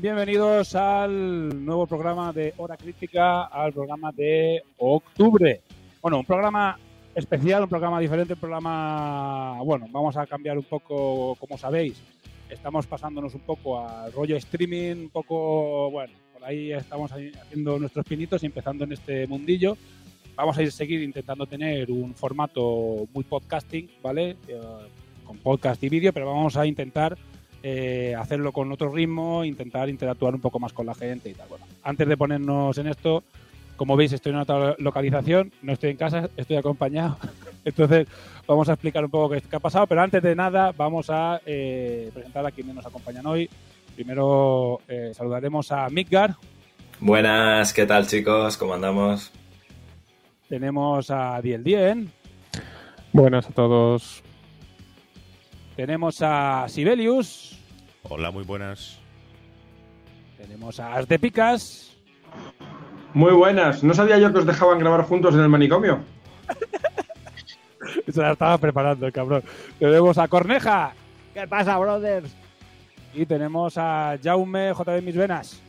Bienvenidos al nuevo programa de Hora Crítica, al programa de octubre. Bueno, un programa especial, un programa diferente, un programa, bueno, vamos a cambiar un poco, como sabéis, estamos pasándonos un poco al rollo streaming, un poco, bueno, por ahí estamos haciendo nuestros pinitos y empezando en este mundillo. Vamos a ir seguir intentando tener un formato muy podcasting, ¿vale? Eh, con podcast y vídeo, pero vamos a intentar eh, hacerlo con otro ritmo, intentar interactuar un poco más con la gente y tal. Bueno, antes de ponernos en esto, como veis, estoy en otra localización, no estoy en casa, estoy acompañado. Entonces, vamos a explicar un poco qué, qué ha pasado, pero antes de nada, vamos a eh, presentar a quienes nos acompañan hoy. Primero eh, saludaremos a Midgar, Buenas, ¿qué tal chicos? ¿Cómo andamos? tenemos a Diel Dien, Buenas a todos. Tenemos a Sibelius, Hola, muy buenas. tenemos a As de Picas, Muy buenas. No sabía yo que os dejaban grabar juntos en el manicomio. se la estaba preparando el cabrón. Tenemos a Corneja, ¿qué pasa, brothers? Y tenemos a Jaume JB Mis Venas.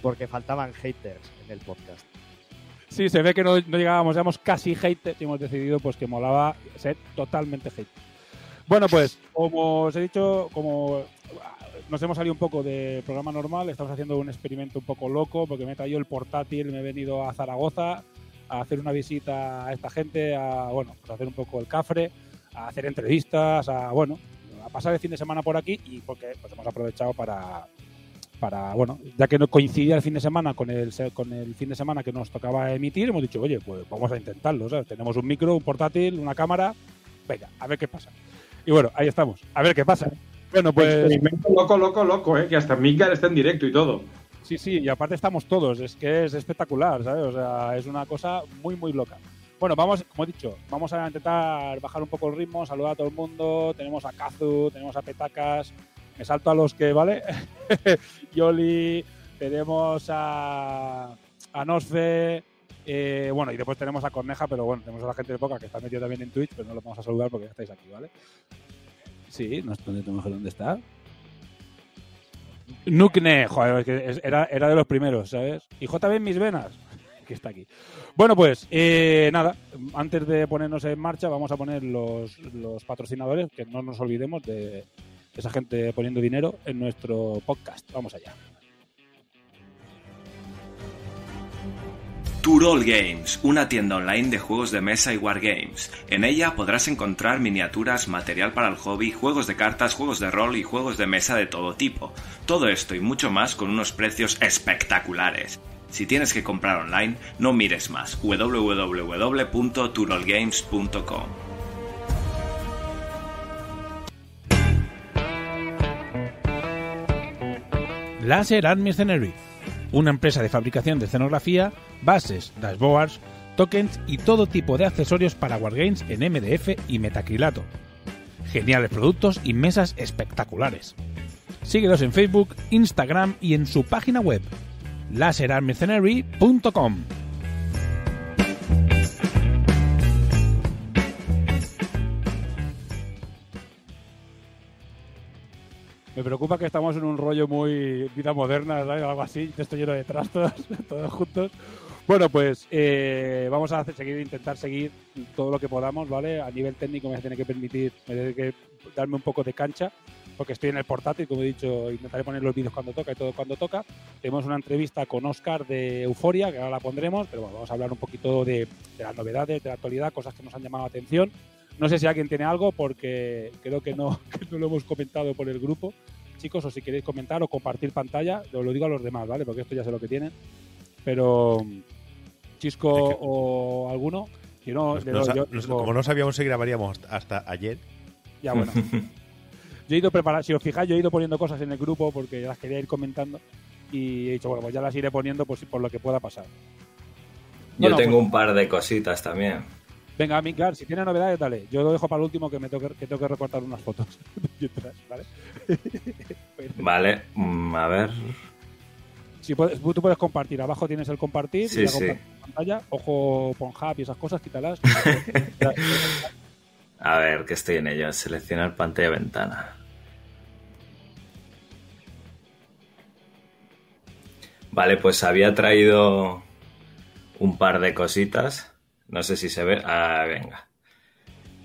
porque faltaban haters en el podcast. Sí, se ve que no, no llegábamos, éramos casi haters y hemos decidido pues que molaba ser totalmente hate. Bueno, pues, como os he dicho, como nos hemos salido un poco del programa normal, estamos haciendo un experimento un poco loco, porque me he traído el portátil, me he venido a Zaragoza a hacer una visita a esta gente, a bueno, pues a hacer un poco el cafre, a hacer entrevistas, a bueno, a pasar el fin de semana por aquí y porque pues hemos aprovechado para para, bueno, ya que no coincidía el fin de semana con el, con el fin de semana que nos tocaba emitir, hemos dicho, oye, pues vamos a intentarlo, ¿sabes? Tenemos un micro, un portátil, una cámara, venga, a ver qué pasa. Y bueno, ahí estamos, a ver qué pasa. Bueno, pues Experimento loco, loco, loco, ¿eh? Que hasta Midgar está en directo y todo. sí, sí, y aparte estamos todos, es que es espectacular, ¿sabes? O sea, es una cosa muy, muy loca. Bueno, vamos, como he dicho, vamos a intentar bajar un poco el ritmo, saludar a todo el mundo, tenemos a Kazu, tenemos a Petacas, me salto a los que, ¿vale? Yoli, tenemos a, a Nosfe, eh, bueno, y después tenemos a Corneja, pero bueno, tenemos a la gente de Poca que está metido también en Twitch, pero no lo vamos a saludar porque ya estáis aquí, ¿vale? Sí, no ¿dónde, dónde dónde está? Nukne, joder, es que es- era, era de los primeros, ¿sabes? Y JB en mis venas, que está aquí. Bueno, pues eh, nada, antes de ponernos en marcha, vamos a poner los, los patrocinadores, que no nos olvidemos de esa gente poniendo dinero en nuestro podcast. Vamos allá. Turol Games, una tienda online de juegos de mesa y wargames. En ella podrás encontrar miniaturas, material para el hobby, juegos de cartas, juegos de rol y juegos de mesa de todo tipo. Todo esto y mucho más con unos precios espectaculares. Si tienes que comprar online, no mires más. www.turolgames.com Laser Art Mercenary, una empresa de fabricación de escenografía, bases, dashboards, tokens y todo tipo de accesorios para wargames en MDF y metacrilato. Geniales productos y mesas espectaculares. Síguelos en Facebook, Instagram y en su página web laserartmercenary.com. Me preocupa que estamos en un rollo muy vida moderna, ¿sabes? algo así, esto lleno de trastos, todos juntos. Bueno, pues eh, vamos a hacer- seguir, intentar seguir todo lo que podamos, ¿vale? A nivel técnico me tiene que permitir, me tiene que darme un poco de cancha, porque estoy en el portátil, como he dicho, intentaré poner los vídeos cuando toca y todo cuando toca. Tenemos una entrevista con Oscar de Euforia, que ahora la pondremos, pero bueno, vamos a hablar un poquito de, de las novedades, de la actualidad, cosas que nos han llamado la atención. No sé si alguien tiene algo porque creo que no, que no lo hemos comentado por el grupo. Chicos, o si queréis comentar o compartir pantalla, os lo digo a los demás, ¿vale? Porque esto ya sé lo que tienen. Pero Chisco Es que- o alguno, si no, Nos- los- yo- nos- como no sabíamos si grabaríamos hasta ayer, ya bueno. Yo he ido preparando, si os fijáis, yo he ido poniendo cosas en el grupo porque las quería ir comentando y he dicho, bueno, pues ya las iré poniendo pues, por lo que pueda pasar. Yo Bueno, tengo pues- un par de cositas también. Venga, Mikar, si tiene novedades, dale. Yo lo dejo para el último que me toque, que tengo que recortar unas fotos. ¿vale? Vale, mm, a ver. Si puedes, tú puedes compartir, abajo tienes el compartir Sí, y la sí. pantalla, ojo Pornhub y esas cosas, quítalas. A ver, que estoy en ello. Seleccionar pantalla ventana. Vale, pues había traído un par de cositas. No sé si se ve. Ah, venga.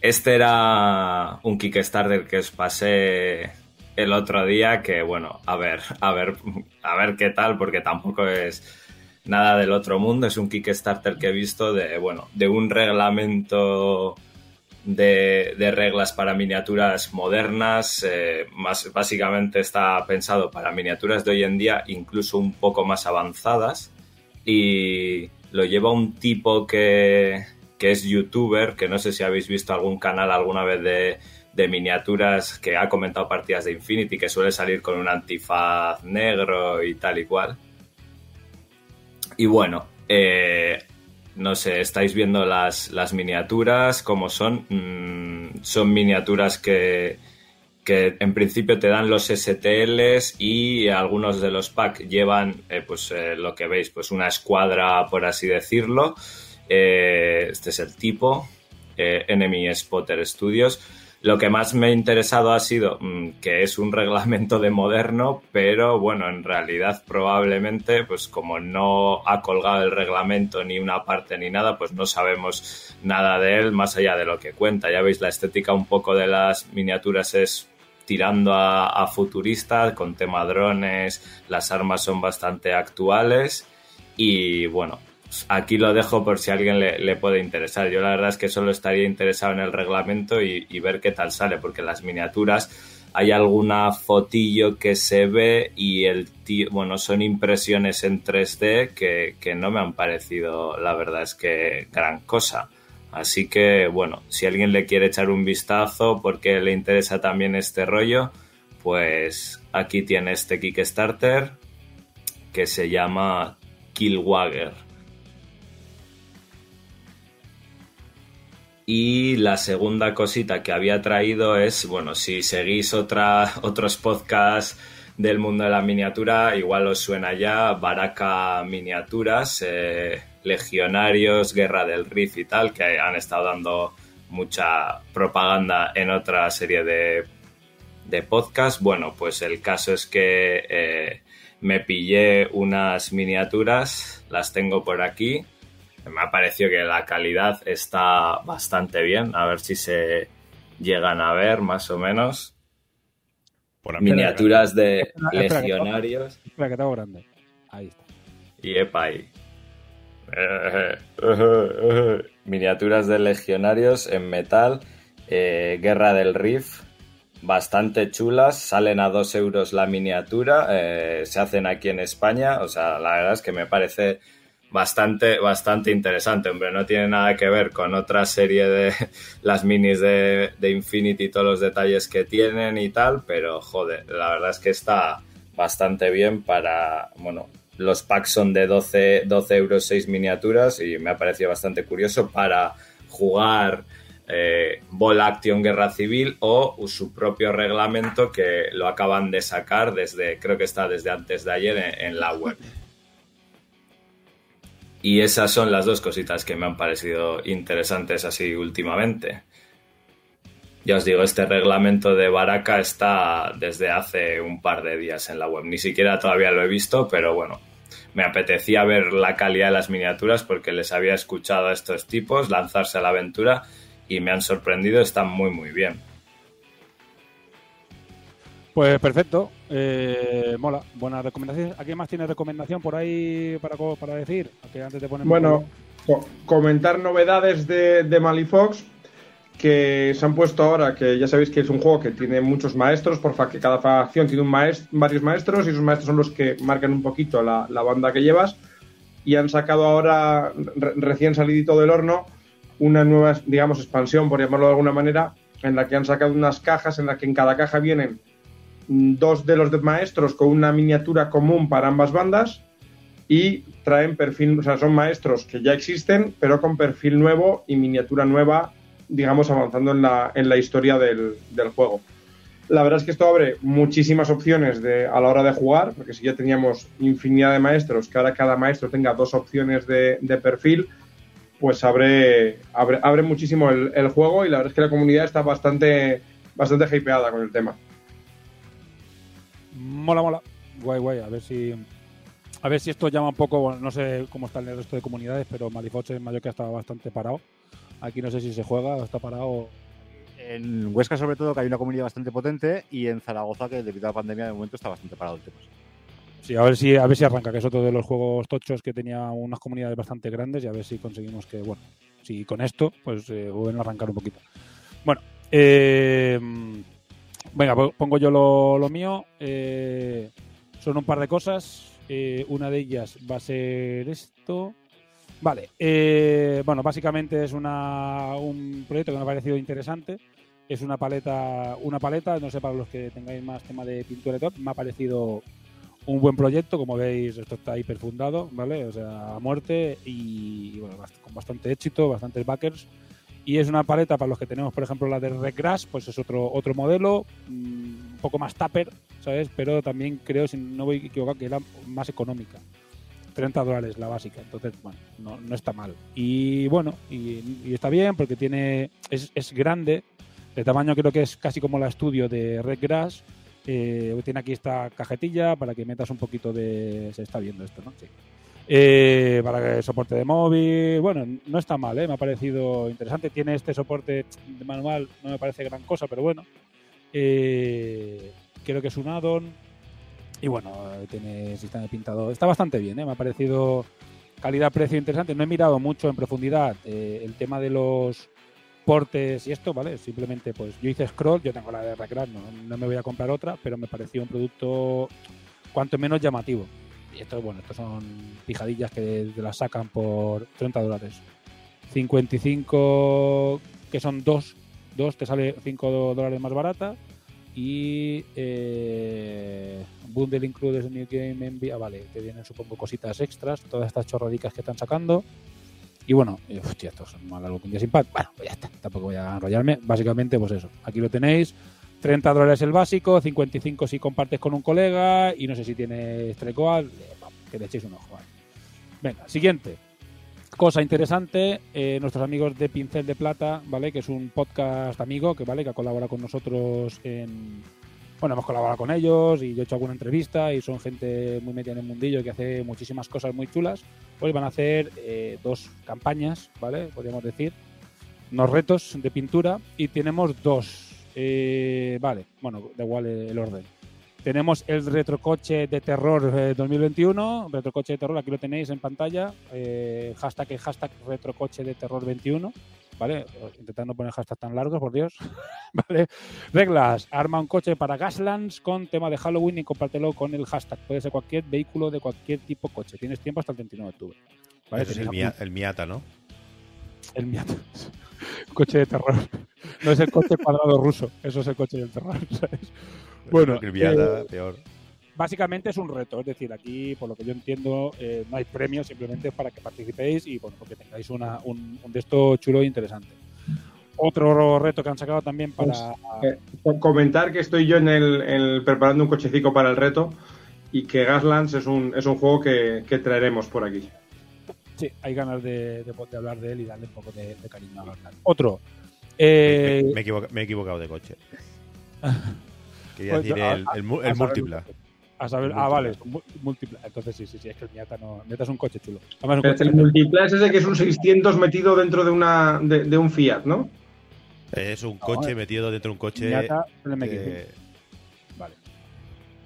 Este era un Kickstarter que os pasé el otro día. Que bueno, a ver, a ver, a ver qué tal, porque tampoco es nada del otro mundo. Es un Kickstarter que he visto de, bueno, de un reglamento de, reglas para miniaturas modernas. eh, más, básicamente está pensado para miniaturas de hoy en día, incluso un poco más avanzadas. Y lo lleva un tipo que, que es youtuber, que no sé si habéis visto algún canal alguna vez de, de miniaturas que ha comentado partidas de Infinity, que suele salir con un antifaz negro y tal y cual. Y bueno, eh, no sé, estáis viendo las, las miniaturas, cómo son. Mm, son miniaturas que, que en principio te dan los STLs y algunos de los packs llevan, eh, pues eh, lo que veis, pues una escuadra, por así decirlo. Eh, este es el tipo, Enemy Spotter Studios. Lo que más me ha interesado ha sido mm, que es un reglamento de moderno, pero bueno, en realidad probablemente, pues como no ha colgado el reglamento ni una parte ni nada, pues no sabemos nada de él más allá de lo que cuenta. Ya veis, la estética un poco de las miniaturas es tirando a, a futurista, con tema drones, las armas son bastante actuales y bueno, aquí lo dejo por si a alguien le, le puede interesar. Yo la verdad es que solo estaría interesado en el reglamento y, y ver qué tal sale, porque las miniaturas hay alguna fotillo que se ve y el tío, bueno, son impresiones en 3D que, que no me han parecido, la verdad es que gran cosa. Así que, bueno, si alguien le quiere echar un vistazo porque le interesa también este rollo, pues aquí tiene este Kickstarter que se llama Killwagger. Y la segunda cosita que había traído es, bueno, si seguís otra, otros podcasts del mundo de la miniatura, igual os suena ya Baraka Miniaturas, eh, Legionarios, Guerra del Rift y tal, que han estado dando mucha propaganda en otra serie de, de podcasts. Bueno, pues el caso es que eh, me pillé unas miniaturas, las tengo por aquí. Me ha parecido que la calidad está bastante bien. A ver si se llegan a ver más o menos. por Miniaturas de Espera, espera, que- legionarios. Espera, que hago grande. Ahí está. Y epa ahí. Miniaturas de legionarios en metal. eh, Guerra del Rift. Bastante chulas. Salen a 2 euros la miniatura. eh, se hacen aquí en España. O sea, la verdad es que me parece bastante, bastante interesante. Hombre, no tiene nada que ver con otra serie de las minis de, de Infinity, todos los detalles que tienen y tal. Pero joder, la verdad es que está bastante bien para, bueno, los packs son de 12, 12 euros 6 miniaturas y me ha parecido bastante curioso para jugar eh, Ball Action Guerra Civil o su propio reglamento que lo acaban de sacar desde, creo que está desde antes de ayer en, en la web. Y esas son las dos cositas que me han parecido interesantes así últimamente. Ya os digo, este reglamento de Baraka está desde hace un par de días en la web. Ni siquiera todavía lo he visto, pero bueno, me apetecía ver la calidad de las miniaturas porque les había escuchado a estos tipos lanzarse a la aventura y me han sorprendido, están muy muy bien. Pues perfecto. Eh, mola. Buenas recomendaciones. ¿Alguien más tiene recomendación por ahí para, para decir? Que antes Bueno, co- comentar novedades de, de Malifox. Que se han puesto ahora, que ya sabéis que es un juego que tiene muchos maestros, por fa- que cada facción tiene un maes- varios maestros y esos maestros son los que marcan un poquito la, la banda que llevas. Y han sacado ahora, re- recién salidito del horno, una nueva, digamos, expansión, por llamarlo de alguna manera, en la que han sacado unas cajas en la que en cada caja vienen dos de los maestros con una miniatura común para ambas bandas y traen perfil, o sea, son maestros que ya existen, pero con perfil nuevo y miniatura nueva, digamos, avanzando en la, en la historia del, del juego. La verdad es que esto abre muchísimas opciones de, a la hora de jugar, porque si ya teníamos infinidad de maestros, que ahora cada maestro tenga dos opciones de, de perfil, pues abre, abre, abre muchísimo el, juego y la verdad es que la comunidad está bastante, bastante hypeada con el tema. Mola, mola. Guay, guay. A ver si. A ver si esto llama un poco. no sé cómo está en el resto de comunidades, pero Malifoche en Mallorca estaba bastante parado. Aquí no sé si se juega o está parado. En Huesca, sobre todo, que hay una comunidad bastante potente, y en Zaragoza, que debido a la pandemia de momento está bastante parado el tema. Sí, a ver si, a ver si arranca, que es otro de los juegos tochos que tenía unas comunidades bastante grandes y a ver si conseguimos que, bueno, si con esto, pues eh, vuelven a arrancar un poquito. Bueno, eh, venga, po- pongo yo lo, lo mío. Eh, son un par de cosas. Eh, una de ellas va a ser esto. Vale, eh, bueno, básicamente es una, un proyecto que me ha parecido interesante. Es una paleta, una paleta, no sé para los que tengáis más tema de pintura y todo, me ha parecido un buen proyecto, como veis, esto está hiperfundado, ¿vale? O sea, a muerte y, bueno, con bastante éxito, bastantes backers. Y es una paleta para los que tenemos, por ejemplo, la de Redgrass, pues es otro, otro modelo, mm, un poco más tupper, ¿sabes? Pero también creo, si no voy equivocado, que era más económica. 30 dólares la básica, entonces, bueno, no, no está mal. Y bueno, y, está bien porque tiene es, es grande, de tamaño creo que es casi como la estudio de Redgrass, eh, tiene aquí esta cajetilla para que metas un poquito de. Se está viendo esto, ¿no? Sí. Eh, para soporte de móvil. Bueno, no está mal, ¿eh? me ha parecido interesante. Tiene este soporte manual, no me parece gran cosa, pero bueno. Eh, creo que es un add-on. Y bueno, eh, tiene sistema de pintado. Está bastante bien, ¿eh? me ha parecido calidad-precio interesante. No he mirado mucho en profundidad eh, el tema de los portes y esto, ¿vale? Simplemente, pues yo hice scroll, yo tengo la de Recraft, no, no me voy a comprar otra, pero me pareció un producto cuanto menos llamativo. Y esto, bueno, estos son pijadillas que te las sacan por 30 dólares. 55, que son dos, dos te sale 5 dólares más barata. Y eh, Bundle Includes New Game Envy, ah, vale, te vienen supongo cositas extras, todas estas chorradicas que están sacando. Y bueno, eh, hostia, estos son más largos que un día sin pan. Bueno, pues ya está, tampoco voy a enrollarme. Básicamente, pues eso, aquí lo tenéis. 30 dólares el básico, 55 si compartes con un colega y no sé si tienes Trecoal, eh, que le echéis un ojo. ¿vale? Venga, siguiente. Cosa interesante, eh, nuestros amigos de Pincel de Plata, ¿vale? Que es un podcast amigo que, ¿vale? Que ha colaborado con nosotros en... Bueno, hemos colaborado con ellos y yo he hecho alguna entrevista y son gente muy metida en el mundillo que hace muchísimas cosas muy chulas. Pues van a hacer eh, dos campañas, ¿vale? Podríamos decir. Unos retos de pintura y tenemos dos. Eh, vale, bueno, da igual el orden. Tenemos el retrocoche de terror eh, 2021, retrocoche de terror, aquí lo tenéis en pantalla, eh, hashtag, hashtag retrocoche de terror 21, ¿vale? Intentando poner hashtags tan largos, por Dios, ¿vale? Reglas, arma un coche para Gaslands con tema de Halloween y compártelo con el hashtag, puede ser cualquier vehículo de cualquier tipo coche, tienes tiempo hasta el 29 de octubre. ¿vale? Ese es el, Mia- el Miata, ¿no? el Miata. coche de terror. No es el coche cuadrado ruso, eso es el coche del terror, ¿sabes? Bueno, Miata, eh, peor. básicamente es un reto, es decir, aquí, por lo que yo entiendo, eh, no hay premios, simplemente es para que participéis y bueno, porque tengáis una, un, un de esto chulo e interesante. Otro reto que han sacado también para. Eh, por comentar que estoy yo en el, en el- preparando un cochecico para el reto y que Gaslands es un, es un juego que, que traeremos por aquí. Sí, hay ganas de, de- de hablar de él y darle un poco de, de cariño a Garland. Otro. eh, me, me he equivoca- me he equivocado de coche. Quería Pues, decir a- el, el, mu- a el saber- múltipla. A saber, El ah, vale, múltipla. es un mu- múltipla. Entonces sí, sí, sí, es que el Miata no. el Miata es un coche chulo. Además, un El, coche el Multipla es ese que es un 600 metido dentro de, una, de, de un Fiat, ¿no? Es un coche eh. metido dentro de un coche. Miata, el MX5. que- Vale.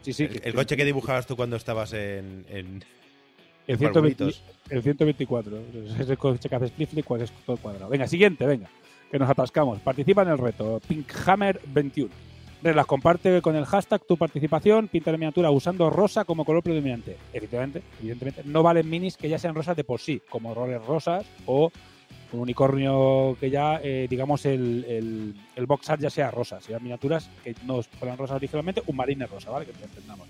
Sí, sí. el, el coche que dibujabas tú cuando estabas en. en El en 120 Barbolitos. el 124. Es el coche que haces flip flip, cuál es todo cuadrado. Venga, siguiente, venga. que nos atascamos. Participa en el reto Pinkhammer21. Reglas, comparte con el hashtag tu participación, pinta la miniatura usando rosa como color predominante. Evidentemente, evidentemente no valen minis que ya sean rosas de por sí, como roles rosas o un unicornio que ya, eh, digamos, el, el, el box art ya sea rosa, sean miniaturas que no fueran rosas originalmente, un marine rosa, ¿vale? Que te entendamos.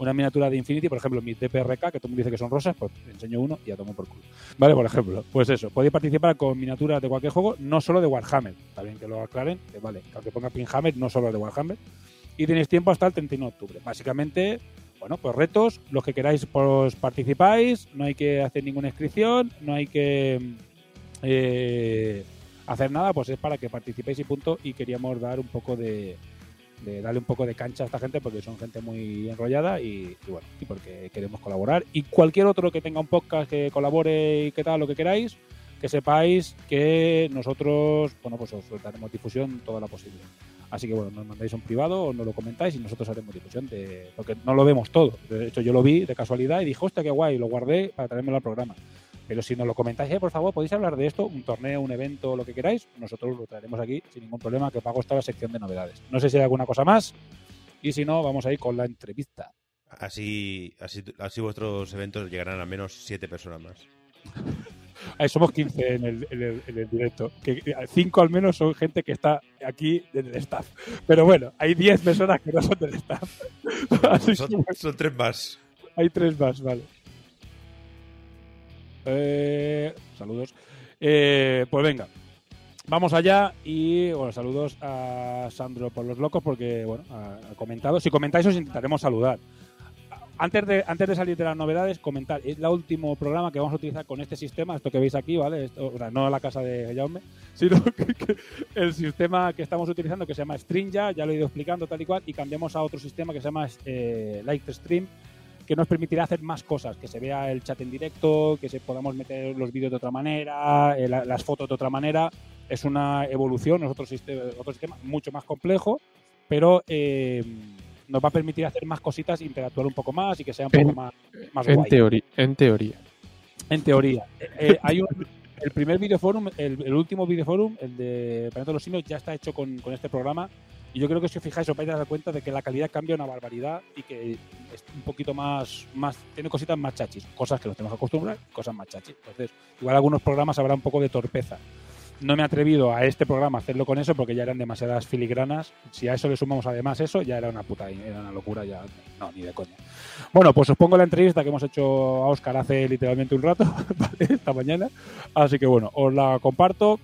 Una miniatura de Infinity, por ejemplo, mi DPRK, que todo el mundo dice que son rosas, pues enseño uno y ya tomo por culo. Vale, por ejemplo, pues eso, podéis participar con miniaturas de cualquier juego, no solo de Warhammer, bien que lo aclaren, que vale, que aunque ponga Pinhammer, no solo de Warhammer, y tenéis tiempo hasta el 31 de octubre. Básicamente, bueno, pues retos, los que queráis pues participáis, no hay que hacer ninguna inscripción, no hay que eh, hacer nada, pues es para que participéis y punto, y queríamos dar un poco de, de darle un poco de cancha a esta gente porque son gente muy enrollada y, bueno, y porque queremos colaborar. Y cualquier otro que tenga un podcast que colabore y que tal, lo que queráis, que sepáis que nosotros, bueno, pues os daremos difusión toda la posible. Así que bueno, nos mandáis un privado o nos lo comentáis y nosotros haremos difusión de porque no lo vemos todo. De hecho, yo lo vi de casualidad y dije, hostia, qué guay, lo guardé para traérmelo al programa. Pero si nos lo comentáis, eh, por favor, podéis hablar de esto, un torneo, un evento, lo que queráis, nosotros lo traeremos aquí sin ningún problema, que pago esta la sección de novedades. No sé si hay alguna cosa más, y si no, vamos a ir con la entrevista. Así, así, así vuestros eventos llegarán a menos siete personas más. Ahí somos 15 en el, en el, en el directo. Que 5 al menos son gente que está aquí del staff. Pero bueno, hay 10 personas que no son del staff. Son tres más. Hay tres más, vale. Eh, saludos. Eh, pues venga, vamos allá y bueno, saludos a Sandro por los locos porque bueno, ha, ha comentado. Si comentáis os intentaremos saludar. Antes de, antes de salir de las novedades, comentar. Es el último programa que vamos a utilizar con este sistema, esto que veis aquí, ¿vale? Esto, o no la casa de Jaume, sino que, el sistema que estamos utilizando que se llama Strinja, ya lo he ido explicando tal y cual, y cambiamos a otro sistema que se llama eh, Lightstream, que nos permitirá hacer más cosas, que se vea el chat en directo, que se podamos meter los vídeos de otra manera, eh, la- las fotos de otra manera. Es una evolución, es otro sistema, otro sistema mucho más complejo, pero eh, nos va a permitir hacer más cositas, interactuar un poco más y que sea un poco más, más En, guay. teoría, en teoría. En teoría. Eh, eh, hay un, el primer videoforum, el, el último videoforum, el de Planeta de los Simios, ya está hecho con, con este programa. Y yo creo que si os fijáis os vais a dar cuenta de que la calidad cambia una barbaridad y que es un poquito más, más tiene cositas más chachis. Cosas que nos tenemos que acostumbrar, cosas más chachis. Entonces, igual algunos programas habrá un poco de torpeza. No me he atrevido a este programa a hacerlo con eso porque ya eran demasiadas filigranas. Si a eso le sumamos además eso, ya era una puta, era una locura, ya no, ni de coña. Bueno, pues os pongo la entrevista que hemos hecho a Oscar hace literalmente un rato, esta mañana. Así que bueno, os la comparto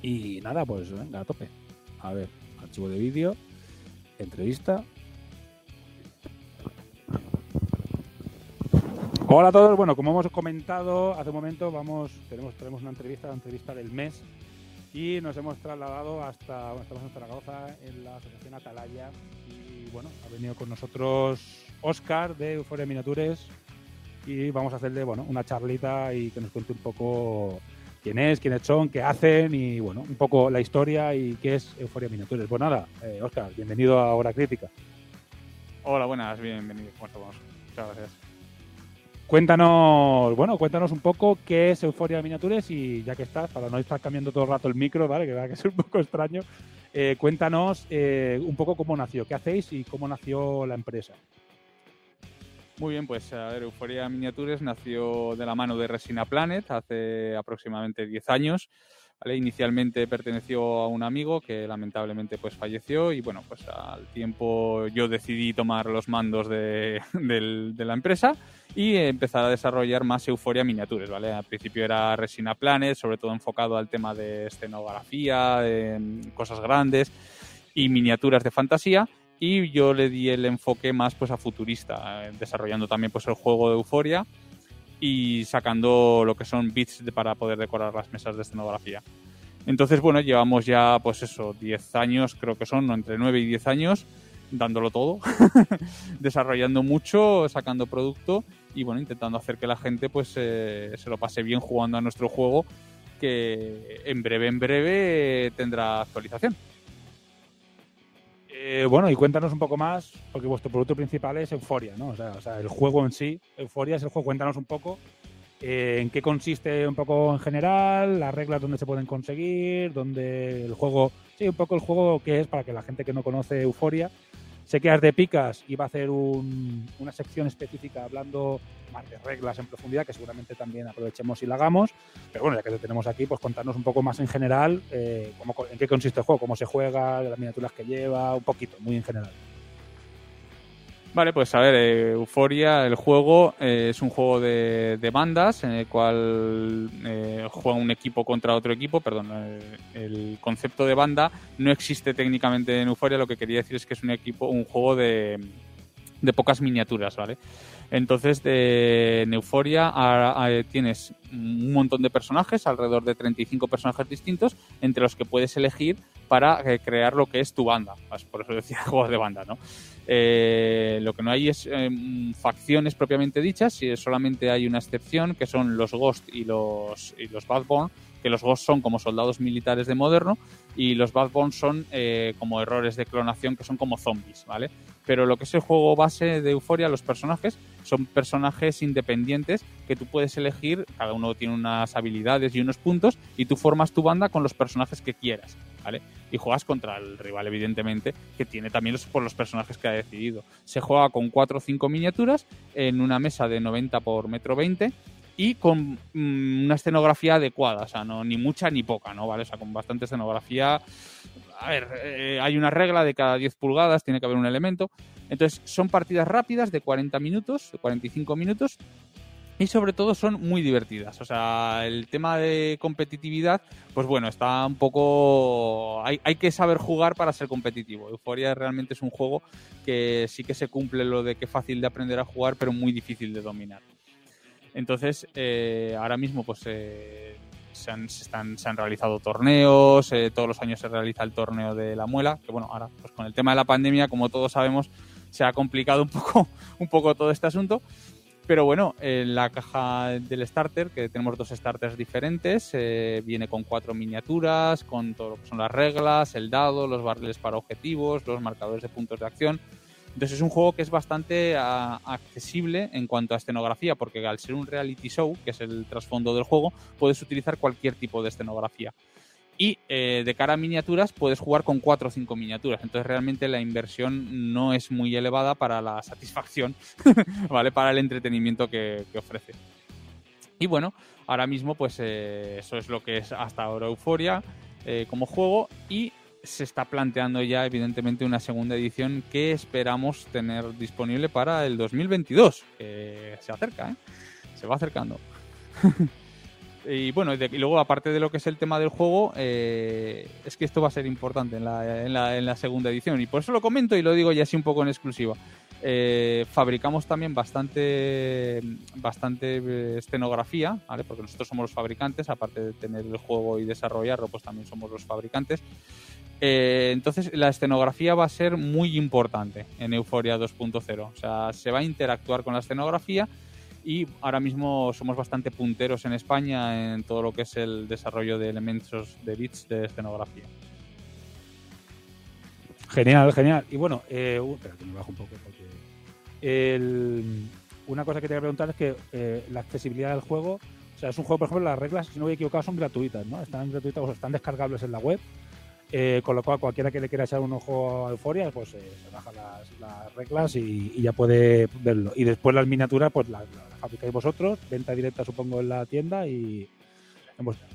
y nada, pues venga, a tope. A ver, archivo de vídeo, entrevista. Hola a todos, bueno, como hemos comentado hace un momento, vamos, tenemos, tenemos una entrevista, la entrevista del mes y nos hemos trasladado hasta, bueno, estamos en Zaragoza, en la asociación Atalaya y bueno, ha venido con nosotros Oscar de Euforia Miniatures y vamos a hacerle, bueno, una charlita y que nos cuente un poco quién es, quiénes son, qué hacen y bueno, un poco la historia y qué es Euforia Miniatures. Pues nada, eh, Oscar, bienvenido a Hora Crítica. Hola, buenas, bienvenidos. ¿Cómo estamos? Muchas gracias. Cuéntanos, bueno, cuéntanos un poco qué es Euforia Miniatures y ya que estás, para no estar cambiando todo el rato el micro, ¿vale? Que va a ser un poco extraño, eh, cuéntanos eh, un poco cómo nació, qué hacéis y cómo nació la empresa. Muy bien, pues a ver, Euforia Miniatures nació de la mano de Resina Planet hace aproximadamente 10 años. ¿vale? Inicialmente perteneció a un amigo que lamentablemente pues falleció y bueno, pues al tiempo yo decidí tomar los mandos de, del- de la empresa y empezar a desarrollar más Euforia Miniatures, ¿vale? Al principio era Resina Planet, sobre todo enfocado al tema de escenografía, de cosas grandes y miniaturas de fantasía y yo le di el enfoque más pues a futurista, eh, desarrollando también pues el juego de Euforia y sacando lo que son bits para poder decorar las mesas de escenografía. Entonces, bueno, llevamos ya pues eso, 10 años, creo que son, entre 9 y 10 años, dándolo todo, desarrollando mucho, sacando producto y bueno, intentando hacer que la gente pues eh, se lo pase bien jugando a nuestro juego que en breve, en breve tendrá actualización. Eh, bueno, y cuéntanos un poco más, porque vuestro producto principal es Euforia, ¿no? O sea, o sea, el juego en sí, Euforia es el juego, cuéntanos un poco eh, en qué consiste un poco en general, las reglas donde se pueden conseguir, donde el juego, sí, un poco el juego que es para que la gente que no conoce Euforia se quede de picas va a hacer un- una sección específica hablando más de reglas en profundidad, que seguramente también aprovechemos y la hagamos. Pero bueno, ya que te tenemos aquí, pues contarnos un poco más en general eh, en qué consiste el juego, cómo se juega, las miniaturas que lleva, un poquito, muy en general. Vale, pues a ver, eh, Euforia, el juego eh, es un juego de, de bandas en el cual eh, juega un equipo contra otro equipo. Perdón, eh, el concepto de banda no existe técnicamente en Euforia. Lo que quería decir es que es un equipo, un juego de, de pocas miniaturas, ¿vale? Entonces, de, en Euforia a- tienes un montón de personajes, alrededor de 35 personajes distintos, entre los que puedes elegir para eh, crear lo que es tu banda. Por eso decía juegos de banda, ¿no? Eh, lo que no hay es eh, facciones propiamente dichas, y solamente hay una excepción, que son los Ghost y los, y los Badborn, que los Ghost son como soldados militares de moderno y los Badborn son eh, como errores de clonación que son como zombies, ¿vale? Pero lo que es el juego base de Euforia, los personajes son personajes independientes que tú puedes elegir, cada uno tiene unas habilidades y unos puntos, y tú formas tu banda con los personajes que quieras, ¿vale? Y juegas contra el rival, evidentemente, que tiene también los, por los personajes que ha decidido. Se juega con 4 o 5 miniaturas en una mesa de 90 por metro 20 y con mm, una escenografía adecuada, o sea, no ni mucha ni poca, ¿no? ¿Vale? O sea, con bastante escenografía. A ver, eh, hay una regla de cada 10 pulgadas, tiene que haber un elemento. Entonces, son partidas rápidas de 40 minutos, de 45 minutos, y sobre todo son muy divertidas. O sea, el tema de competitividad, pues bueno, está un poco... Hay, hay que saber jugar para ser competitivo. Euforia realmente es un juego que sí que se cumple lo de que es fácil de aprender a jugar, pero muy difícil de dominar. Entonces, eh, ahora mismo, pues eh, se, han, se, están, se han realizado torneos, eh, todos los años se realiza el torneo de la muela, que bueno, ahora, pues con el tema de la pandemia, como todos sabemos, se ha complicado un poco, un poco todo este asunto. Pero bueno, en la caja del starter, que tenemos dos starters diferentes, eh, viene con cuatro miniaturas, con todo lo que son las reglas, el dado, los barriles para objetivos, los marcadores de puntos de acción. Entonces es un juego que es bastante accesible en cuanto a escenografía, porque al ser un reality show, que es el trasfondo del juego, puedes utilizar cualquier tipo de escenografía. Y eh, de cara a miniaturas puedes jugar con 4 o 5 miniaturas. Entonces realmente la inversión no es muy elevada para la satisfacción, ¿vale? Para el entretenimiento que, que ofrece. Y bueno, ahora mismo pues eh, eso es lo que es hasta ahora Euforia eh, como juego y se está planteando ya evidentemente una segunda edición que esperamos tener disponible para el 2022, que se acerca, ¿eh? se va acercando. y bueno, y, luego aparte de lo que es el tema del juego, eh, es que esto va a ser importante en la, en, la, segunda edición y por eso lo comento y lo digo ya así un poco en exclusiva. Eh, fabricamos también bastante, bastante escenografía, ¿vale? porque nosotros somos los fabricantes, aparte de tener el juego y desarrollarlo, pues también somos los fabricantes. Eh, entonces la escenografía va a ser muy importante en Euforia 2.0. O sea, se va a interactuar con la escenografía y ahora mismo somos bastante punteros en España en todo lo que es el desarrollo de elementos de bits de escenografía. Genial, genial. Y bueno, eh, me una cosa que te voy a preguntar es que eh, la accesibilidad del juego, o sea, es un juego, por ejemplo, las reglas, si no voy equivocado, son gratuitas, ¿no? Están gratuitas o están descargables en la web. Eh, con lo cual, cualquiera que le quiera echar un ojo a Euforia, pues eh, se baja las, las reglas y, y, ya puede verlo. Y después las miniaturas, pues las, las fabricáis vosotros, venta directa supongo en la tienda y en vuestra.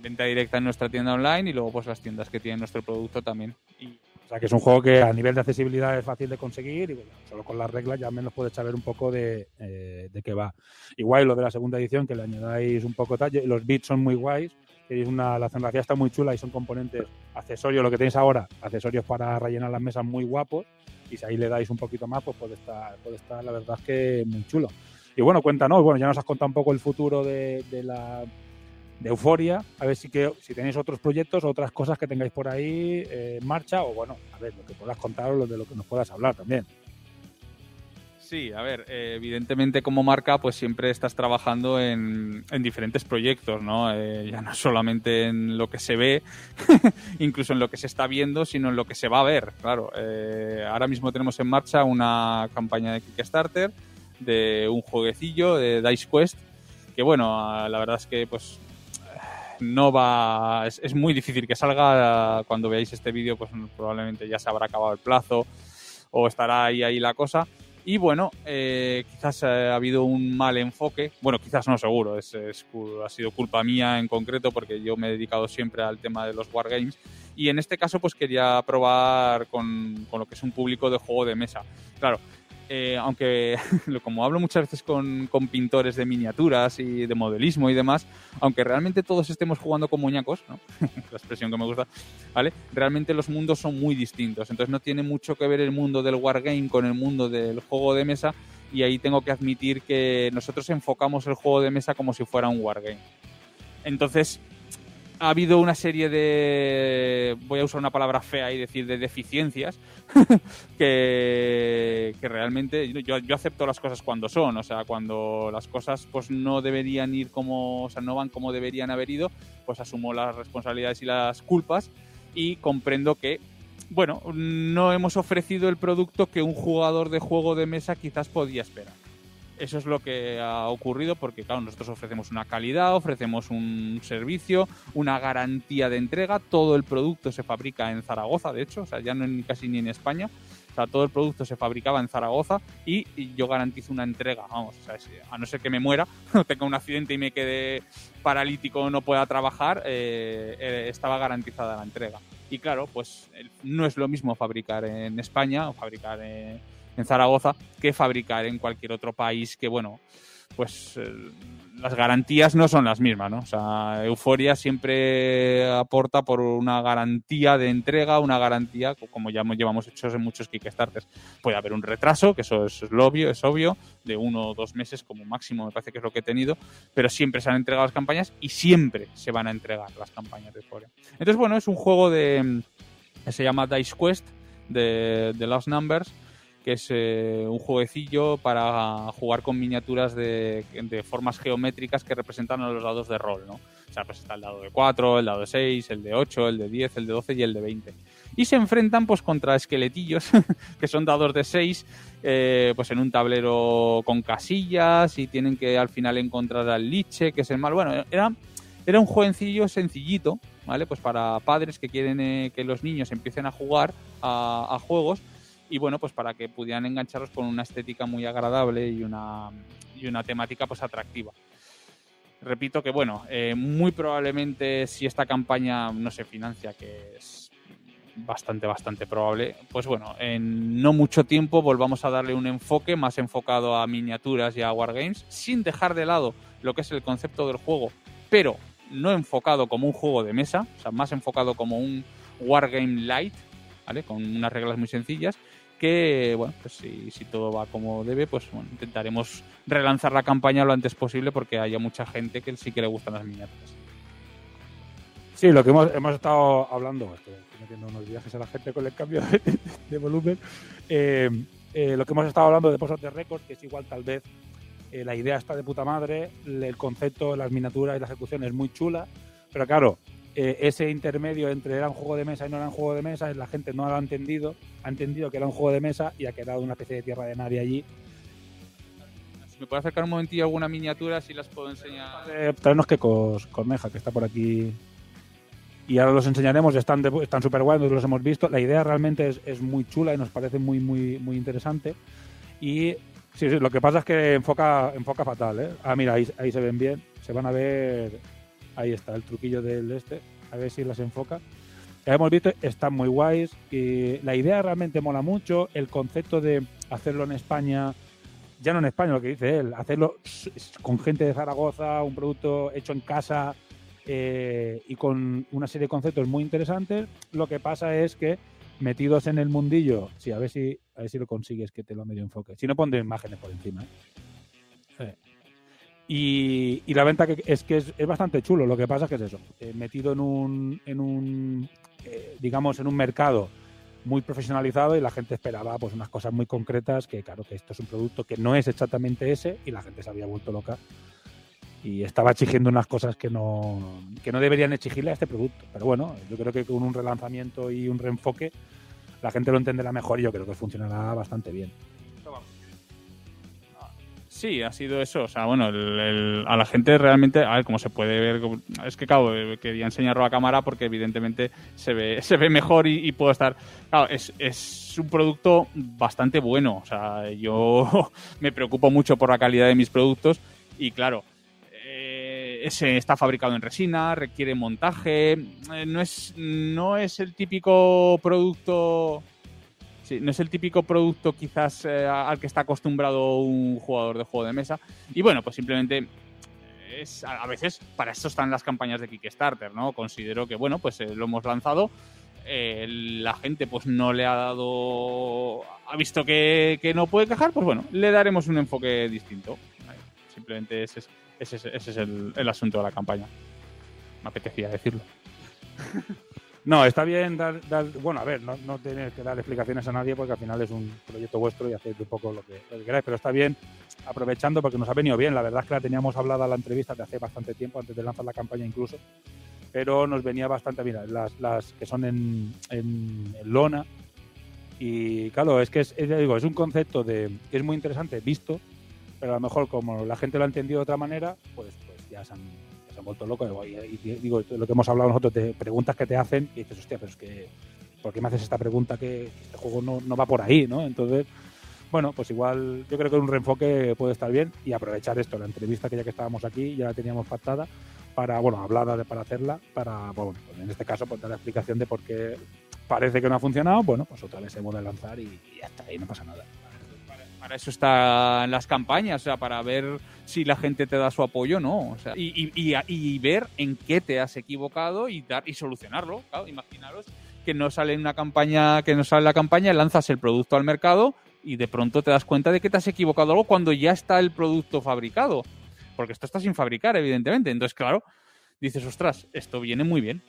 Venta directa en nuestra tienda online y luego pues las tiendas que tienen nuestro producto también. Y... O sea que es un juego que a nivel de accesibilidad es fácil de conseguir y bueno, solo con las reglas ya menos puedes saber un poco de, eh, de qué va. Igual lo de la segunda edición, que le añadáis un poco tal, los bits son muy guays, es una, la escenografía está muy chula y son componentes accesorios, lo que tenéis ahora, accesorios para rellenar las mesas muy guapos y si ahí le dais un poquito más, pues puede estar, puede estar la verdad es que muy chulo. Y bueno, cuéntanos, bueno, ya nos has contado un poco el futuro de, de Euforia, a ver si que si tenéis otros proyectos, otras cosas que tengáis por ahí eh, en marcha, o bueno, a ver, lo que puedas contar o lo de lo que nos puedas hablar también. Sí, a ver, eh, evidentemente como marca pues siempre estás trabajando en, en diferentes proyectos, ¿no? Eh, ya no solamente en lo que se ve, incluso en lo que se está viendo, sino en lo que se va a ver, claro. Eh, ahora mismo tenemos en marcha una campaña de Kickstarter de un jueguecillo de Dice Quest que bueno, la verdad es que pues no va, es, es muy difícil que salga. Cuando veáis este vídeo, pues probablemente ya se habrá acabado el plazo o estará ahí ahí la cosa. Y bueno, eh, quizás eh, ha habido un mal enfoque. Bueno, quizás no seguro, es, ha sido culpa mía en concreto porque yo me he dedicado siempre al tema de los wargames. Y en este caso, pues quería probar con, con lo que es un público de juego de mesa. Claro, eh, aunque como hablo muchas veces con, con pintores de miniaturas y de modelismo y demás, aunque realmente todos estemos jugando con muñecos, ¿no? la expresión que me gusta, ¿vale? Realmente los mundos son muy distintos, entonces no tiene mucho que ver el mundo del wargame con el mundo del juego de mesa y ahí tengo que admitir que nosotros enfocamos el juego de mesa como si fuera un wargame. Entonces, ha habido una serie de, voy a usar una palabra fea y decir, de deficiencias que, realmente yo, yo acepto las cosas cuando son, o sea, cuando las cosas pues no deberían ir como, o sea, no van como deberían haber ido, pues asumo las responsabilidades y las culpas y comprendo que, bueno, no hemos ofrecido el producto que un jugador de juego de mesa quizás podía esperar. Eso es lo que ha ocurrido porque, claro, nosotros ofrecemos una calidad, ofrecemos un servicio, una garantía de entrega. Todo el producto se fabrica en Zaragoza, de hecho, o sea, ya no casi ni en España. O sea, todo el producto se fabricaba en Zaragoza y, yo garantizo una entrega. Vamos, o sea, si- a no ser que me muera, o tenga un accidente y me quede paralítico o no pueda trabajar, eh, eh, estaba garantizada la entrega. Y claro, pues no es lo mismo fabricar en España o fabricar en, en Zaragoza que fabricar en cualquier otro país que, bueno, pues eh, las garantías no son las mismas, ¿no? Euforia siempre aporta por una garantía de entrega, una garantía, co- como ya llevamos hechos en muchos Kickstarters. Puede haber un retraso, que eso es lo obvio, es obvio, de uno o dos meses como máximo, me parece que es lo que he tenido, pero siempre se han entregado las campañas y siempre se van a entregar las campañas de Euforia. Entonces, bueno, es un juego de se llama Dice Quest de, de Lost Numbers, que es eh, un jueguecillo para jugar con miniaturas de, formas geométricas que representan a los dados de rol, ¿no? O sea, pues está el dado de 4, el dado de 6, el de 8, el de 10, el de 12 y el de 20. Y se enfrentan pues contra esqueletillos, que son dados de 6, eh, pues en un tablero con casillas y tienen que al final encontrar al liche, que es el mal. Bueno, era, era un jueguecillo sencillito, ¿vale? Pues para padres que quieren eh, que los niños empiecen a jugar a juegos y bueno, pues para que pudieran engancharlos con una estética muy agradable y una, y una temática pues atractiva. Repito que bueno, eh, muy probablemente si esta campaña no se financia, que es bastante, bastante probable, pues bueno, en no mucho tiempo volvamos a darle un enfoque más enfocado a miniaturas y a wargames, sin dejar de lado lo que es el concepto del juego, pero no enfocado como un juego de mesa, o sea, más enfocado como un wargame light, ¿vale? Con unas reglas muy sencillas que, bueno, pues si, si todo va como debe, pues intentaremos relanzar la campaña lo antes posible porque haya mucha gente que sí que le gustan las miniaturas. Sí, lo que hemos, hemos estado hablando, estoy metiendo unos viajes a la gente con el cambio de, volumen, eh, eh, lo que hemos estado hablando de Posas de Record, que es igual tal vez, eh, la idea está de puta madre, el concepto, las miniaturas y la ejecución es muy chula, pero claro, eh, ese intermedio entre era un juego de mesa y no era un juego de mesa, la gente no lo ha entendido, ha entendido que era un juego de mesa y ha quedado una especie de tierra de nadie allí. Si me puede acercar un momentillo alguna miniatura, si las puedo enseñar. Eh, traernos que Corneja, que está por aquí. Y ahora los enseñaremos, están de- están súper guay, los hemos visto. La idea realmente es, es muy chula y nos parece muy, muy, muy interesante. Y sí, sí, lo que pasa es que enfoca, enfoca fatal, ¿eh? Ah, mira, ahí, ahí se ven bien. Se van a ver. Ahí está el truquillo del este. A ver si las enfoca. Ya hemos visto, están muy guays. Y la idea realmente mola mucho. El concepto de hacerlo en España, ya no en España, lo que dice él, hacerlo con gente de Zaragoza, un producto hecho en casa eh, y con una serie de conceptos muy interesantes. Lo que pasa es que metidos en el mundillo, sí, a ver si, a ver si lo consigues que te lo medio enfoque. Si no, pondré imágenes por encima. ¿eh? Eh. Y, la venta que, es que es, es bastante chulo. Lo que pasa es que es eso, eh, metido en un, en un eh, digamos, en un mercado muy profesionalizado y la gente esperaba pues unas cosas muy concretas que claro que esto es un producto que no es exactamente ese y la gente se había vuelto loca y estaba exigiendo unas cosas que no que no deberían exigirle a este producto. Pero bueno yo creo que con un relanzamiento y un reenfoque la gente lo entenderá mejor y yo creo que funcionará bastante bien Sí, ha sido eso. O sea, bueno, el- el- a la gente realmente, a ver cómo se puede ver. Es que, claro, eh, quería enseñarlo a cámara porque evidentemente se ve, se ve mejor y, puedo estar. Claro, es, es un producto bastante bueno. O sea, yo me preocupo mucho por la calidad de mis productos y, claro, eh, ese está fabricado en resina, requiere montaje. eh, no, es, no es el típico producto. No es el típico producto quizás eh, al que está acostumbrado un jugador de juego de mesa. Y bueno, pues simplemente es, a veces para eso están las campañas de Kickstarter, ¿no? Considero que, bueno, pues eh, lo hemos lanzado. eh, la gente pues no le ha dado... Ha visto que, que no puede quejar, pues bueno, le daremos un enfoque distinto. Simplemente ese es, ese es, el asunto de la campaña. Me apetecía decirlo. No, está bien dar, dar- bueno, a ver, no, no tener que dar explicaciones a nadie porque al final es un proyecto vuestro y hacéis un poco lo que, queráis, pero está bien aprovechando porque nos ha venido bien. La verdad es que la teníamos hablada la entrevista de hace bastante tiempo, antes de lanzar la campaña incluso, pero nos venía bastante, mira, las, las que son en, en- lona y claro, es que es, es- digo, es un concepto de, que es muy interesante visto, pero a lo mejor como la gente lo ha entendido de otra manera, pues, pues ya se han vuelto locos. Y, y digo, lo que hemos hablado nosotros de preguntas que te hacen y dices, hostia, pero es que, ¿por qué me haces esta pregunta que este juego no, no va por ahí, ¿no? Entonces, bueno, pues igual yo creo que un reenfoque puede estar bien y aprovechar esto, la entrevista que ya que estábamos aquí, ya la teníamos pactada, para, bueno, hablada de, para hacerla, para, bueno, pues en este caso, pues dar la explicación de por qué parece que no ha funcionado, bueno, pues otra vez se vuelve a lanzar y, y ya está, y no pasa nada. Para eso están las campañas, o sea, para ver si la gente te da su apoyo o no. O sea, y, y- ver en qué te has equivocado y dar y solucionarlo. Claro, imaginaros que no sale una campaña, que no sale la campaña, lanzas el producto al mercado y de pronto te das cuenta de que te has equivocado algo cuando ya está el producto fabricado. Porque esto está sin fabricar, evidentemente. Entonces, claro, dices, ostras, esto viene muy bien.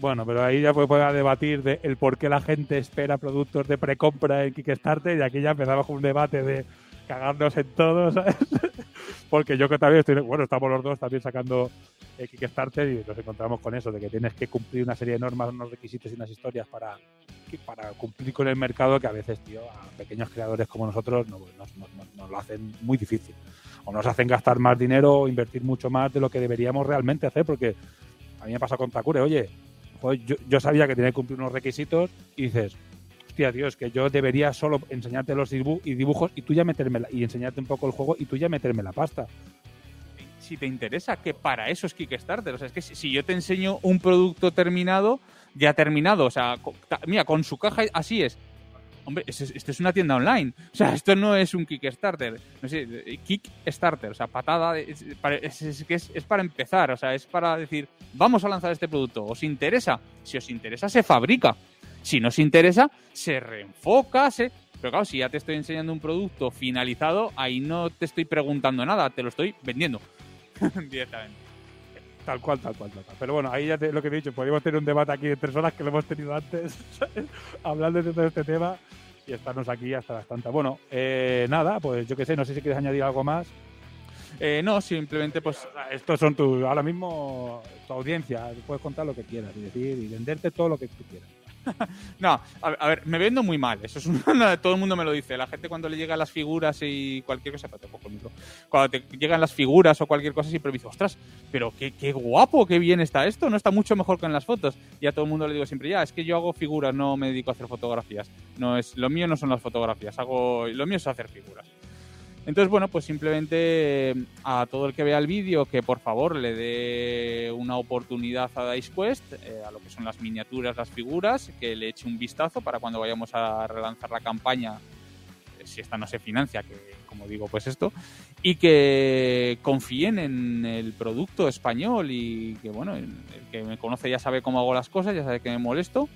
Bueno, pero ahí ya puede poder debatir de el por qué la gente espera productos de precompra en Kickstarter y aquí ya empezamos con un debate de cagarnos en todo, ¿sabes? Porque yo que también estoy, bueno, estamos los dos también sacando eh, Kickstarter y nos encontramos con eso, de que tienes que cumplir una serie de normas, unos requisitos y unas historias para, para cumplir con el mercado que a veces, tío, a pequeños creadores como nosotros no- nos, nos- nos- nos lo hacen muy difícil. O nos hacen gastar más dinero o invertir mucho más de lo que deberíamos realmente hacer, porque a mí me pasa con Takure, oye, joder, yo, sabía que tenía que cumplir unos requisitos y dices, hostia, Dios, que yo debería solo enseñarte los dibujos y tú ya meterme la- y enseñarte un poco el juego y tú ya meterme la pasta. si te interesa, que para eso es Kickstarter. O sea, es que si, si yo te enseño un producto terminado, ya terminado, o sea, mira, con su caja así es. Hombre, es- es- esto es una tienda online. O sea, esto no es un Kickstarter. No sé, eh, Kickstarter, o sea, patada. Es, es- es- es para empezar, o sea, es para decir, vamos a lanzar este producto. ¿Os interesa? Si os interesa, se fabrica. Si no os interesa, se reenfoca, se... Pero claro, si ya te estoy enseñando un producto finalizado, ahí no te estoy preguntando nada, te lo estoy vendiendo directamente. Tal cual, tal cual, tal cual. Pero bueno, ahí ya te- lo que he dicho, podríamos tener un debate aquí de tres horas que lo hemos tenido antes, hablando de todo este tema y estarnos aquí hasta las tantas. Bueno, eh, nada, pues yo qué sé, no sé si quieres añadir algo más. Eh, no, simplemente pues Estos son tu, ahora mismo tu audiencia, puedes contar lo que quieras y decir y venderte todo lo que tú quieras. No, a, ver, me vendo muy mal. Eso es una, todo el mundo me lo dice. La gente cuando le llegan las figuras y cualquier cosa, espérate, cojo el. Cuando te llegan las figuras o cualquier cosa, siempre me dice, ostras, pero qué, qué guapo, qué bien está esto. No está mucho mejor que en las fotos. Y a todo el mundo le digo siempre, ya, es que yo hago figuras, no me dedico a hacer fotografías. No es, lo mío no son las fotografías, hago, lo mío es hacer figuras. Entonces, bueno, pues simplemente eh, a todo el que vea el vídeo que por favor le dé una oportunidad a Dice Quest, eh, a lo que son las miniaturas, las figuras, que le eche un vistazo para cuando vayamos a relanzar la campaña, eh, si esta no se financia, que como digo, pues esto, y que confíen en el producto español y que, bueno, el que me conoce ya sabe cómo hago las cosas, ya sabe que me molesto.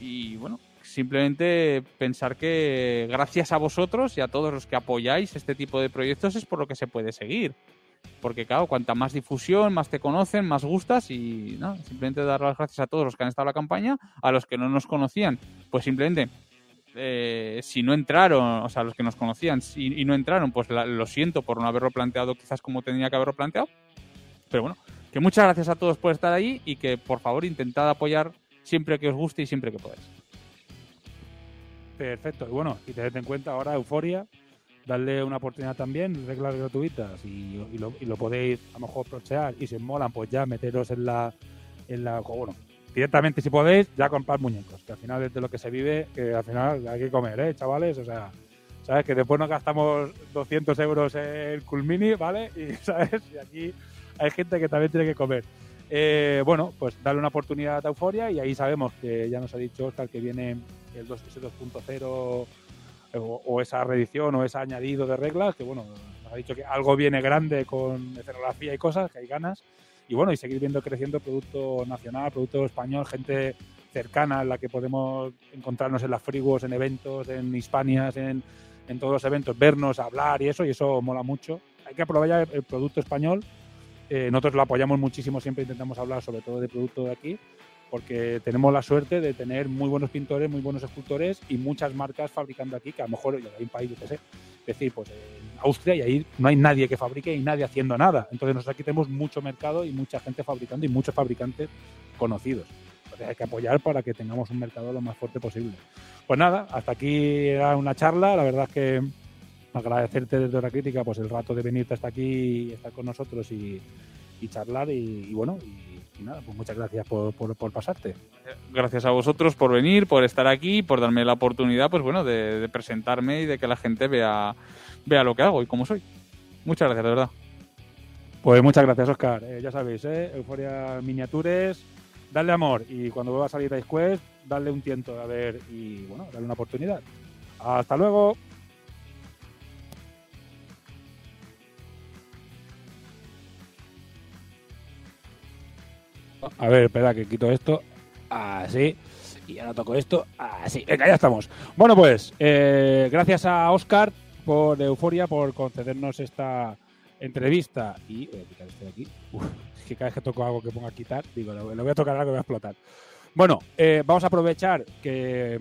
Y bueno, simplemente pensar que gracias a vosotros y a todos los que apoyáis este tipo de proyectos es por lo que se puede seguir. Porque claro, cuanta más difusión, más te conocen, más gustas y nada, simplemente dar las gracias a todos los que han estado en la campaña, a los que no nos conocían, pues simplemente eh, si no entraron, o sea, los que nos conocían y no entraron, pues la- lo siento por no haberlo planteado quizás como tenía que haberlo planteado. Pero bueno, que muchas gracias a todos por estar ahí y que por favor intentad apoyar siempre que os guste y siempre que podáis. Perfecto. Y bueno, y tened en cuenta ahora Euforia, darle una oportunidad también, reglas gratuitas y, lo podéis a lo mejor prochear y si os molan, pues ya meteros en la, en la, bueno, directamente si podéis, ya comprar muñecos, que al final es de lo que se vive, que al final hay que comer, ¿eh, chavales? O sea, ¿sabes? Que después nos gastamos 200 euros en Culmini, ¿vale? Y, ¿sabes? Y aquí hay gente que también tiene que comer. Eh, bueno, pues darle una oportunidad a Euforia y ahí sabemos que ya nos ha dicho Oscar que viene el 2, ese 2.0 o, o esa reedición o ese añadido de reglas, que bueno, nos ha dicho que algo viene grande con escenografía y cosas, que hay ganas. Y bueno, y seguir viendo creciendo producto nacional, producto español, gente cercana en la que podemos encontrarnos en las friguos, en eventos, en Hispanias, en, en todos los eventos, vernos, hablar y eso, y eso mola mucho. Hay que aprovechar el producto español. Eh, nosotros lo apoyamos muchísimo, siempre intentamos hablar sobre todo de producto de aquí, porque tenemos la suerte de tener muy buenos pintores, muy buenos escultores y muchas marcas fabricando aquí, que a lo mejor hay un país, yo sé, es decir, pues en Austria y ahí no hay nadie que fabrique y nadie haciendo nada. Entonces nosotros aquí tenemos mucho mercado y mucha gente fabricando y muchos fabricantes conocidos. Entonces hay que apoyar para que tengamos un mercado lo más fuerte posible. Pues nada, hasta aquí era una charla. La verdad es que agradecerte desde la crítica pues el rato de venirte hasta aquí y estar con nosotros y, y charlar y, y bueno, y, y, nada, pues muchas gracias por, por, por, pasarte. Gracias a vosotros por venir, por estar aquí, por darme la oportunidad, pues bueno, de, de presentarme y de que la gente vea, vea lo que hago y cómo soy. Muchas gracias, de verdad. Pues muchas gracias, Oscar. Eh, ya sabéis, ¿eh? Euforia Miniatures, darle amor y cuando vuelva a salir Ice Quest, darle un tiento a ver y bueno, darle una oportunidad. Hasta luego. A ver, espera que quito esto. Así. Y ahora toco esto. Así. Venga, ya estamos. Bueno, pues, eh, gracias a Oscar por Euforia por concedernos esta entrevista. Y voy a quitar este de aquí. Uf, es que cada vez que toco algo que ponga a quitar, digo, lo, voy a tocar algo que va a explotar. Bueno, eh, vamos a aprovechar que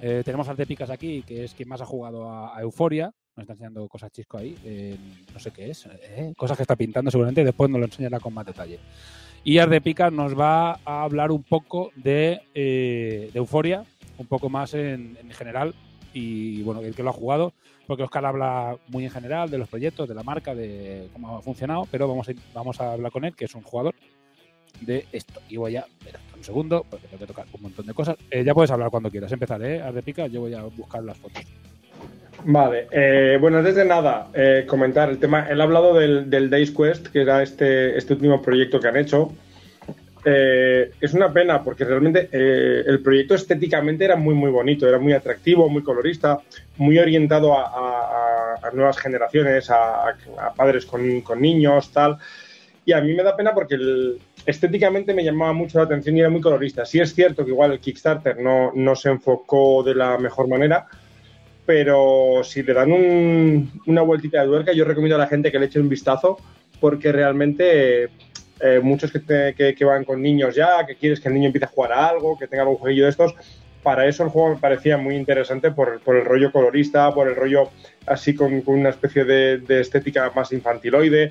eh, tenemos a Artepicas aquí, que es quien más ha jugado a, Euforia. Nos está enseñando cosas chisco ahí. No sé qué es. eh, cosas que está pintando seguramente. Después nos lo enseñará con más detalle. Y Ardepicas nos va a hablar un poco de, eh, de Euforia, un poco más en, en, general. Y bueno, el que lo ha jugado, porque Oscar habla muy en general de los proyectos, de la marca, de cómo ha funcionado, pero vamos a, vamos a hablar con él, que es un jugador de esto. Y voy a esto un segundo, porque tengo que tocar un montón de cosas. Eh, ya puedes hablar cuando quieras. Empezar, ¿eh? Ardepicas, yo voy a buscar las fotos. Vale, eh, bueno, antes de nada, eh, comentar el tema. Él ha hablado del, del, Days Quest, que era este, este último proyecto que han hecho. Eh, es una pena porque realmente eh, el proyecto estéticamente era muy, muy bonito, era muy atractivo, muy colorista, muy orientado a, a, a nuevas generaciones, a, a padres con, con, niños, tal. Y a mí me da pena porque el, estéticamente me llamaba mucho la atención y era muy colorista. Sí es cierto que igual el Kickstarter no, no se enfocó de la mejor manera pero si le dan un, una vueltita de tuerca, yo recomiendo a la gente que le eche un vistazo, porque realmente eh, muchos que, te, que, que, van con niños ya, que quieres que el niño empiece a jugar a algo, que tenga algún jueguillo de estos, para eso el juego me parecía muy interesante por, por el rollo colorista, por el rollo así con, con una especie de, de, estética más infantiloide.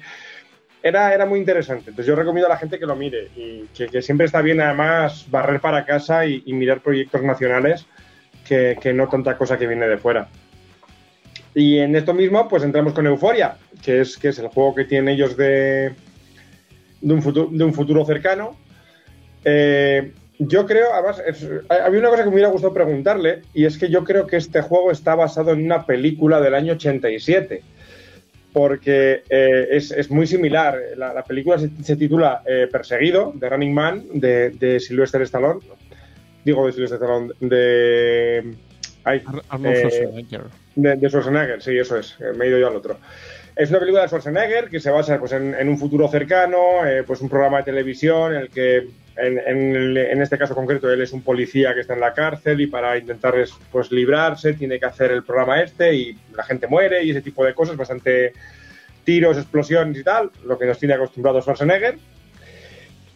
Era, era muy interesante. Entonces yo recomiendo a la gente que lo mire y que, que siempre está bien además barrer para casa y, y mirar proyectos nacionales que, no tanta cosa que viene de fuera. Y en esto mismo, pues entramos con Euforia, que es, que es el juego que tienen ellos de, de, un, futuro, de un futuro cercano. Eh, yo creo, además, había una cosa que me hubiera gustado preguntarle, y es que yo creo que este juego está basado en una película del año 87, porque eh, es, es, muy similar. La, la película se, titula eh, Perseguido, de Running Man, de Sylvester Stallone digo de Stallone, de... Ay, Arnold eh, Schwarzenegger. De, de, Schwarzenegger, sí, eso es, me he ido yo al otro. Es una película de Schwarzenegger que se basa pues, en, en un futuro cercano, eh, pues un programa de televisión en el que, en, en, en, este caso concreto, él es un policía que está en la cárcel y para intentar pues, librarse tiene que hacer el programa este y la gente muere y ese tipo de cosas, bastante tiros, explosiones y tal, lo que nos tiene acostumbrado Schwarzenegger.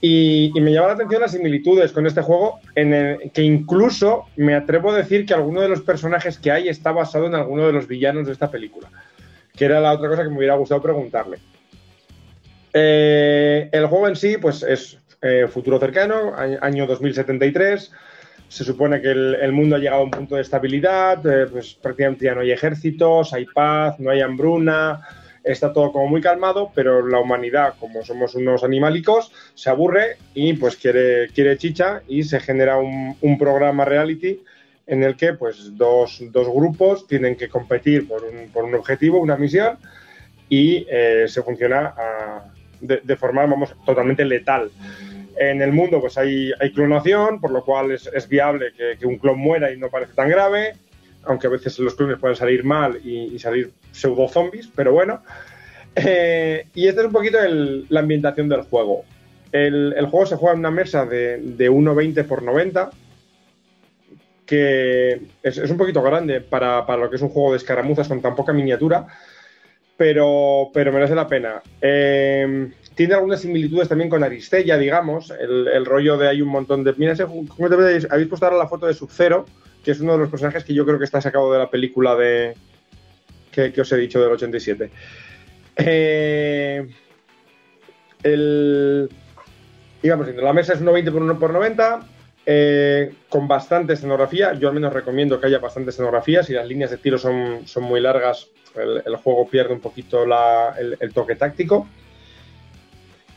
Y, me llama la atención las similitudes con este juego, en el que incluso me atrevo a decir que alguno de los personajes que hay está basado en alguno de los villanos de esta película, que era la otra cosa que me hubiera gustado preguntarle. Eh, el juego en sí, pues es eh, futuro cercano, año 2073. Se supone que el, el mundo ha llegado a un punto de estabilidad, eh, pues prácticamente ya no hay ejércitos, hay paz, no hay hambruna, está todo como muy calmado, pero la humanidad, como somos unos animálicos, se aburre y pues quiere, quiere chicha y se genera un, programa reality en el que pues dos, dos grupos tienen que competir por un, por un objetivo, una misión, y eh, se funciona a- de, de forma, vamos, totalmente letal. En el mundo pues hay, hay clonación, por lo cual es, es viable que, que un clon muera y no parece tan grave, aunque a veces los clones pueden salir mal y, salir pseudo zombies, pero bueno. Eh, y esta es un poquito la ambientación del juego. El, juego se juega en una mesa de, de 1,20 por 90, que es, un poquito grande para, para lo que es un juego de escaramuzas con tan poca miniatura, pero, pero merece la pena. Eh, tiene algunas similitudes también con Aristella, digamos, el, rollo de hay un montón de... Mira, habéis puesto ahora la foto de Sub-Zero, que es uno de los personajes que yo creo que está sacado de la película de que, os he dicho del 87. Eh, el, la mesa es 1,20 por 1 por 90, eh, con bastante escenografía. Yo al menos recomiendo que haya bastante escenografía. Si las líneas de tiro son, son muy largas, el, juego pierde un poquito la- el toque táctico.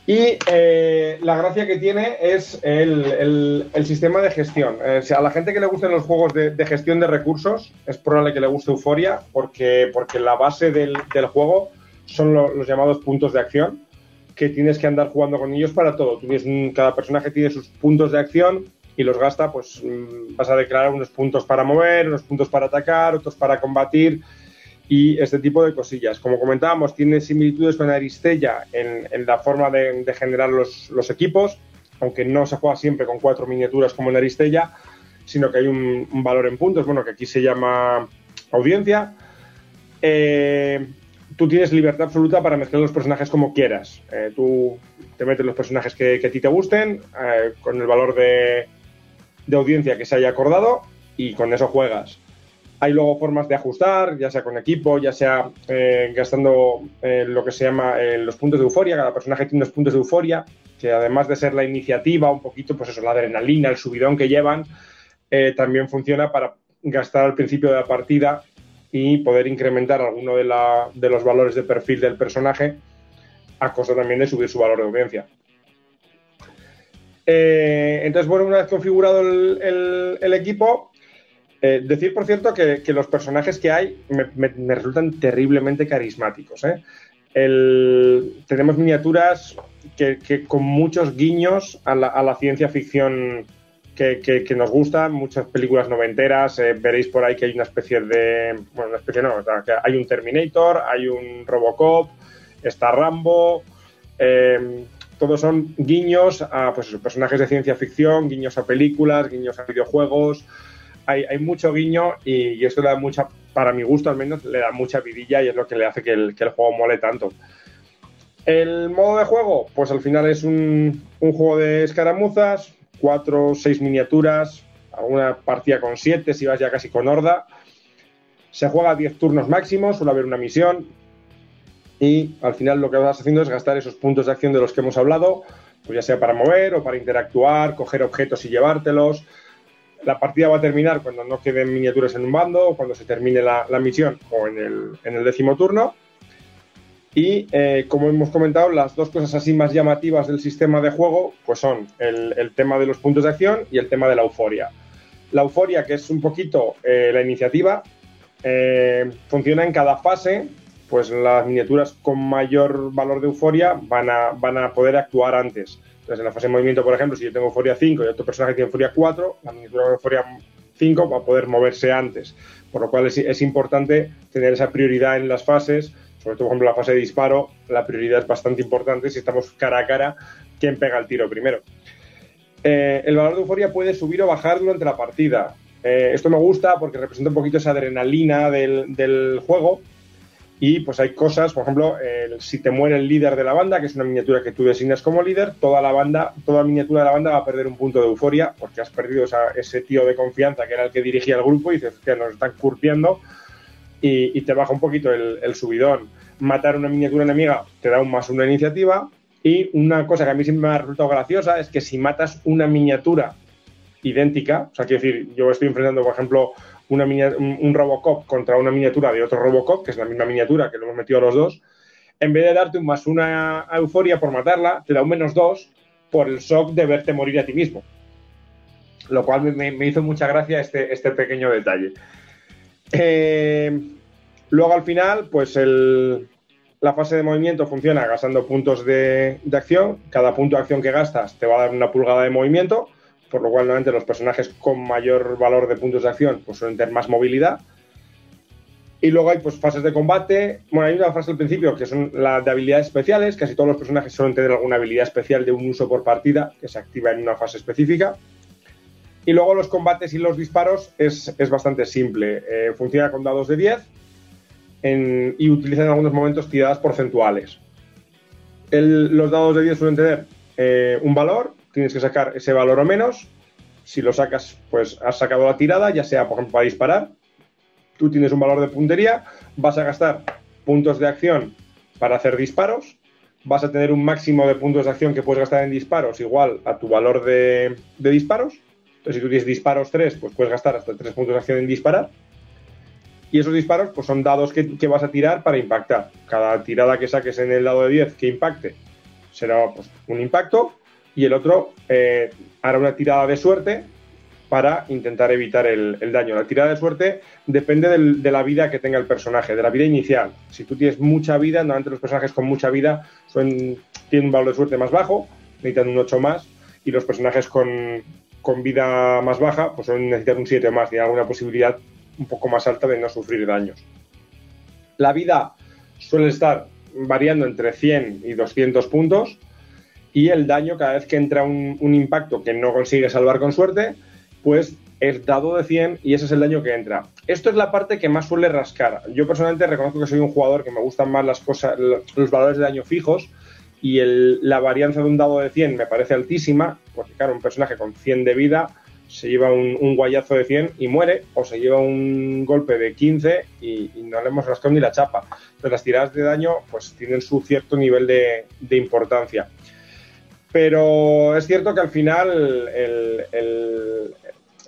Y eh, la gracia que tiene es el, el- sistema de gestión. Eh, si a la gente que le gusten los juegos de, gestión de recursos, es probable que le guste Euforia, porque, porque la base del, juego son lo- los llamados puntos de acción, que tienes que andar jugando con ellos para todo. Cada personaje tiene sus puntos de acción y los gasta, pues mm, vas a declarar unos puntos para mover, unos puntos para atacar, otros para combatir y este tipo de cosillas. Como comentábamos, tiene similitudes con Aristella en, la forma de, generar los, equipos, aunque no se juega siempre con cuatro miniaturas como en Aristella, sino que hay un, valor en puntos, bueno, que aquí se llama audiencia. Eh, tú tienes libertad absoluta para mezclar los personajes como quieras. Eh, tú te metes los personajes que, que a ti te gusten, eh, con el valor de, de audiencia que se haya acordado, y con eso juegas. Hay luego formas de ajustar, ya sea con equipo, ya sea eh, gastando eh, lo que se llama eh, los puntos de euforia. Cada personaje tiene unos puntos de euforia, que además de ser la iniciativa, un poquito, pues eso, la adrenalina, el subidón que llevan, también funciona para gastar al principio de la partida y poder incrementar alguno de, la- de los valores de perfil del personaje a costa también de subir su valor de audiencia. Entonces, bueno, una vez configurado el equipo, eh, decir, por cierto, que, los personajes que hay me, me- resultan terriblemente carismáticos. ¿eh? Tenemos miniaturas que, con muchos guiños a la, a la ciencia ficción que, que- que nos gusta, muchas películas noventeras, eh, veréis por ahí que hay una especie de, bueno, una especie no, o sea, que hay un Terminator, hay un Robocop, está Rambo, eh, todos son guiños a pues, personajes de ciencia ficción, guiños a películas, guiños a videojuegos, hay, hay mucho guiño y, y esto le da mucha, para mi gusto al menos, le da mucha vidilla y es lo que le hace que el, juego mole tanto. El modo de juego, pues al final es un, un juego de escaramuzas, cuatro, seis miniaturas, alguna partida con siete, si vas ya casi con horda. Se juega a 10 turnos máximos, suele haber una misión. Y al final lo que vas haciendo es gastar esos puntos de acción de los que hemos hablado, pues ya sea para mover o para interactuar, coger objetos y llevártelos. La partida va a terminar cuando no queden miniaturas en un bando, cuando se termine la, misión o en el, en el décimo turno. Y eh, como hemos comentado, las dos cosas así más llamativas del sistema de juego, pues son el, el tema de los puntos de acción y el tema de la euforia. La euforia, que es un poquito eh, la iniciativa, eh, funciona en cada fase, pues las miniaturas con mayor valor de euforia van a, van a poder actuar antes. Entonces, en la fase de movimiento, por ejemplo, si yo tengo euforia 5 y otro personaje tiene euforia 4, la miniatura con euforia 5 va a poder moverse antes. Por lo cual es, importante tener esa prioridad en las fases, sobre todo, por ejemplo, la fase de disparo, la prioridad es bastante importante si estamos cara a cara, quién pega el tiro primero. Eh, el valor de euforia puede subir o bajar durante la partida. Eh, esto me gusta porque representa un poquito esa adrenalina del juego. Y pues hay cosas, por ejemplo, el- si te muere el líder de la banda, que es una miniatura que tú designas como líder, toda la banda, toda miniatura de la banda va a perder un punto de euforia porque has perdido esa- ese tío de confianza que era el que dirigía el grupo y dices que nos están curtiendo y, te baja un poquito el, el subidón. Matar una miniatura enemiga te da un más una iniciativa. Y una cosa que a mí siempre me ha resultado graciosa es que si matas una miniatura idéntica. O sea, quiero decir, yo estoy enfrentando, por ejemplo, una un, un Robocop contra una miniatura de otro Robocop, que es la misma miniatura que lo hemos metido a los dos. En vez de darte un más una euforia por matarla, te da un menos dos por el shock de verte morir a ti mismo. Lo cual me hizo mucha gracia este, este pequeño detalle. Eh, luego al final, pues el, la fase de movimiento funciona gastando puntos de, de acción. Cada punto de acción que gastas te va a dar una pulgada de movimiento, por lo cual normalmente los personajes con mayor valor de puntos de acción pues suelen tener más movilidad. Y luego hay pues fases de combate. Bueno, hay una fase al principio que son las de habilidades especiales. Casi todos los personajes suelen tener alguna habilidad especial de un uso por partida que se activa en una fase específica. Y luego los combates y los disparos es, es bastante simple. Eh, funciona con dados de 10 en- y utiliza en algunos momentos tiradas porcentuales. Los dados de 10 suelen tener eh, un valor, tienes que sacar ese valor o menos. Si lo sacas, pues has sacado la tirada, ya sea, por ejemplo, para disparar. Tú tienes un valor de puntería, vas a gastar puntos de acción para hacer disparos. Vas a tener un máximo de puntos de acción que puedes gastar en disparos igual a tu valor de, disparos. Entonces, si tú tienes disparos 3, pues puedes gastar hasta 3 puntos de acción en disparar. Y esos disparos pues son dados que, que vas a tirar para impactar. Cada tirada que saques en el dado de 10 que impacte será pues, un impacto y el otro eh, hará una tirada de suerte para intentar evitar el, daño. La tirada de suerte depende de la vida que tenga el personaje, de la vida inicial. Si tú tienes mucha vida, normalmente los personajes con mucha vida suelen- tienen un valor de suerte más bajo, necesitan un 8 más, y los personajes con, con vida más baja pues suelen necesitar un 7 más, tienen alguna posibilidad un poco más alta de no sufrir daños. La vida suele estar variando entre 100 y 200 puntos y el daño cada vez que entra un, impacto que no consigue salvar con suerte, pues es dado de 100 y ese es el daño que entra. Esto es la parte que más suele rascar. Yo personalmente reconozco que soy un jugador que me gustan más las cosas, los valores de daño fijos y el- la varianza de un dado de 100 me parece altísima, porque claro, un personaje con 100 de vida se lleva un, guayazo de 100 y muere, o se lleva un golpe de 15 y, no le hemos rascado ni la chapa. Entonces las tiradas de daño pues tienen su cierto nivel de importancia. Pero es cierto que al final el, el-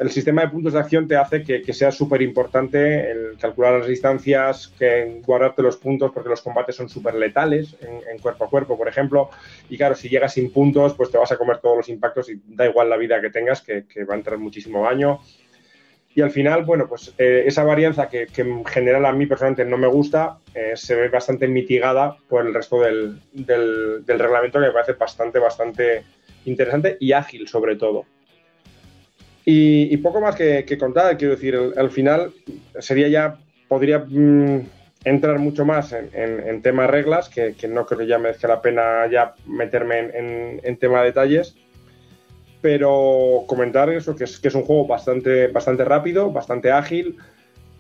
sistema de puntos de acción te hace que, que sea súper importante el calcular las distancias, que guardarte los puntos, porque los combates son súper letales en, en cuerpo a cuerpo, por ejemplo. Y claro, si llegas sin puntos, pues te vas a comer todos los impactos y da igual la vida que tengas, que, que va a entrar muchísimo daño. Y al final, bueno, pues eh, esa varianza que, que en general a mí personalmente no me gusta, eh, se ve bastante mitigada por el resto del, reglamento que me parece bastante, bastante interesante y ágil sobre todo. Y, poco más que, contar, quiero decir, al, al final sería ya, podría mm, entrar mucho más en, en, en tema reglas, que, no creo que ya merezca la pena ya meterme en, en tema de detalles pero comentar eso, que es, que es un juego bastante, bastante rápido, bastante ágil,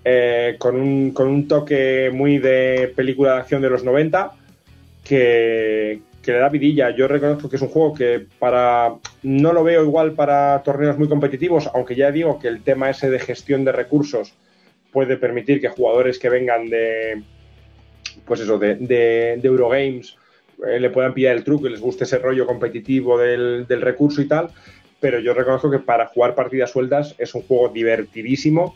eh, con, un, con un toque muy de película de acción de los 90, que, que le da vidilla. Yo reconozco que es un juego que para no lo veo igual para torneos muy competitivos, aunque ya digo que el tema ese de gestión de recursos puede permitir que jugadores que vengan de pues eso, de, de, de Eurogames eh, le puedan pillar el truco y les guste ese rollo competitivo del, del recurso y tal, pero yo reconozco que para jugar partidas sueltas es un juego divertidísimo,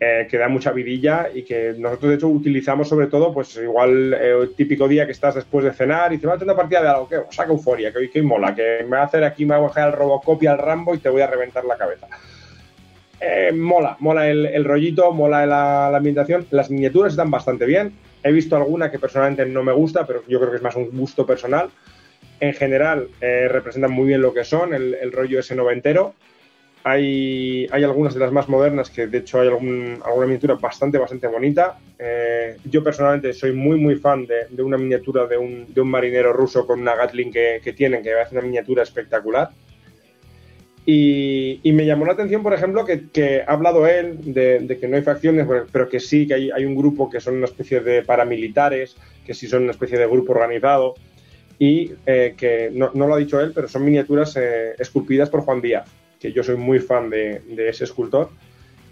eh, que da mucha vidilla y que nosotros de hecho utilizamos sobre todo, pues igual eh, típico día que estás después de cenar y te vas a hacer una partida de algo, que saca euforia, que hoy que mola, que me va a hacer aquí, me voy a dejar el Robocop y al Rambo y te voy a reventar la cabeza. Mola, mola el, el rollito, mola la, la ambientación, las miniaturas están bastante bien, He visto alguna que personalmente no me gusta, pero yo creo que es más un gusto personal. En general, eh, representan muy bien lo que son, el, rollo ese noventero. Hay, hay algunas de las más modernas que, de hecho, hay algún, alguna miniatura bastante, bastante bonita. Eh, yo personalmente soy muy, muy fan de, de una miniatura de un, de un, marinero ruso con una Gatling que, que tienen, que hace una miniatura espectacular. Y, me llamó la atención, por ejemplo, que, ha hablado él de, que no hay facciones, pero que sí, que hay, un grupo que son una especie de paramilitares, que sí son una especie de grupo organizado, y eh, que no, lo ha dicho él, pero son miniaturas eh, esculpidas por Juan Díaz, que yo soy muy fan de, ese escultor,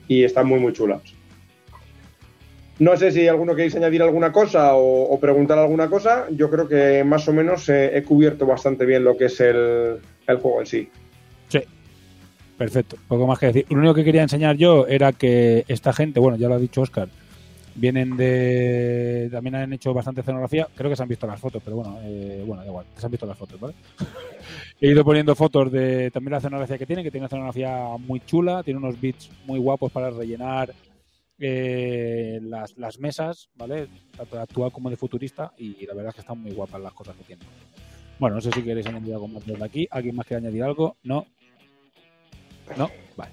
y están muy, muy chulas. No sé si alguno queréis añadir alguna cosa o, preguntar alguna cosa. Yo creo que más o menos eh, he cubierto bastante bien lo que es el juego en sí. Perfecto, poco más que decir. Lo único que quería enseñar yo era que esta gente, bueno, ya lo ha dicho Oscar, vienen de. También han hecho bastante escenografía. Creo que se han visto las fotos, pero bueno, eh, bueno, da igual, se han visto las fotos, ¿vale? He ido poniendo fotos de también la escenografía que tiene, que tiene una escenografía muy chula, tiene unos bits muy guapos para rellenar eh, las, las mesas, ¿vale? Tanto de actual como de futurista, y la verdad es que están muy guapas las cosas que tienen. Bueno, no sé si queréis añadir algo más desde aquí. ¿Alguien más quiere añadir algo? No.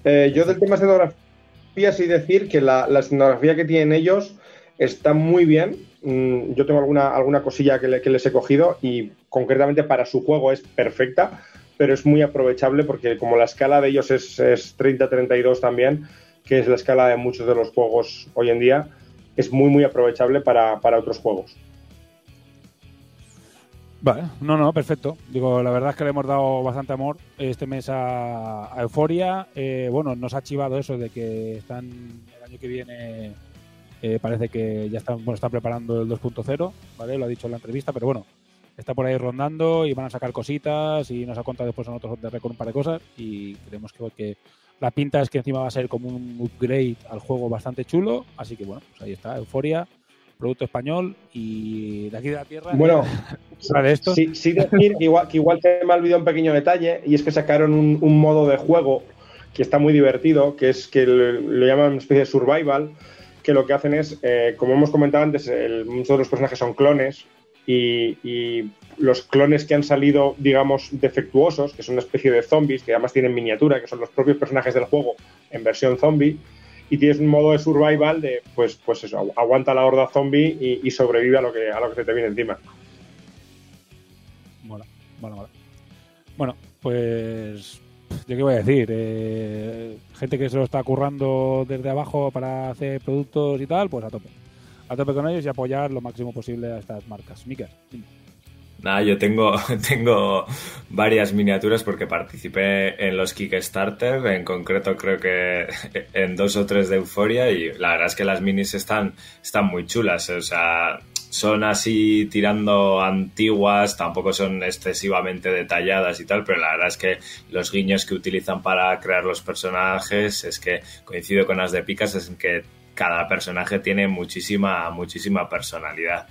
Eh, yo del tema escenografía sí decir que la, la escenografía que tienen ellos está muy bien. Mm, yo tengo alguna, alguna cosilla que les he cogido y concretamente para su juego es perfecta, pero es muy aprovechable porque como la escala de ellos es, es 30-32 también, que es la escala de muchos de los juegos hoy en día, es muy muy aprovechable para, para otros juegos. Vale, no, no, perfecto. Digo, la verdad es que le hemos dado bastante amor este mes a, a Euforia. Eh, bueno, nos ha chivado eso de que están el año que viene. eh, parece que ya están, bueno, están preparando el 2.0, ¿vale? Lo ha dicho en la entrevista, pero bueno, está por ahí rondando y van a sacar cositas y nos ha contado después a nosotros de con un par de cosas y creemos que, que la pinta es que encima va a ser como un upgrade al juego bastante chulo, así que bueno, pues ahí está, Euforia, producto español y de aquí de la tierra. Bueno, sale esto. Sí, sí decir que igual, que igual se me ha olvidado un pequeño detalle y es que sacaron un, un modo de juego que está muy divertido, que es que lo, lo llaman una especie de survival, que lo que hacen es, eh, como hemos comentado antes, el- muchos de los personajes son clones y, y los clones que han salido, digamos, defectuosos, que son una especie de zombies, que además tienen miniatura, que son los propios personajes del juego en versión zombie, y tienes un modo de survival de, pues, pues eso, agu- aguanta la horda zombie y, sobrevive a lo, que, a lo que se te viene encima. Mola, mola, mola. Bueno, pues. ¿Yo qué voy a decir? Eh, gente que se lo está currando desde abajo para hacer productos y tal, pues a tope. A tope con ellos y apoyar lo máximo posible a estas marcas. Mika, dime. Nada, yo tengo, tengo varias miniaturas porque participé en los Kickstarter, en concreto creo que en dos o tres de Euforia y la verdad es que las minis están, están muy chulas, o sea, son así tirando antiguas, tampoco son excesivamente detalladas y tal, pero la verdad es que los guiños que utilizan para crear los personajes es que coincido con las de Picas, es que cada personaje tiene muchísima, muchísima personalidad.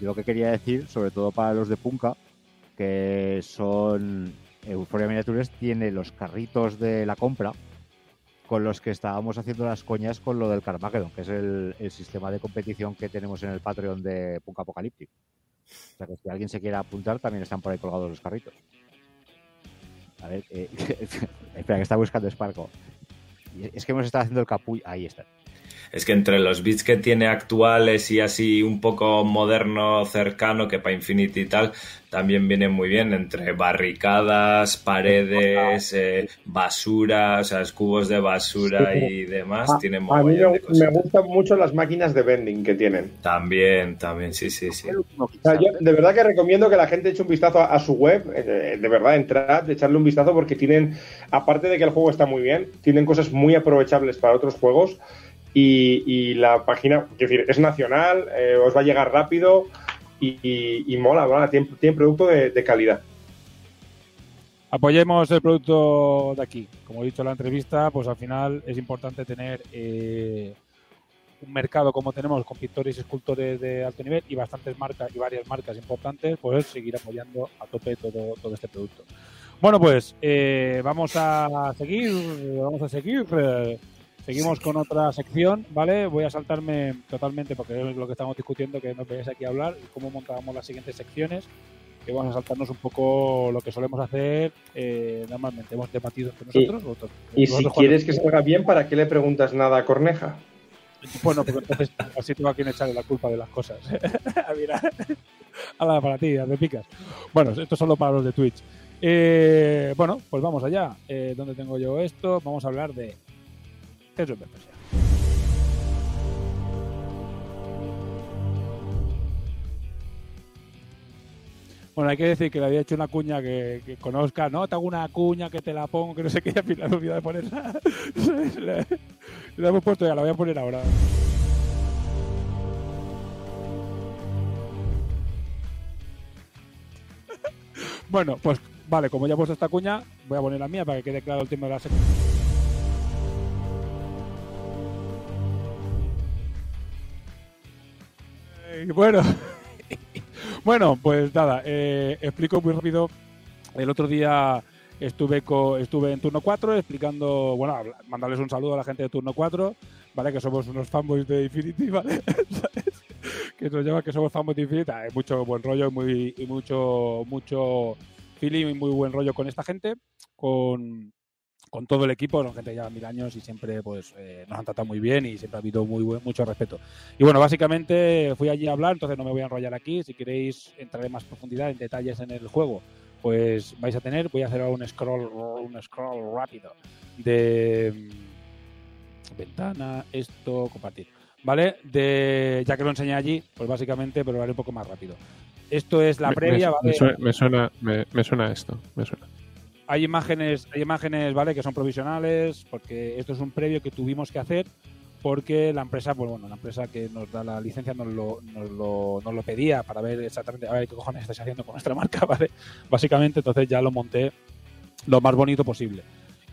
Yo lo que quería decir, sobre todo para los de Punka, que son Euphoria Miniatures, tiene los carritos de la compra con los que estábamos haciendo las coñas con lo del Carmageddon, que es el, sistema de competición que tenemos en el Patreon de Punka Apocalyptic. O sea que si alguien se quiere apuntar, también están por ahí colgados los carritos. A ver, eh, espera, que está buscando Sparko. Y Es que hemos estado haciendo el capullo. Ahí está. Es que entre los bits que tiene actuales y así un poco moderno, cercano, que para Infinity y tal, también viene muy bien entre barricadas, paredes, eh, basura, o sea, cubos de basura Sí. y demás. A, tiene a mí de me, cosas. gustan mucho las máquinas de vending que tienen. También, también, sí, sí, sí. El último O sea, yo Kickstarter. de verdad que recomiendo que la gente eche un vistazo a, a su web, eh, de verdad, entrad, echarle un vistazo porque tienen, aparte de que el juego está muy bien, tienen cosas muy aprovechables para otros juegos y, y la página, es nacional, eh, os va a llegar rápido y, y- mola, mola, tiene, producto de, de calidad. Apoyemos el producto de aquí. Como he dicho en la entrevista, pues al final es importante tener eh, un mercado como tenemos con pintores y escultores de alto nivel y bastantes marcas y varias marcas importantes, pues seguir apoyando a tope todo, todo este producto. Bueno, pues eh, vamos a seguir, vamos a seguir. eh, seguimos con otra sección, ¿vale? Voy a saltarme totalmente porque es lo que estamos discutiendo, que nos veáis aquí a hablar y cómo montamos las siguientes secciones que vamos a saltarnos un poco lo que solemos hacer eh, normalmente. Hemos debatido entre Y- nosotros. vosotros- Y si quieres que salga bien, ¿para qué le preguntas nada a Corneja? Bueno, pues entonces así tengo a quien echarle la culpa de las cosas. Mira, Hala, para ti, me picas. Bueno, esto es solo para los de Twitch. Eh, bueno, pues vamos allá. Eh, ¿Dónde tengo yo esto? Vamos a hablar de Bueno, hay que decir que le había hecho una cuña que, conozca, ¿no? Te hago una cuña que te la pongo, que no sé qué, y al final olvidé de ponerla. la, la hemos puesto ya, la voy a poner ahora. Bueno, pues Vale, como ya he puesto esta cuña, voy a poner la mía para que quede claro el tema de la sección. Bueno, bueno, pues nada, eh, explico muy rápido. El otro día estuve co- estuve en turno 4 explicando, bueno, mandarles un saludo a la gente de turno 4, ¿vale? Que somos unos fanboys de Infinity, ¿vale? Que nos llama que somos fanboys de Infinity. Hay mucho buen rollo y, muy, y mucho, mucho feeling y muy buen rollo con esta gente, con, con todo el equipo, son gente que lleva mil años y siempre pues eh, nos han tratado muy bien y siempre ha habido muy buen- mucho respeto. Y bueno, básicamente fui allí a hablar, entonces no me voy a enrollar aquí. Si queréis entrar en más profundidad en detalles en el juego, pues vais a tener, voy a hacer ahora un scroll, un scroll rápido de mm, ventana, esto, compartir. ¿Vale? De, ya que lo enseñé allí, pues básicamente, pero lo haré un poco más rápido. Esto es la previa, me, ¿vale? me suena, me suena, me- me suena esto. Me suena. Hay imágenes, hay imágenes, ¿vale? Que son provisionales, porque esto es un previo que tuvimos que hacer porque la empresa, pues bueno, la empresa que nos da la licencia nos lo, nos lo, nos lo pedía para ver exactamente, a ver qué cojones estáis haciendo con nuestra marca, ¿vale? Básicamente, entonces ya lo monté lo más bonito posible.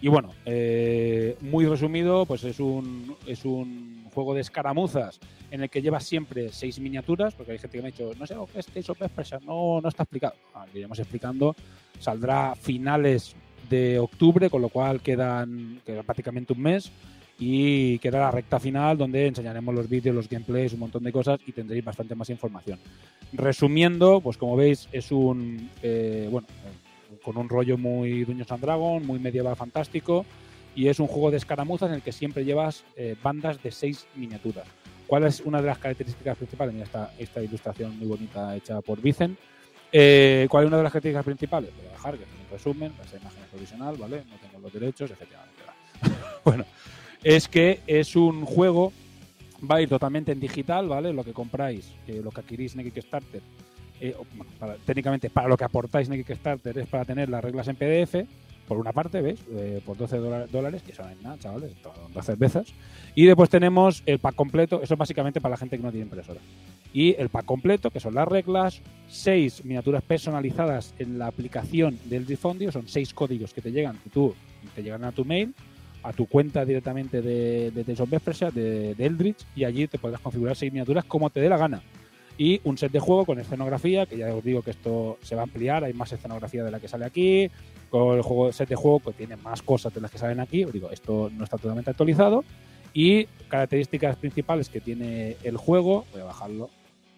Y bueno, eh, muy resumido, pues es un, es un juego de escaramuzas en el que lleva siempre seis miniaturas, porque hay gente que me ha dicho, no sé, ¿o qué es Tales of Vesperia? No, no está explicado. Ah, lo iremos explicando. Saldrá finales de octubre, con lo cual quedan, queda prácticamente un mes. Y queda la recta final donde enseñaremos los vídeos, los gameplays, un montón de cosas y tendréis bastante más información. Resumiendo, pues como veis, es un, eh, bueno, eh, con un rollo muy Dungeons and Dragon, muy medieval fantástico, y es un juego de escaramuzas en el que siempre llevas eh, bandas de seis miniaturas. ¿Cuál es una de las características principales? Mira esta, esta ilustración muy bonita hecha por Vicen. Eh, ¿Cuál es una de las características principales? Voy a dejar que es un resumen, esa imagen es provisional, ¿vale? No tengo los derechos, efectivamente. bueno, es que es un juego, va a ir totalmente en digital, ¿vale? Lo que compráis, eh, lo que adquirís en Kickstarter, eh, bueno, para- técnicamente para lo que aportáis en Kickstarter es para tener las reglas en PDF, por una parte, ¿ves? Eh, por 12 dola- dólares, que eso no es nada, chavales, son 12 veces. Y después tenemos el pack completo, eso es básicamente para la gente que no tiene impresora. Y el pack completo, que son las reglas, seis miniaturas personalizadas en la aplicación del Difondio, son seis códigos que te llegan, que tú, te llegan a tu mail, a tu cuenta directamente de, de de, de Eldritch, y allí te podrás configurar seis miniaturas como te dé la gana. Y un set de juego con escenografía, que ya os digo que esto se va a ampliar, hay más escenografía de la que sale aquí, con el juego, set de juego que tiene más cosas de las que salen aquí, os digo, esto no está totalmente actualizado, y características principales que tiene el juego, voy a bajarlo,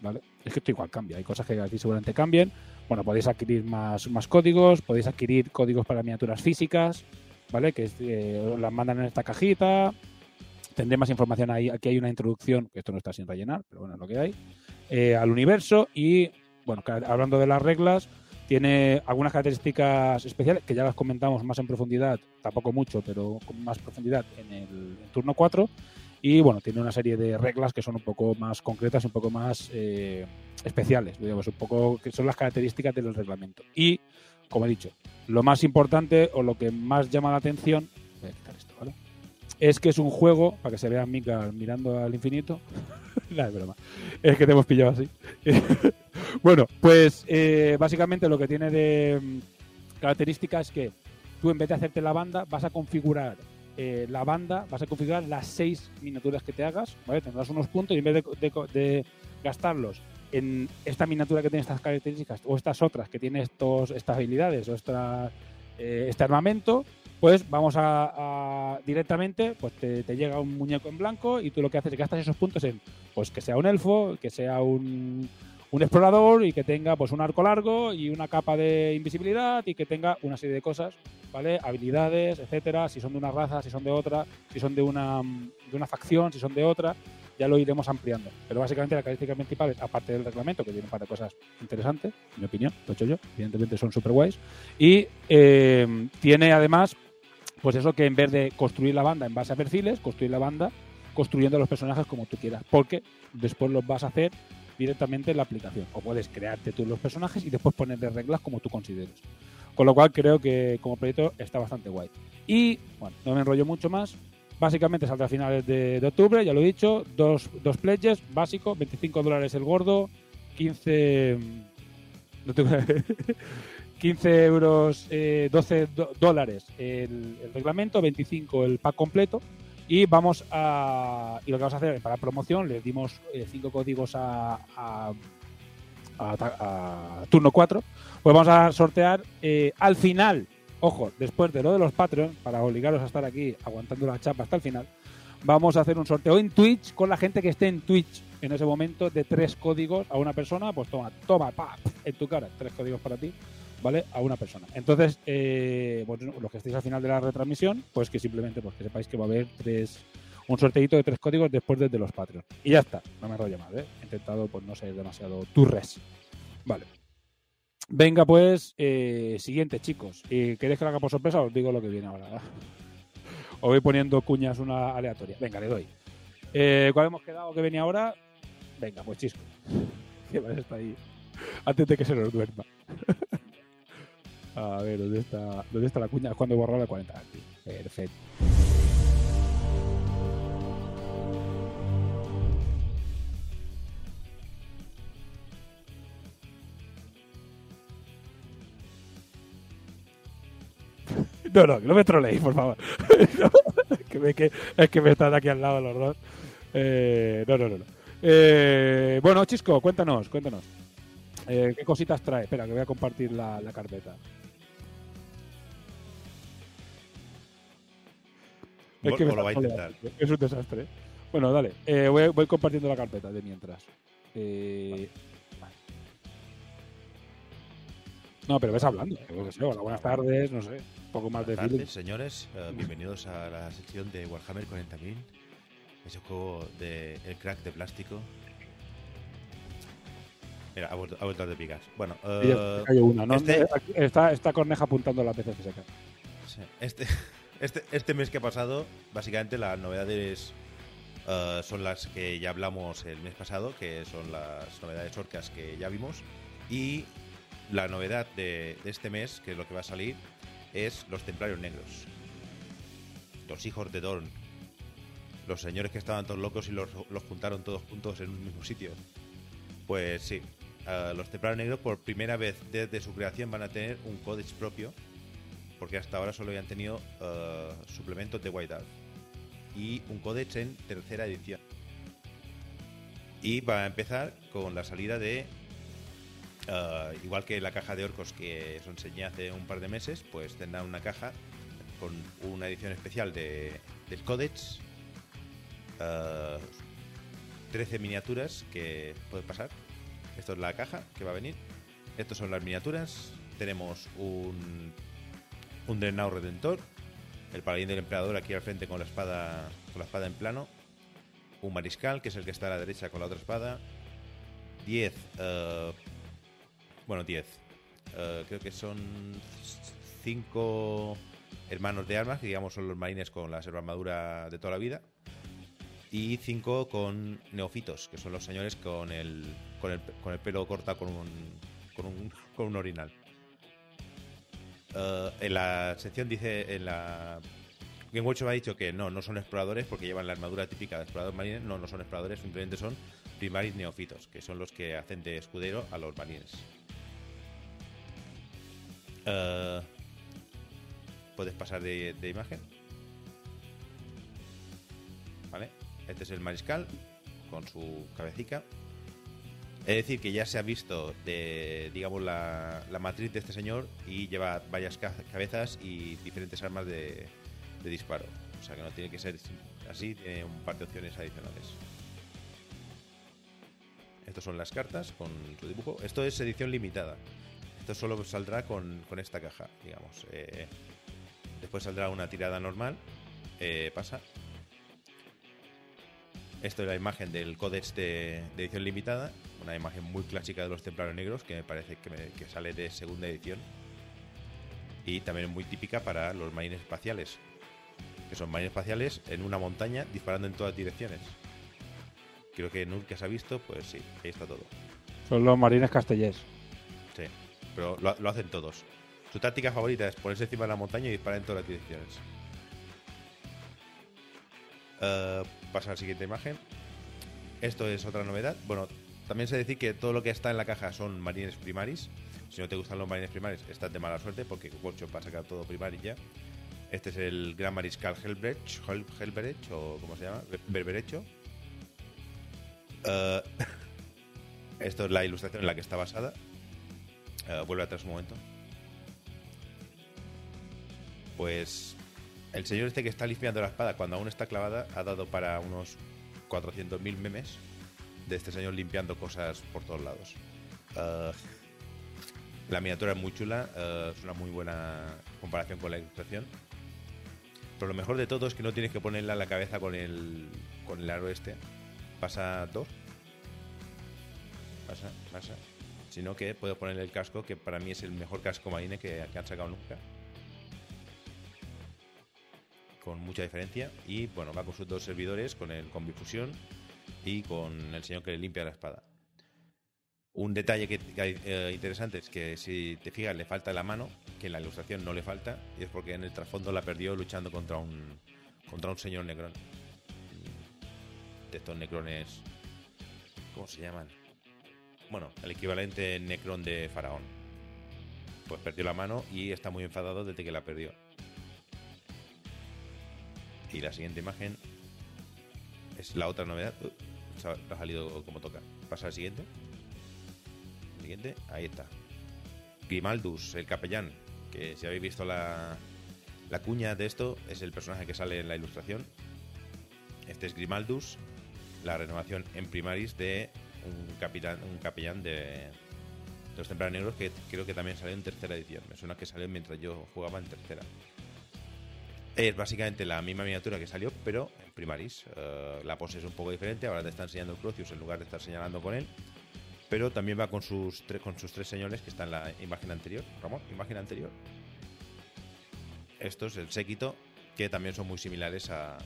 ¿vale? Es que esto igual cambia, hay cosas que aquí seguramente cambien. Bueno, podéis adquirir más, más códigos, podéis adquirir códigos para miniaturas físicas, ¿vale? Que eh, las mandan en esta cajita. Tendré más información ahí. Aquí hay una introducción, que esto no está sin rellenar, pero bueno, es lo que hay, eh, al universo. Y, bueno, hablando de las reglas, tiene algunas características especiales que ya las comentamos más en profundidad, tampoco mucho, pero con más profundidad en el turno 4. Y bueno, tiene una serie de reglas que son un poco más concretas, un poco más eh, especiales, digamos, un poco que son las características del reglamento. Y, como he dicho, lo más importante o lo que más llama la atención, Es que es un juego, para que se vea Mika mirando al infinito. es broma. Es que te hemos pillado así. bueno, pues eh, básicamente lo que tiene de mm, característica es que tú en vez de hacerte la banda, vas a configurar eh, la banda, vas a configurar las seis miniaturas que te hagas, ¿vale? Tendrás unos puntos y en vez de gastarlos en esta miniatura que tiene estas características o estas otras que tiene estos, estas habilidades o esta, eh, este armamento, pues vamos a, directamente, pues te, llega un muñeco en blanco y tú lo que haces es gastas esos puntos en, pues que sea un elfo, que sea un, un explorador y que tenga pues un arco largo y una capa de invisibilidad y que tenga una serie de cosas, ¿vale? Habilidades, etcétera, si son de una raza, si son de otra, si son de una, de una facción, si son de otra, ya lo iremos ampliando. Pero básicamente las características principales, aparte del reglamento, que tiene un par de cosas interesantes, en mi opinión, lo he hecho yo, evidentemente son super guays, y eh, tiene además, pues eso que en vez de construir la banda en base a perfiles, construir la banda construyendo los personajes como tú quieras, porque después los vas a hacer directamente en la aplicación. O puedes crearte tú los personajes y después ponerle reglas como tú consideres. Con lo cual creo que como proyecto está bastante guay. Y, bueno, no me enrollo mucho más. Básicamente saldrá a finales de, octubre, ya lo he dicho. Dos, dos pledges, básico, 25 dólares el gordo, 15... No tengo- 15 euros, eh, 12 do- dólares el, reglamento, 25 el pack completo. Y vamos a. Y lo que vamos a hacer para promoción, le dimos 5 códigos a, a, a- a turno 4. Pues vamos a sortear eh, al final, ojo, después de lo de los Patreon, para obligaros a estar aquí aguantando la chapa hasta el final, vamos a hacer un sorteo en Twitch con la gente que esté en Twitch en ese momento de tres códigos a una persona. Pues toma, toma, pa, en tu cara, tres códigos para ti. ¿Vale? A una persona. Entonces, eh, pues, los que estéis al final de la retransmisión, pues que simplemente pues, sepáis que va a haber tres, un sorteito de tres códigos después de los Patreon. Y ya está, no me enrollo más, ¿eh? He intentado pues no ser demasiado turres. Vale. Venga, pues, eh, siguiente, chicos. Eh, ¿Queréis que lo haga por sorpresa? Os digo lo que viene ahora. Os voy poniendo cuñas una aleatoria. Venga, le doy. Eh, ¿Cuál hemos quedado que venía ahora? Venga, pues chisco. Que está ahí. Antes de que se nos duerma. A ver, ¿dónde está, ¿dónde está la cuña? Es cuando he borrado la 40. Aquí. Perfecto. No, no, no me troleéis, por favor. Es, que me, que- están aquí al lado los dos. Eh, no, no, no. no. Eh, bueno, Chisco, cuéntanos, cuéntanos. Eh, ¿Qué cositas trae? Espera, que voy a compartir la carpeta. Es que o lo va a intentar. Es un desastre. Bueno, dale. Eh, voy, voy compartiendo la carpeta de mientras. Eh, vale. No, pero ves hablando. eh, yo qué sé, hola, buenas tardes, no sé. Un poco más de Buenas feeling. tardes, señores. Eh, bienvenidos a la sección de Warhammer 40.000. Ese juego de El Crack de plástico. Mira, ha vuelto, ha vuelto a de picar. Bueno, Y ya eh, se cayó una, ¿no? este- Eh, Está, está Corneja apuntando las veces que se cae. Sí. Este, este, este mes que ha pasado, básicamente las novedades eh, son las que ya hablamos el mes pasado, que son las novedades orcas que ya vimos. Y la novedad de, este mes, que es lo que va a salir, es los templarios negros. Los hijos de Dorn. Los señores que estaban todos locos y los, los juntaron todos juntos en un mismo sitio. Pues sí, eh, los templarios negros por primera vez desde su creación van a tener un códex propio porque hasta ahora solo habían tenido eh, suplementos de White Elf y un códex en tercera edición. Y va a empezar con la salida de, eh, igual que la caja de orcos que os enseñé hace un par de meses, pues tendrá una caja con una edición especial de, del códex, eh, 13 miniaturas que pueden pasar. Esto es la caja que va a venir. Estas son las miniaturas. Tenemos un un Dreadnought Redentor, el paladín del emperador aquí al frente con la espada con la espada en plano, un mariscal que es el que está a la derecha con la otra espada, 10 eh, bueno 10 eh, creo que son 5 hermanos de armas que digamos son los marines con la armadura de toda la vida. Y 5 con neofitos que son los señores con el con el, con el pelo cortado con un con un, con un orinal eh, en la sección dice, en la... Game Workshop ha dicho que no, no son exploradores porque llevan la armadura típica de explorador marines. No, no son exploradores, simplemente son primaris neofitos, que son los que hacen de escudero a los marines. Eh, Puedes pasar de, de imagen. Vale, este es el mariscal con su cabecita. Es decir, que ya se ha visto digamos, la, matriz de este señor y lleva varias ca- cabezas y diferentes armas de, disparo. O sea que no tiene que ser así, tiene un par de opciones adicionales. Estas son las cartas con su dibujo. Esto es edición limitada. Esto solo saldrá con, esta caja, digamos. Eh, después saldrá una tirada normal. Eh, pasa. Esto es la imagen del códex de, de edición limitada. Una imagen muy clásica de los templarios negros que me parece que, me- que sale de segunda edición. Y también muy típica para los marines espaciales. Que son marines espaciales en una montaña disparando en todas direcciones. Creo que que se ha visto, pues sí, ahí está todo. Son los marines castellés. Sí, pero lo, lo hacen todos. Su táctica favorita es ponerse encima de la montaña y disparar en todas las direcciones. Eh, pasa a la siguiente imagen. Esto es otra novedad. Bueno, también sé decir que todo lo que está en la caja son marines primaris. Si no te gustan los marines primaris, estás de mala suerte porque Workshop va a sacar todo primaris ya. Este es el Gran Mariscal Helbrecht, Hel- o ¿cómo se llama? Be- Berberecho. Eh, esto es la ilustración en la que está basada. Eh, vuelve atrás un momento. Pues el señor este que está limpiando la espada cuando aún está clavada ha dado para unos 400.000 memes de este señor limpiando cosas por todos lados. Eh, la miniatura es muy chula, eh, es una muy buena comparación con la ilustración. Pero lo mejor de todo es que no tienes que ponerla en la cabeza con el, con el aro este. Pasa dos. Pasa, pasa. Sino que puedo ponerle el casco, que para mí es el mejor casco marine que, que han sacado nunca. Con mucha diferencia. Y bueno, va con sus dos servidores, con el con bifusión y con el señor que le limpia la espada. Un detalle que, eh, interesante es que si te fijas le falta la mano, que en la ilustración no le falta, y es porque en el trasfondo la perdió luchando contra un contra un señor necrón. De estos necrones, ¿cómo se llaman? Bueno, el equivalente necrón de faraón. Pues perdió la mano y está muy enfadado desde que la perdió. Y la siguiente imagen es la otra novedad. Ha salido como toca. Pasa al siguiente. Siguiente, ahí está. Grimaldus, el capellán, que si habéis visto la, la cuña de esto, es el personaje que sale en la ilustración. Este es Grimaldus, la renovación en primaris de un capitán, un capellán de, los templarios negros que creo que también salió en tercera edición. Me suena que salió mientras yo jugaba en tercera. Es básicamente la misma miniatura que salió, pero en primaris. Eh, la pose es un poco diferente. Ahora te está enseñando el Crucius en lugar de estar señalando con él. Pero también va con sus, con sus tres señores que está en la imagen anterior. Ramón, imagen anterior. Estos, el séquito, que también son muy similares a,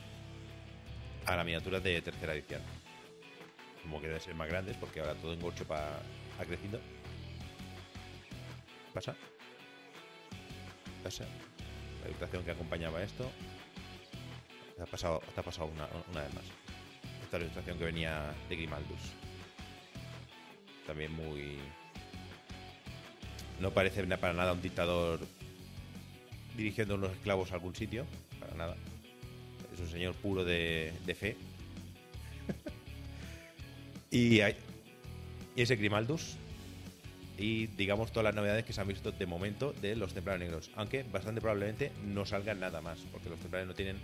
a la miniatura de tercera edición. Como que deben ser más grandes porque ahora todo en ha, ha crecido. Pasa. Pasa. La ilustración que acompañaba esto. Ha pasado, te ha pasado una, una vez más. Esta ilustración que venía de Grimaldus. También muy. No parece para nada un dictador dirigiendo unos esclavos a algún sitio. Para nada. Es un señor puro de, de fe. y, hay, y ese Grimaldus. Y digamos todas las novedades que se han visto de momento de los templarios negros. Aunque bastante probablemente no salgan nada más. Porque los templarios no tienen.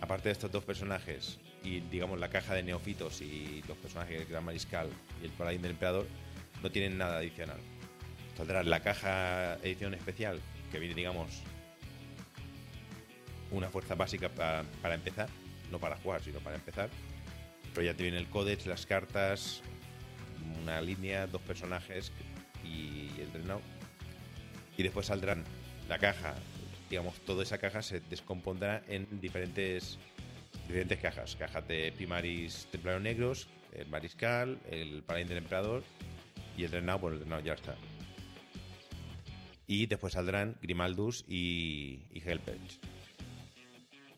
Aparte de estos dos personajes y digamos la caja de neofitos y los personajes del Gran Mariscal y el Paladín del Emperador, no tienen nada adicional. Saldrá la caja edición especial, que viene, digamos, una fuerza básica para, para empezar, no para jugar, sino para empezar. Pero ya te viene el códex, las cartas, una línea, dos personajes y el drenado. Y después saldrán la caja, digamos, toda esa caja se descompondrá en diferentes diferentes cajas. Cajas de Primaris Templarios Negros, el Mariscal, el Paladín del Emperador y el Drenado, pues el Drenado ya está. Y después saldrán Grimaldus y, y.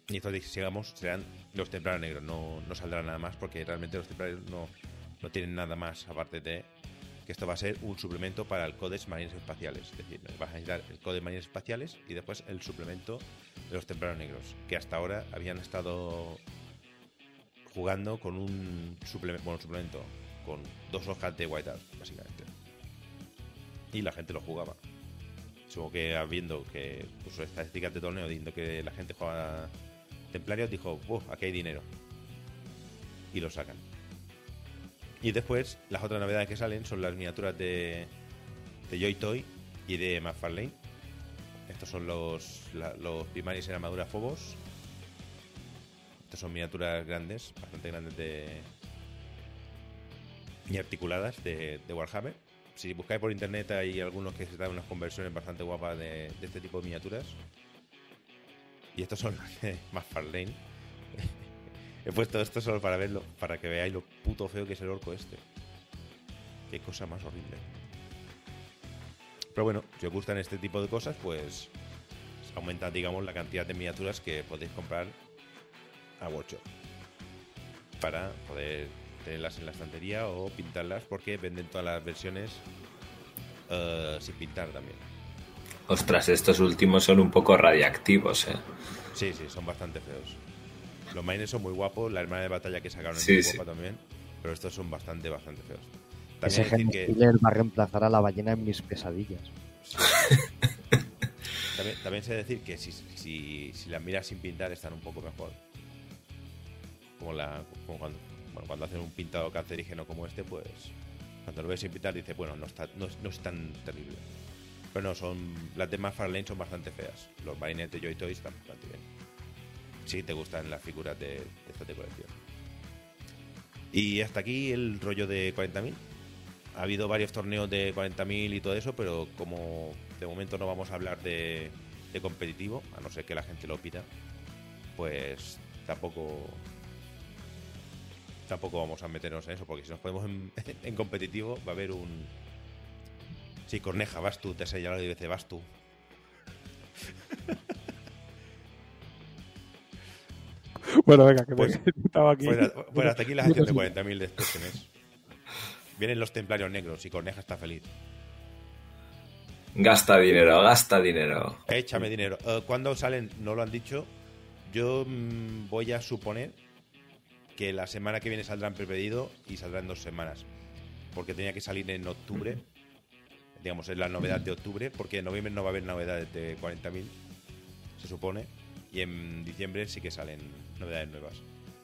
Y estos, digamos, serán los Templarios Negros. No, no nada más porque realmente los Templarios no, no tienen nada más aparte de que esto va a ser un suplemento para el Codex Marines Espaciales. Es decir, vas a necesitar el Codex Marines Espaciales y después el suplemento de los Templarios Negros, que hasta ahora habían estado jugando con un suplemento, bueno, suplemento, con dos hojas de White Art, básicamente. Y la gente lo jugaba. Supongo que habiendo que puso estadísticas de torneo diciendo que la gente juega Templarios, dijo, "Uf, aquí hay dinero. Y lo sacan. Y después, las otras novedades que salen son las miniaturas de, de Joy Toy y de McFarlane. Estos son los, la- los primarios en armadura Phobos. Estas son miniaturas grandes, bastante grandes de. y articuladas de, Warhammer. Si buscáis por internet hay algunos que se dan unas conversiones bastante guapas de, de este tipo de miniaturas. Y estos son los de McFarlane. He puesto esto solo para verlo, para que veáis lo puto feo que es el orco este. Qué cosa más horrible. Pero bueno, si os gustan este tipo de cosas, pues aumenta, digamos, la cantidad de miniaturas que podéis comprar a Workshop. Para poder tenerlas en la estantería o pintarlas porque venden todas las versiones eh, sin pintar también. Ostras, estos últimos son un poco radiactivos, ¿eh? Sí, sí, son bastante feos. Los Marines son muy guapos, la hermana de batalla que sacaron es Sí, muy sí. guapa también, pero estos son bastante, bastante feos. Ese También decir que, Killer va a reemplazar a la ballena en mis pesadillas. también, también sé decir que si, si, si las miras sin pintar están un poco mejor. Como, la, como cuando, bueno, cuando hacen un pintado cancerígeno como este, pues cuando lo ves sin pintar dices, bueno, no, está, no, es- no es tan terrible. Pero no, son, las de McFarlane son bastante feas. Los Marines de Joy Toys están bastante bien. Sí te gustan las figuras de, esta de colección. Y hasta aquí el rollo de 40.000. Ha habido varios torneos de 40.000 y todo eso, pero como de momento no vamos a hablar de, competitivo, a no ser que la gente lo pida, pues tampoco tampoco vamos a meternos en eso, porque si nos ponemos en, competitivo va a haber un... Sí, Corneja, vas tú, te has señalado y dice, vas tú. Bueno, venga, que Pues- me estaba aquí. Pues, pues hasta aquí la sección de 40.000 de este mes. Vienen los templarios negros y Corneja está feliz. Gasta dinero, gasta dinero. Échame dinero. Eh, ¿Cuándo salen? No lo han dicho. Yo mm, voy a suponer que la semana que viene saldrán prepedido y saldrán dos semanas. Porque tenía que salir en octubre. Digamos, es la novedad de octubre. Porque en noviembre no va a haber novedades de 40.000, se supone. Y en diciembre sí que salen novedades nuevas.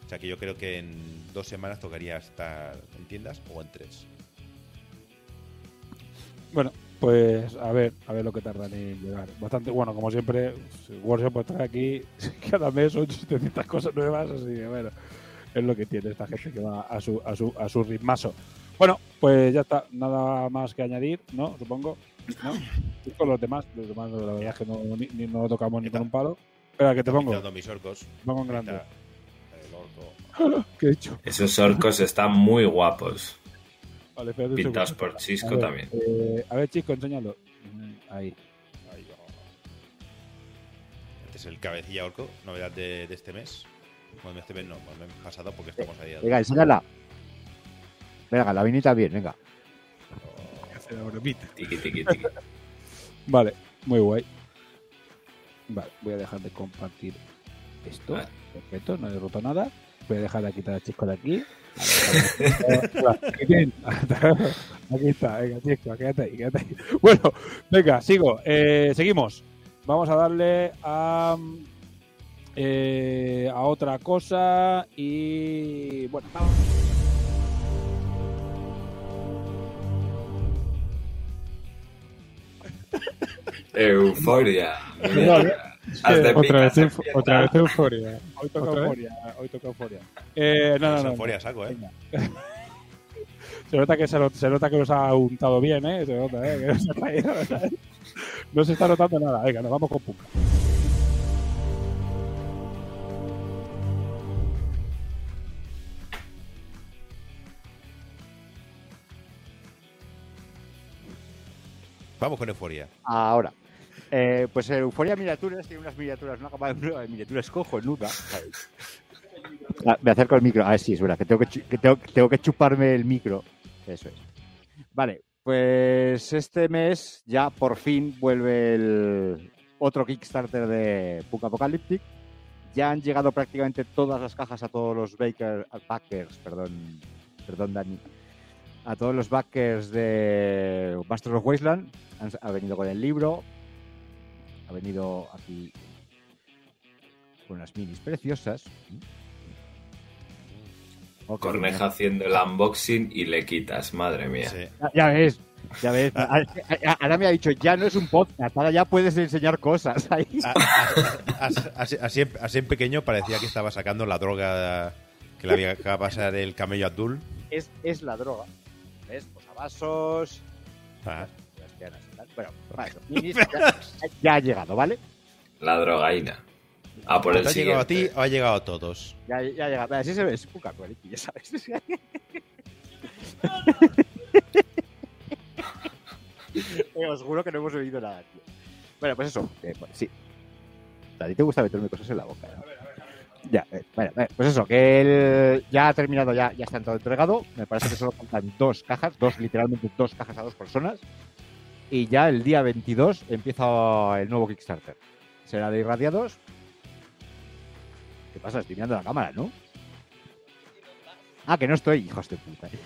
O sea que yo creo que en dos semanas tocaría estar en tiendas o en tres. Bueno, pues a ver, a ver lo que tardan en llegar. Bastante, bueno, como siempre, Workshop pues trae aquí cada mes son 700 cosas nuevas, así que bueno, es lo que tiene esta gente que va a su, a su, a su ritmazo. Bueno, pues ya está, nada más que añadir, ¿no? Supongo, ¿no? Y con los demás, los demás la verdad es que no, ni- no lo tocamos ni con un palo. Espera, que te pongo, mis orcos. pongo en grande. Orco. ¿Qué he hecho? Esos orcos están muy guapos. Vale, Pintados por Chisco A ver, también. eh, a ver, Chisco, enséñalo. Ahí. Este es el cabecilla orco, novedad de, de este mes. Bueno, este mes no, bueno, mes pasado porque estamos ahí. a- Venga, enséñala. Venga, la vinita bien, venga. Hace la bromita. Tiki, tiki, tiki. Vale, muy guay. Vale, voy a dejar de compartir esto. Vale. Perfecto, no he roto nada. Voy a dejar de quitar a Chisco de aquí. Aquí está, venga, Chisco, quédate ahí, quédate ahí. Bueno, venga, sigo. Eh, seguimos. Vamos a darle a, eh, a otra cosa y bueno, vamos. Euforia. Otra vez, otra vez euforia. Hoy toca euforia, hoy toca euforia. Eh, no, no, Es no, euforia, saco, ¿eh? Se nota que se, lo- se nota que nos ha untado bien, ¿eh? Se nota, ¿eh? Que no se ha. No se está notando nada. Venga, nos vamos con Punka. Vamos con euforia. Ahora. Eh, pues Euforia Miniaturas tiene unas miniaturas, una capa de miniaturas cojonuda. Ah, me acerco al micro. Ah, sí, es verdad, que tengo que, que tengo, que chuparme el micro. Eso es. Vale, pues este mes ya por fin vuelve el otro Kickstarter de Punk Apocalyptic. Ya han llegado prácticamente todas las cajas a todos los baker, backers, perdón, perdón Dani, a todos los backers de Masters of Wasteland. Han- ha venido con el libro, ha venido aquí con unas minis preciosas. Ok, Corneja haciendo el unboxing y le quitas, madre mía. Sí. Ya, ya ves, ya ves. A- a- Ahora me ha dicho, ya no es un podcast, ahora ya puedes enseñar cosas ahí. A- a- a- Así, así en- así en pequeño parecía que estaba sacando la droga que le había de pasar el camello Abdul. Es, es la droga. ¿Ves? Posavasos, Ah, Bueno, ya, ya ha llegado, ¿vale? La drogaína. Ah, por el ¿Te ha llegado a ti o ha llegado a todos? Ya, ya ha llegado. Así se ve, es poca ya sabes. Eh, Os juro que no hemos oído nada, tío. Bueno, pues eso. eh, bueno, sí. A ti te gusta meterme cosas en la boca. ¿no? Ya, eh, bueno, eh, pues eso, que él ya ha terminado, ya, ya está todo entregado. Me parece que solo faltan dos cajas, dos, literalmente dos cajas a dos personas. Y ya el día 22 empieza el nuevo Kickstarter. Será de irradiados. ¿Qué pasa? Estoy mirando la cámara, ¿no? Ah, que no estoy, hijos de puta.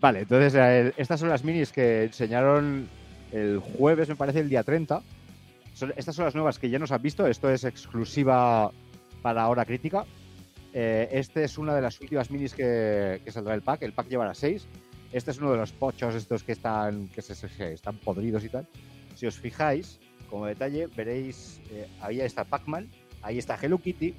vale, entonces eh, estas son las minis que enseñaron el jueves, me parece, el día 30. Son- estas son las nuevas que ya nos han visto. Esto es exclusiva para hora crítica. Eh, este es una de las últimas minis que, que saldrá el pack. El pack llevará seis. Este es uno de los pochos estos que están, que se, se- están podridos y tal. Si os fijáis, como detalle, veréis, eh, ahí está Pac-Man, ahí está Hello Kitty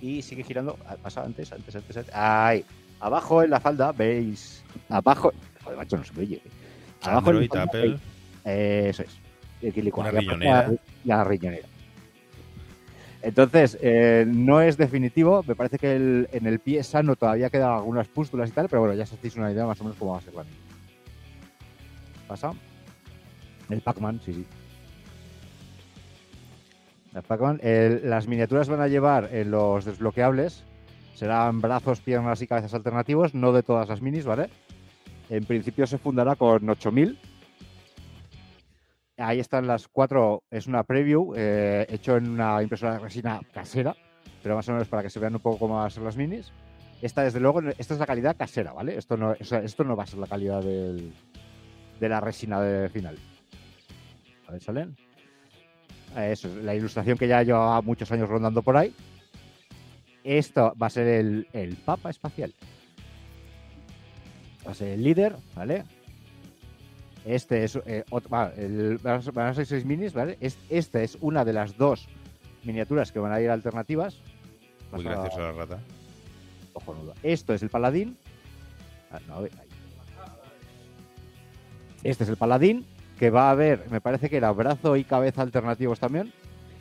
y sigue girando. Ha pasado antes, antes, antes, antes. Ahí. Abajo en la falda veis. Abajo. Joder, macho, no se me oye. Abajo en la Android, falda Apple. veis- eh, eso es. El. La, la riñonera. Entonces, eh, no es definitivo. Me parece que en el pie sano todavía quedan algunas pústulas y tal, pero bueno, ya os hacéis una idea más o menos cómo va a ser la. ¿Pasa? El Pac-Man, sí, sí. El Pac-Man. Las miniaturas van a llevar en los desbloqueables. Serán brazos, piernas y cabezas alternativos, no de todas las minis, ¿vale? En principio se fundará con 8000. Ahí están las cuatro, es una preview eh, hecho en una impresora de resina casera, pero más o menos para que se vean un poco cómo van a ser las minis. Esta, desde luego, esta es la calidad casera, ¿vale? Esto no, esto no va a ser la calidad del- de la resina de final. A ver, ¿salen? Eso es la ilustración que ya lleva muchos años rondando por ahí. Esto va a ser el, el Papa espacial. Va a ser el líder, ¿vale? Este es eh, otro, el- van a ser- seis minis, ¿vale? Es- Esta es una de las dos miniaturas que van a ir alternativas. Muy a- gracioso la rata. cojonudo. Esto es el paladín. Ah, no, ahí. Este es el paladín, que va a haber, me parece que era brazo y cabeza alternativos también.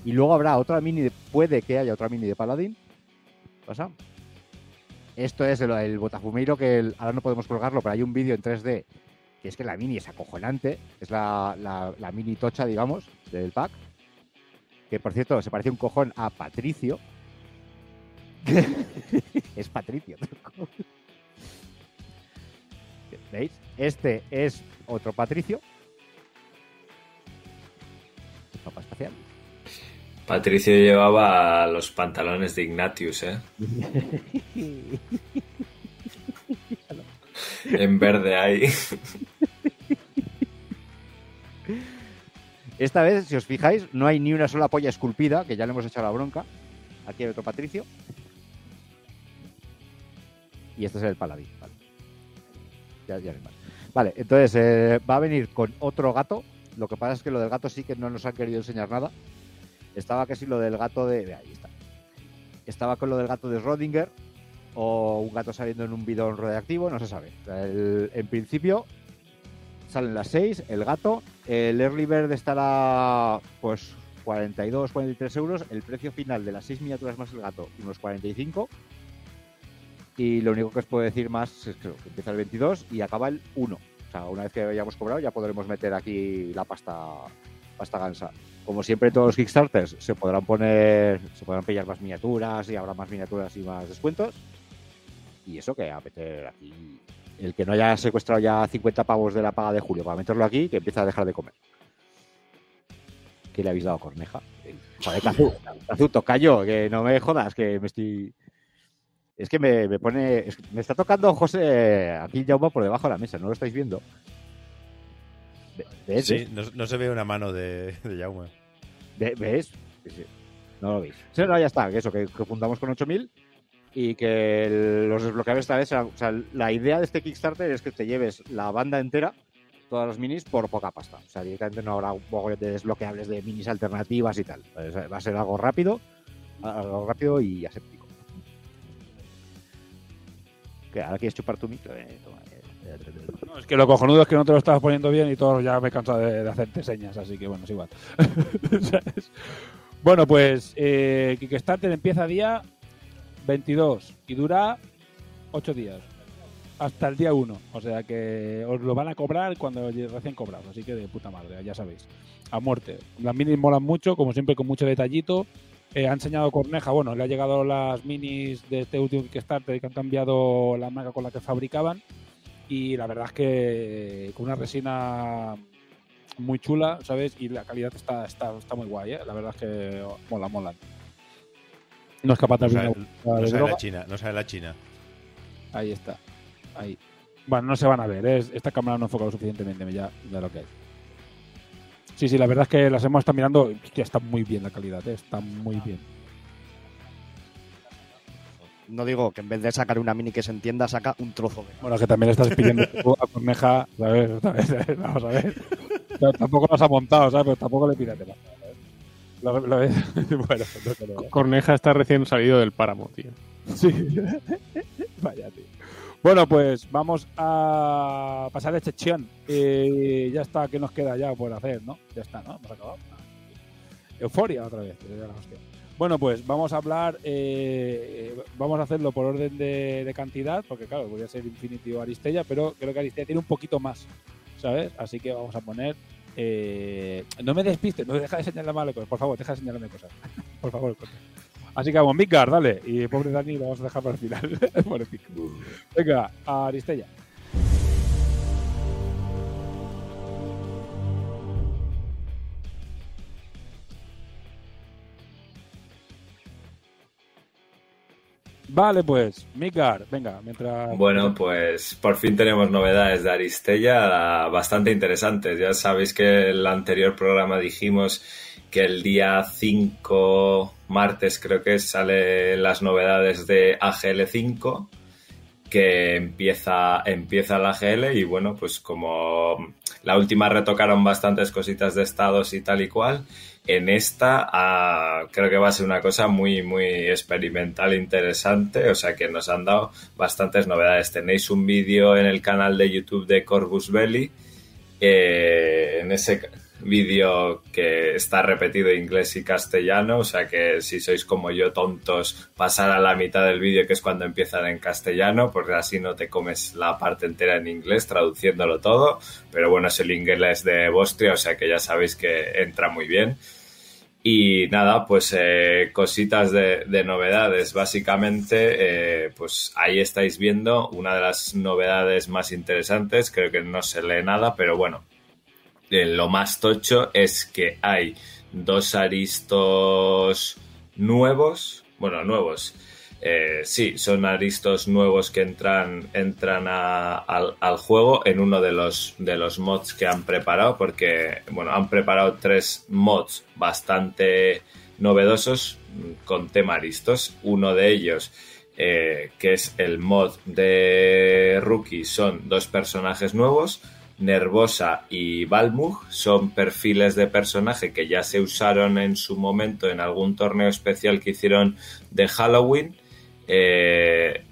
Y luego habrá otra mini, de- puede que haya otra mini de paladín. ¿Pasa? Esto es el, el botafumeiro que el- ahora no podemos colgarlo, pero hay un vídeo en 3D que es que la mini es acojonante. Es la, la- la mini tocha, digamos, del pack. Que por cierto, se parece un cojón a Patricio. es Patricio. ¿Veis? Este es otro Patricio. Espacial. Patricio llevaba los pantalones de Ignatius, ¿eh? En verde ahí. Esta vez, si os fijáis, no hay ni una sola polla esculpida, que ya le hemos echado la bronca. Aquí hay otro Patricio. Y este es el paladín. Vale, ya, ya. Vale, entonces eh, va a venir con otro gato. Lo que pasa es que lo del gato sí que no nos han querido enseñar nada. Estaba casi lo del gato de. Ahí está. Estaba con lo del gato de Schrödinger. O un gato saliendo en un bidón radiactivo, no se sabe. En principio salen las 6, el gato. El early bird estará pues 42, 43 euros. El precio final de las 6 miniaturas más el gato, unos 45. Y lo único que os puedo decir más es que empieza el 22 y acaba el 1. O sea, una vez que hayamos cobrado ya podremos meter aquí la pasta, pasta gansa. Como siempre, todos los Kickstarters se podrán poner, se podrán pillar más miniaturas y habrá más miniaturas y más descuentos. Y eso que a meter aquí. El que no haya secuestrado ya 50 pavos de la paga de julio para meterlo aquí, que empieza a dejar de comer. ¿Qué le habéis dado Corneja? Joder, Cazu, Cazu, tocayo, que no me jodas, que me estoy. Es que me, me pone. es que me está tocando José aquí Jauma por debajo de la mesa, ¿no lo estáis viendo? Ve- ¿Ves? Sí, no, no se ve una mano de, de Jaume. Ve- ¿Ves? Sí, sí. No lo veis. Sí, no, ya está, que eso, que, que fundamos con 8000 y que los desbloqueables esta vez o sea, la idea de este Kickstarter es que te lleves la banda entera, todas las minis, por poca pasta. O sea, directamente no habrá un poco de desbloqueables de minis alternativas y tal. Va a ser algo rápido, algo rápido y aséptico. ¿Qué? ¿Ahora quieres chupar tu micro? Eh, toma, eh. No, es que lo cojonudo es que no te lo estabas poniendo bien y todo ya me he cansado de, de hacerte señas, así que bueno, es igual. Bueno, pues eh, Kickstarter empieza día 22 y dura 8 días. hasta el día 1. O sea que os lo van a cobrar cuando recién cobrado. Así que de puta madre, ya sabéis. A muerte. Las minis molan mucho, como siempre, con mucho detallito. Eh, ha enseñado Corneja, bueno, le ha llegado las minis de este último Kickstarter que han cambiado la marca con la que fabricaban. Y la verdad es que con una resina muy chula, ¿sabes? Y la calidad está, está, está muy guay, ¿eh? La verdad es que mola, mola. No es capaz de No abrir sabe, una no de sabe droga. la China, no sabe la China. Ahí está. Ahí. Bueno, no se van a ver. ¿eh? Esta cámara no enfoca lo suficientemente. Ya, ya lo que hay. Sí, sí, la verdad es que las hemos estado mirando. Hostia, está muy bien la calidad. ¿eh? Está muy bien. No digo que en vez de sacar una mini que se entienda, saca un trozo de. Bueno, que también le estás pidiendo a Corneja. ¿sabes? Otra vez, ¿eh? Vamos a ver. Pero tampoco las ha montado, ¿sabes? Pero tampoco le pidas Corneja está recién salido del páramo, tío. Sí. Vaya, tío. Bueno, pues vamos a pasar de sección. Eh, ya está, ¿qué nos queda ya por hacer, no? Ya está, ¿no? Hemos acabado. Euforia otra vez. Bueno, pues vamos a hablar, eh, vamos a hacerlo por orden de, de cantidad, porque claro, podría ser Infinity o Aristella, pero creo que Aristella tiene un poquito más, ¿sabes? Así que vamos a poner... eh, no me despistes, no deja de señalarme cosas, por favor, deja de señalarme cosas. por favor. Así que vamos, Midgard, dale. Y pobre Dani lo vamos a dejar para el final. Venga, Aristella. Vale, pues, Midgard, venga, mientras... Bueno, pues por fin tenemos novedades de Aristella bastante interesantes. Ya sabéis que en el anterior programa dijimos que el día 5, martes creo que sale las novedades de AGL5, que empieza, empieza la AGL y bueno, pues como la última retocaron bastantes cositas de estados y tal y cual, en esta creo que va a ser una cosa muy, muy experimental, interesante, o sea que nos han dado bastantes novedades. Tenéis un vídeo en el canal de YouTube de Corvus Belli, en ese vídeo que está repetido inglés y castellano, o sea que si sois como yo tontos, pasar a la mitad del vídeo que es cuando empiezan en castellano, porque así no te comes la parte entera en inglés traduciéndolo todo, pero bueno, es el inglés de Bostria, o sea que ya sabéis que entra muy bien. Y nada, pues eh, cositas de, de novedades. Básicamente, eh, pues ahí estáis viendo una de las novedades más interesantes. Creo que no se lee nada, pero bueno, eh, lo más tocho es que hay dos aristos nuevos. Bueno, nuevos. Eh, sí, son aristos nuevos que entran, entran al, juego en uno de los, de los mods que han preparado, porque bueno, han preparado tres mods bastante novedosos con tema aristos. Uno de ellos, eh, que es el mod de Rookie, son dos personajes nuevos. Nervosa y Balmug son perfiles de personaje que ya se usaron en su momento en algún torneo especial que hicieron de Halloween. Eh,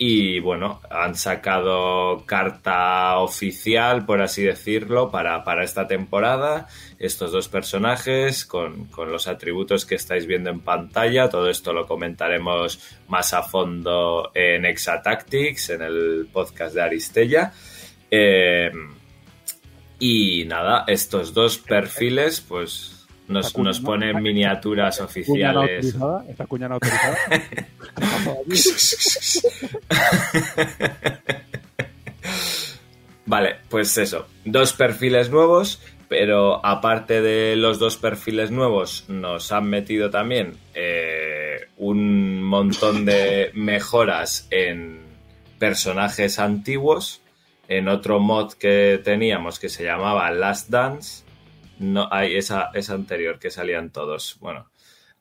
y bueno, han sacado carta oficial, por así decirlo, para, para esta temporada. Estos dos personajes con, con los atributos que estáis viendo en pantalla. Todo esto lo comentaremos más a fondo en Exatactics, en el podcast de Aristella. Eh, y nada, estos dos perfiles, pues nos, Esta cuña nos no- ponen miniaturas Cuña no oficiales. autorizada, esta cuña no autorizada. Vale, pues eso, dos perfiles nuevos, pero aparte de los dos perfiles nuevos, nos han metido también eh, un montón de mejoras en personajes antiguos, en otro mod que teníamos que se llamaba Last Dance, no hay esa, esa anterior que salían todos, bueno,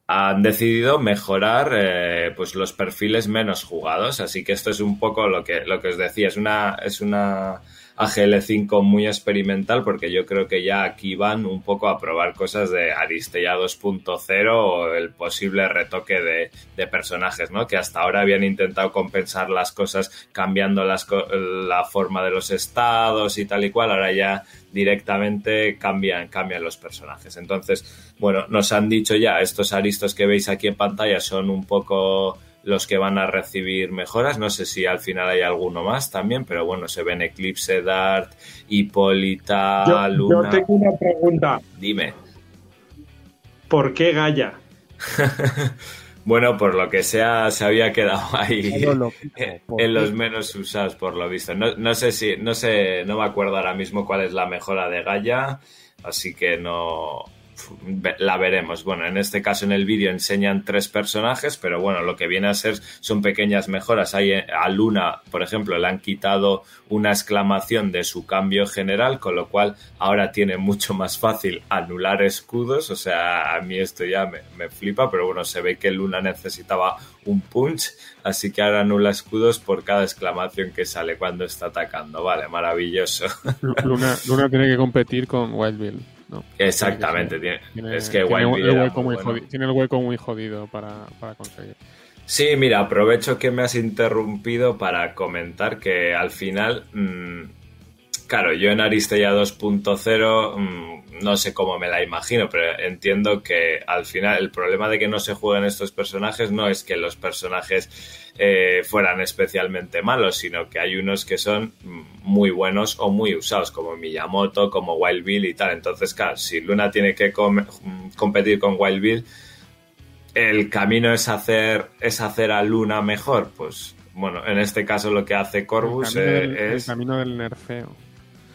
han decidido mejorar eh, pues los perfiles menos jugados. Así que esto es un poco lo que, lo que os decía. Es una, es una AGL5 muy experimental porque yo creo que ya aquí van un poco a probar cosas de Aristella 2.0 o el posible retoque de, de personajes, ¿no? Que hasta ahora habían intentado compensar las cosas cambiando las, la forma de los estados y tal y cual. Ahora ya directamente cambian, cambian los personajes. Entonces, bueno, nos han dicho ya, estos aristos que veis aquí en pantalla son un poco los que van a recibir mejoras. No sé si al final hay alguno más también, pero bueno, se ven Eclipse, Dart, Hipólita, Yo, Luna. yo tengo una pregunta. Dime. ¿Por qué Gaia? Bueno, por lo que sea, se había quedado ahí lo en los menos usados, por lo visto. No, no sé si, no sé, no me acuerdo ahora mismo cuál es la mejora de Gaia, así que no la veremos. Bueno, en este caso en el vídeo enseñan tres personajes, pero bueno, lo que viene a ser son pequeñas mejoras. Hay eh, a Luna, por ejemplo, le han quitado una exclamación de su cambio general, con lo cual ahora tiene mucho más fácil anular escudos. O sea, a mí esto ya me, me flipa, pero bueno, se ve que Luna necesitaba un punch, así que ahora anula escudos por cada exclamación que sale cuando está atacando. Vale, maravilloso. Luna, Luna tiene que competir con Wild Bill. ¿No? Exactamente, tiene, Tiene- es que tiene Wild el hueco muy muy bueno. jodi- tiene el hueco muy jodido para, para conseguir. Sí, mira, aprovecho que me has interrumpido para comentar que al final, mm, claro, yo en Aristella 2.0 mm, no sé cómo me la imagino, pero entiendo que al final el problema de que no se jueguen estos personajes no es que los personajes eh, fueran especialmente malos, sino que hay unos que son muy buenos o muy usados, como Miyamoto, como Wild Bill y tal. Entonces, claro, si Luna tiene que com- mm, competir con Wild Bill, el camino es hacer es hacer a Luna mejor pues bueno en este caso lo que hace Corvus el, eh, del, el es, camino del nerfeo.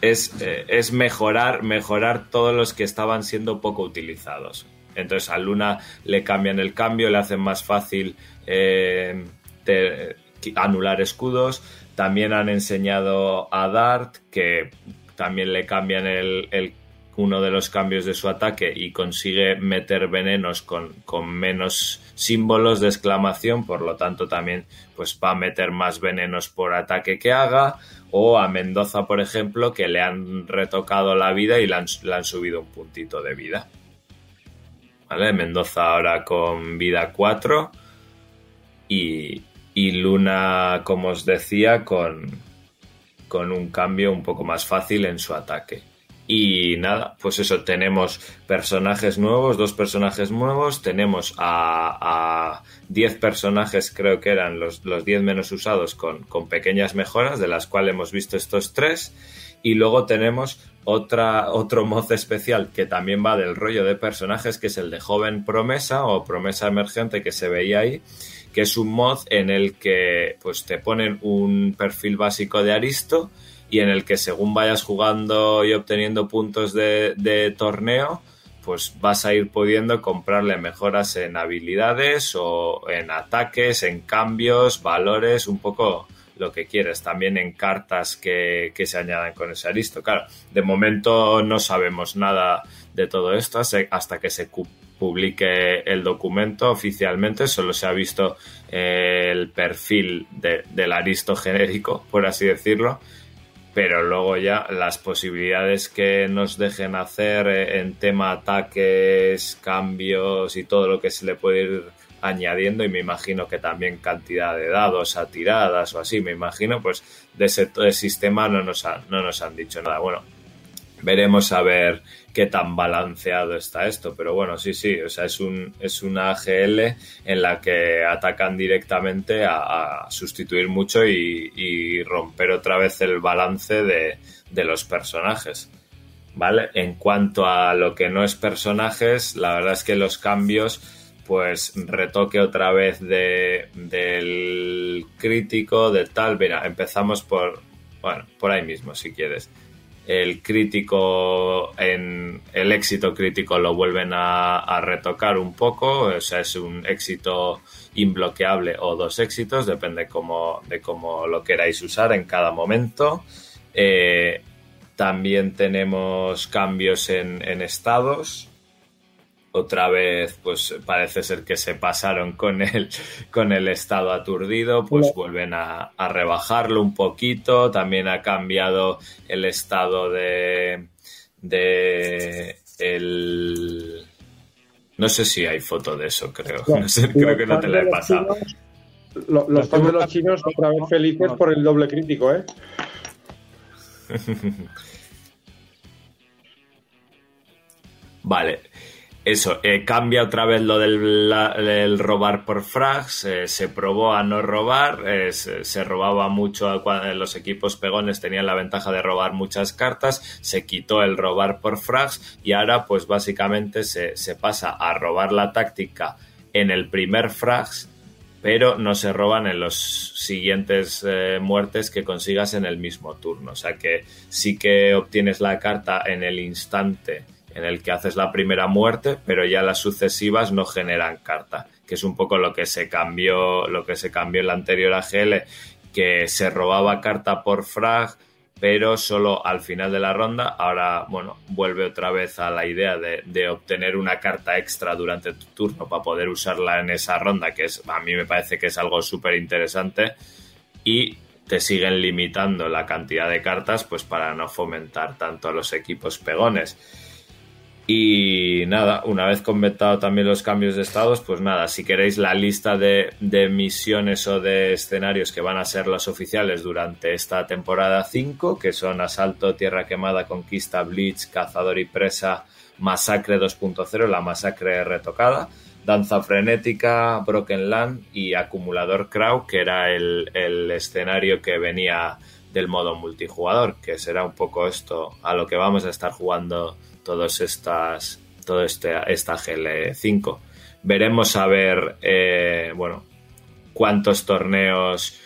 Es, eh, es mejorar mejorar todos los que estaban siendo poco utilizados. Entonces a Luna le cambian el cambio le hacen más fácil eh, qui- anular escudos. También han enseñado a Dart que también le cambian el- uno de los cambios de su ataque y consigue meter venenos con, con menos símbolos de exclamación, por lo tanto también pues va a meter más venenos por ataque que haga, o a Mendoza, por ejemplo, que le han retocado la vida y le han, le han subido un puntito de vida. ¿Vale? Mendoza ahora con vida 4 y, y Luna, como os decía, con, con un cambio un poco más fácil en su ataque. Y nada, pues eso, tenemos personajes nuevos, dos personajes nuevos, tenemos a, a 10 personajes, creo que eran los, los 10 menos usados, con, con pequeñas mejoras, de las cuales hemos visto estos tres. Y luego tenemos otra, otro mod especial que también va del rollo de personajes, que es el de joven promesa o promesa emergente que se veía ahí, que es un mod en el que pues te ponen un perfil básico de Aristo y en el que según vayas jugando y obteniendo puntos de, torneo, pues vas a ir pudiendo comprarle mejoras en habilidades o en ataques, en cambios, valores, un poco lo que quieres, también en cartas que, se añadan con ese aristo. Claro, de momento no sabemos nada de todo esto hasta que se publique el documento oficialmente, solo se ha visto eh, el perfil de- del aristo genérico, por así decirlo, pero luego ya las posibilidades que nos dejen hacer eh, en tema ataques, cambios y todo lo que se le puede ir añadiendo y me imagino que también cantidad de dados a tiradas o así, me imagino, pues de ese sistema no nos, han, no nos han dicho nada. Bueno, veremos a ver qué tan balanceado está esto, pero bueno, sí, sí, o sea, es, un, es una AGL en la que atacan directamente a, sustituir mucho y, y romper otra vez el balance de, de los personajes. ¿Vale? En cuanto a lo que no es personajes, la verdad es que los cambios, pues retoque otra vez de, del crítico, de tal. Mira, empezamos por, bueno, por ahí mismo, si quieres. El crítico, en el éxito crítico lo vuelven a, retocar un poco, o sea, es un éxito imbloqueable o dos éxitos, depende cómo, de cómo lo queráis usar en cada momento. Eh, también tenemos cambios en estados. Otra vez, pues parece ser que se pasaron con el, con el estado aturdido, pues vuelven a, a rebajarlo un poquito. También ha cambiado el estado de, de el... No sé si hay foto de eso, creo. No sé, creo que no te la he Los pasado. Los fans de los chinos otra vez felices por el doble crítico, ¿eh? Vale. Eso, eh, cambia otra vez lo del, robar por frags, eh, se probó a no robar, eh, se, robaba mucho a cua- los equipos pegones tenían la ventaja de robar muchas cartas, se quitó el robar por frags y ahora pues básicamente se, se pasa a robar la táctica en el primer frags, pero no se roban en los siguientes muertes que consigas en el mismo turno. O sea que sí que obtienes la carta en el instante en el que haces la primera muerte, pero ya las sucesivas no generan carta, que es un poco lo que se cambió, lo que se cambió en la anterior AGL, que se robaba carta por frag, pero solo al final de la ronda. Ahora, bueno, vuelve otra vez a la idea de, obtener una carta extra durante tu turno para poder usarla en esa ronda, que es, a mí me parece que es algo súper interesante. Y te siguen limitando la cantidad de cartas, pues para no fomentar tanto a los equipos pegones. Y nada, una vez comentado también los cambios de estados, pues nada, si queréis la lista de, misiones o de escenarios que van a ser los oficiales durante esta temporada 5, que son Asalto, Tierra Quemada, Conquista, Blitz, Cazador y Presa, Masacre 2.0, la masacre retocada, Danza Frenética, Broken Land y Acumulador Crow, que era el escenario que venía del modo multijugador, que será un poco esto a lo que vamos a estar jugando todos estas todo este esta GL5 veremos a ver eh, bueno cuántos torneos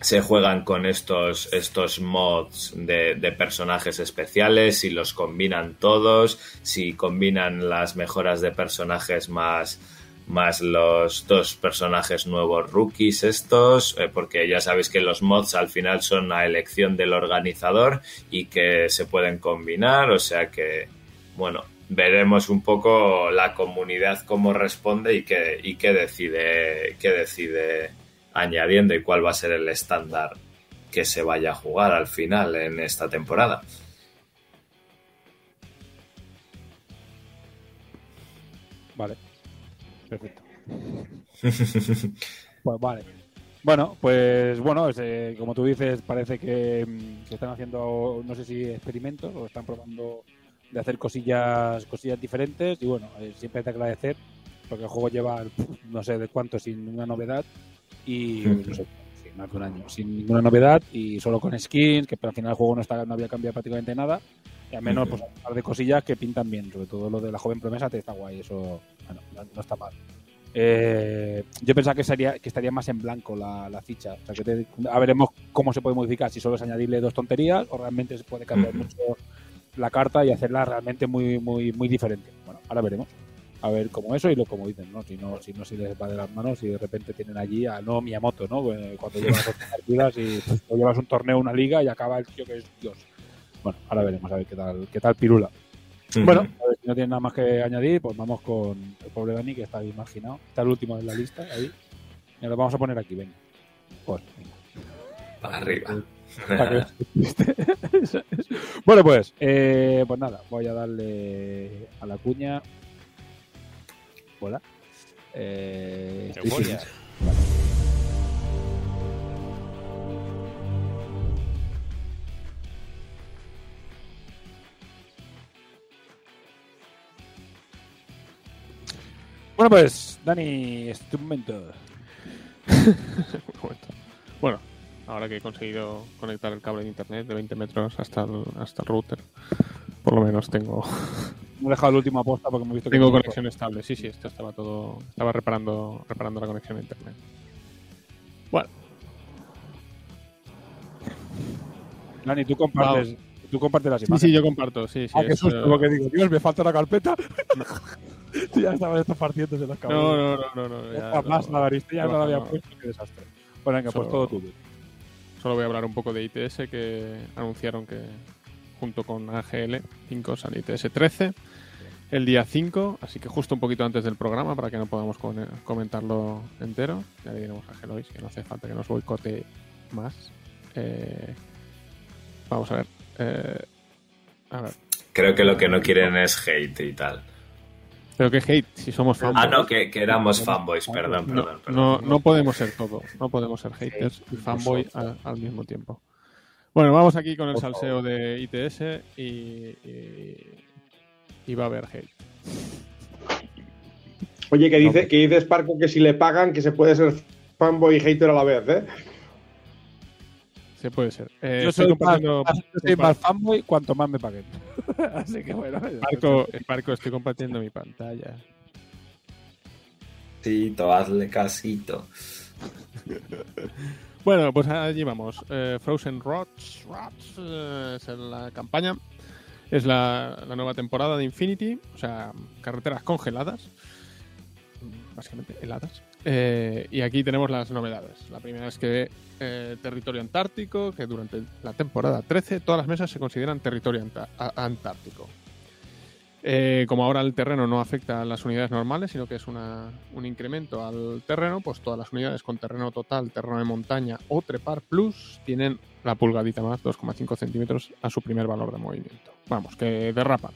se juegan con estos estos mods de personajes especiales si los combinan todos si combinan las mejoras de personajes más más los dos personajes nuevos rookies estos, eh, porque ya sabéis que los mods al final son a elección del organizador y que se pueden combinar, o sea que, bueno, veremos un poco la comunidad cómo responde y qué, y qué decide, qué decide añadiendo y cuál va a ser el estándar que se vaya a jugar al final en esta temporada. Vale. Perfecto. Pues vale. Bueno, pues bueno, es, eh, como tú dices, parece que, mm, que están haciendo, no sé si experimentos o están probando de hacer cosillas, cosillas diferentes. Y bueno, eh, siempre hay que agradecer porque el juego lleva no sé de cuánto sin ninguna novedad. Y no sé, sí, más de un año sin ninguna novedad. Y solo con skins, que al final el juego no está no había cambiado prácticamente nada. Y al menos pues un par de cosillas que pintan bien, sobre todo lo de la joven promesa te está guay, eso bueno, no, no está mal. Eh, yo pensaba que sería que estaría más en blanco la, la ficha. O sea, que te- a veremos cómo se puede modificar, si solo es añadirle dos tonterías o realmente se puede cambiar mucho la carta y hacerla realmente muy muy muy diferente. Bueno, ahora veremos. A ver cómo eso y lo como dicen, ¿no? Si no, si no se les va de las manos y de repente tienen allí a no Miyamoto, ¿no? Eh, Cuando llevas partidas y pues, llevas un torneo, una liga y acaba el tío que es Dios. Bueno, ahora veremos a ver qué tal, qué tal pirula. Bueno, a ver, si no tiene nada más que añadir, pues vamos con el pobre Dani, que está ahí marginado. Está el último en la lista, ahí. Y lo vamos a poner aquí, venga. Pues, venga. Para arriba. Para que- bueno, pues, eh, pues nada, voy a darle a la cuña. Hola. Eh, estoy Euforia. Bueno, pues, Dani, es tu momento. Bueno, ahora que he conseguido conectar el cable de internet de 20 metros hasta el, hasta el router, por lo menos tengo, Me he dejado el último aposta porque hemos visto que tengo conexión estable. Sí, sí, esto estaba todo. Estaba reparando, reparando la conexión a internet. Bueno, Dani, tú compartes, tú compartes las sí, imágenes. sí, yo comparto. Sí, sí. Ah, qué susto, eh, porque digo, Dios, me falta una carpeta. ya estaban estos partidos en los no, cabrones. no, no, no, no, Otra más, no- la barista ya no la había no. puesto, qué desastre. Bueno, venga, pues Solo- todo tuyo. Solo voy a hablar un poco de ITS que anunciaron que junto con AGL 5 sale ITS 13 el día 5, así que justo un poquito antes del programa para que no podamos con- comentarlo entero. Ya le diremos a Gelois que no hace falta que nos boicote más. Eh, vamos a ver. Eh, a ver. Creo que lo que no quieren es hate y tal. Pero que hate, si somos fanboys. Ah, no, que, que éramos fanboys, perdón, No, perdón. perdón. no, no podemos ser todo. No podemos ser haters y fanboy al, al mismo tiempo. Bueno, vamos aquí con el salseo de ITS y, y, y va a haber hate. Oye, que dice, que dice Sparko que si le pagan, que se puede ser fanboy y hater a la vez, ¿eh? Se puede ser. Eh, Yo estoy soy, más, compartiendo. más- yo soy más fanboy cuanto más me paguen. Así que bueno. Marco, Marco, estoy compartiendo mi pantalla. Casito, hazle casito. Bueno, pues allí vamos. Eh, Frozen Rods, Rods, eh, es la campaña. Es la, la nueva temporada de Infinity, o sea, carreteras congeladas, básicamente heladas. Eh, y aquí tenemos las novedades. La primera es que eh, territorio antártico, que durante la temporada 13 todas las mesas se consideran territorio antártico. Eh, como ahora el terreno no afecta a las unidades normales, sino que es un incremento al terreno, pues todas las unidades con terreno total, terreno de montaña o trepar plus tienen la pulgadita más, 2,5 centímetros a su primer valor de movimiento. Vamos, que derrapan.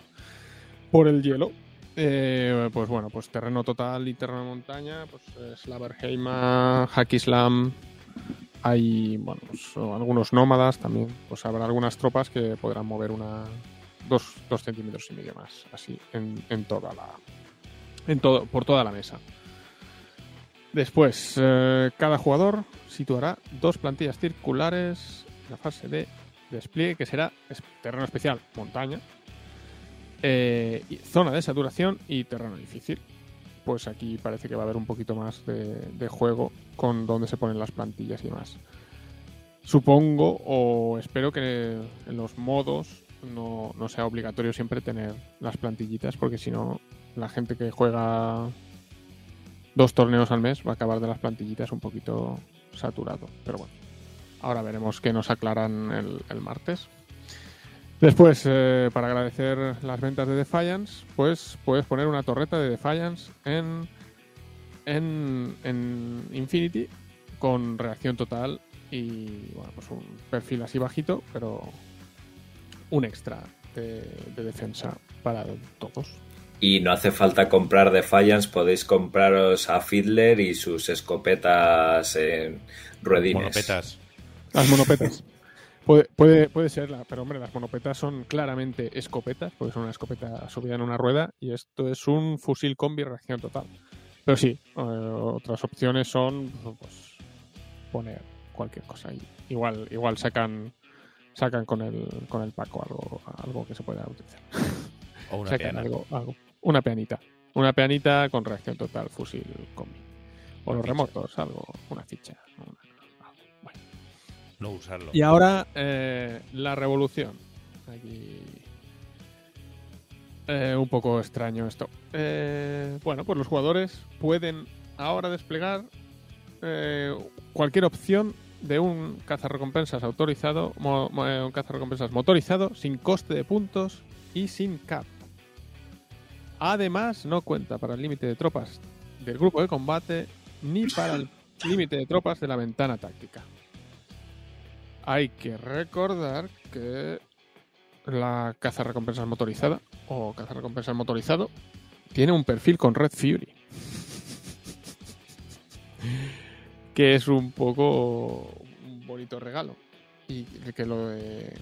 Por el hielo, eh, pues bueno, pues terreno total y terreno de montaña, pues Slaverheima, Hakislam, hay bueno, pues, algunos nómadas también, pues habrá algunas tropas que podrán mover una dos, dos centímetros y medio más, así, en, toda la. En todo, por toda la mesa. Después, eh, cada jugador situará dos plantillas circulares en la fase de despliegue, que será terreno especial, montaña, eh, zona de saturación y terreno difícil. Pues aquí parece que va a haber un poquito más de, juego con dónde se ponen las plantillas y demás. Supongo o espero que en los modos no, sea obligatorio siempre tener las plantillitas, porque si no, la gente que juega dos torneos al mes va a acabar de las plantillitas un poquito saturado. Pero bueno, ahora veremos qué nos aclaran el martes. Después, eh, para agradecer las ventas de Defiance, pues puedes poner una torreta de Defiance en, en, en Infinity con reacción total y bueno, pues un perfil así bajito, pero un extra de, de defensa para todos. Y no hace falta comprar Defiance, podéis compraros a Fiddler y sus escopetas en ruedines. Monopetas. Las monopetas. Puede, puede, puede ser, la- pero hombre, las monopetas son claramente escopetas, porque son una escopeta subida en una rueda, y esto es un fusil combi reacción total. Pero sí, eh, otras opciones son pues, poner cualquier cosa ahí. Igual, igual sacan sacan con el, con el Paco algo, algo que se pueda utilizar. O una Sacan peana. algo, algo. Una peanita. Una peanita con reacción total, fusil combi. O Una los ficha. remotos, algo, una ficha. una-. No usarlo. Y ahora eh, la revolución. Aquí. Eh, un poco extraño esto. Eh, bueno, pues los jugadores pueden ahora desplegar cualquier opción de un cazarrecompensas autorizado, mo- mo- un cazarrecompensas motorizado, sin coste de puntos y sin cap. Además, no cuenta para el límite de tropas del grupo de combate ni para el límite de tropas de la ventana táctica. Hay que recordar que la caza recompensas motorizada o caza recompensas motorizado tiene un perfil con Red Fury. que es un poco un bonito regalo. Y que lo de.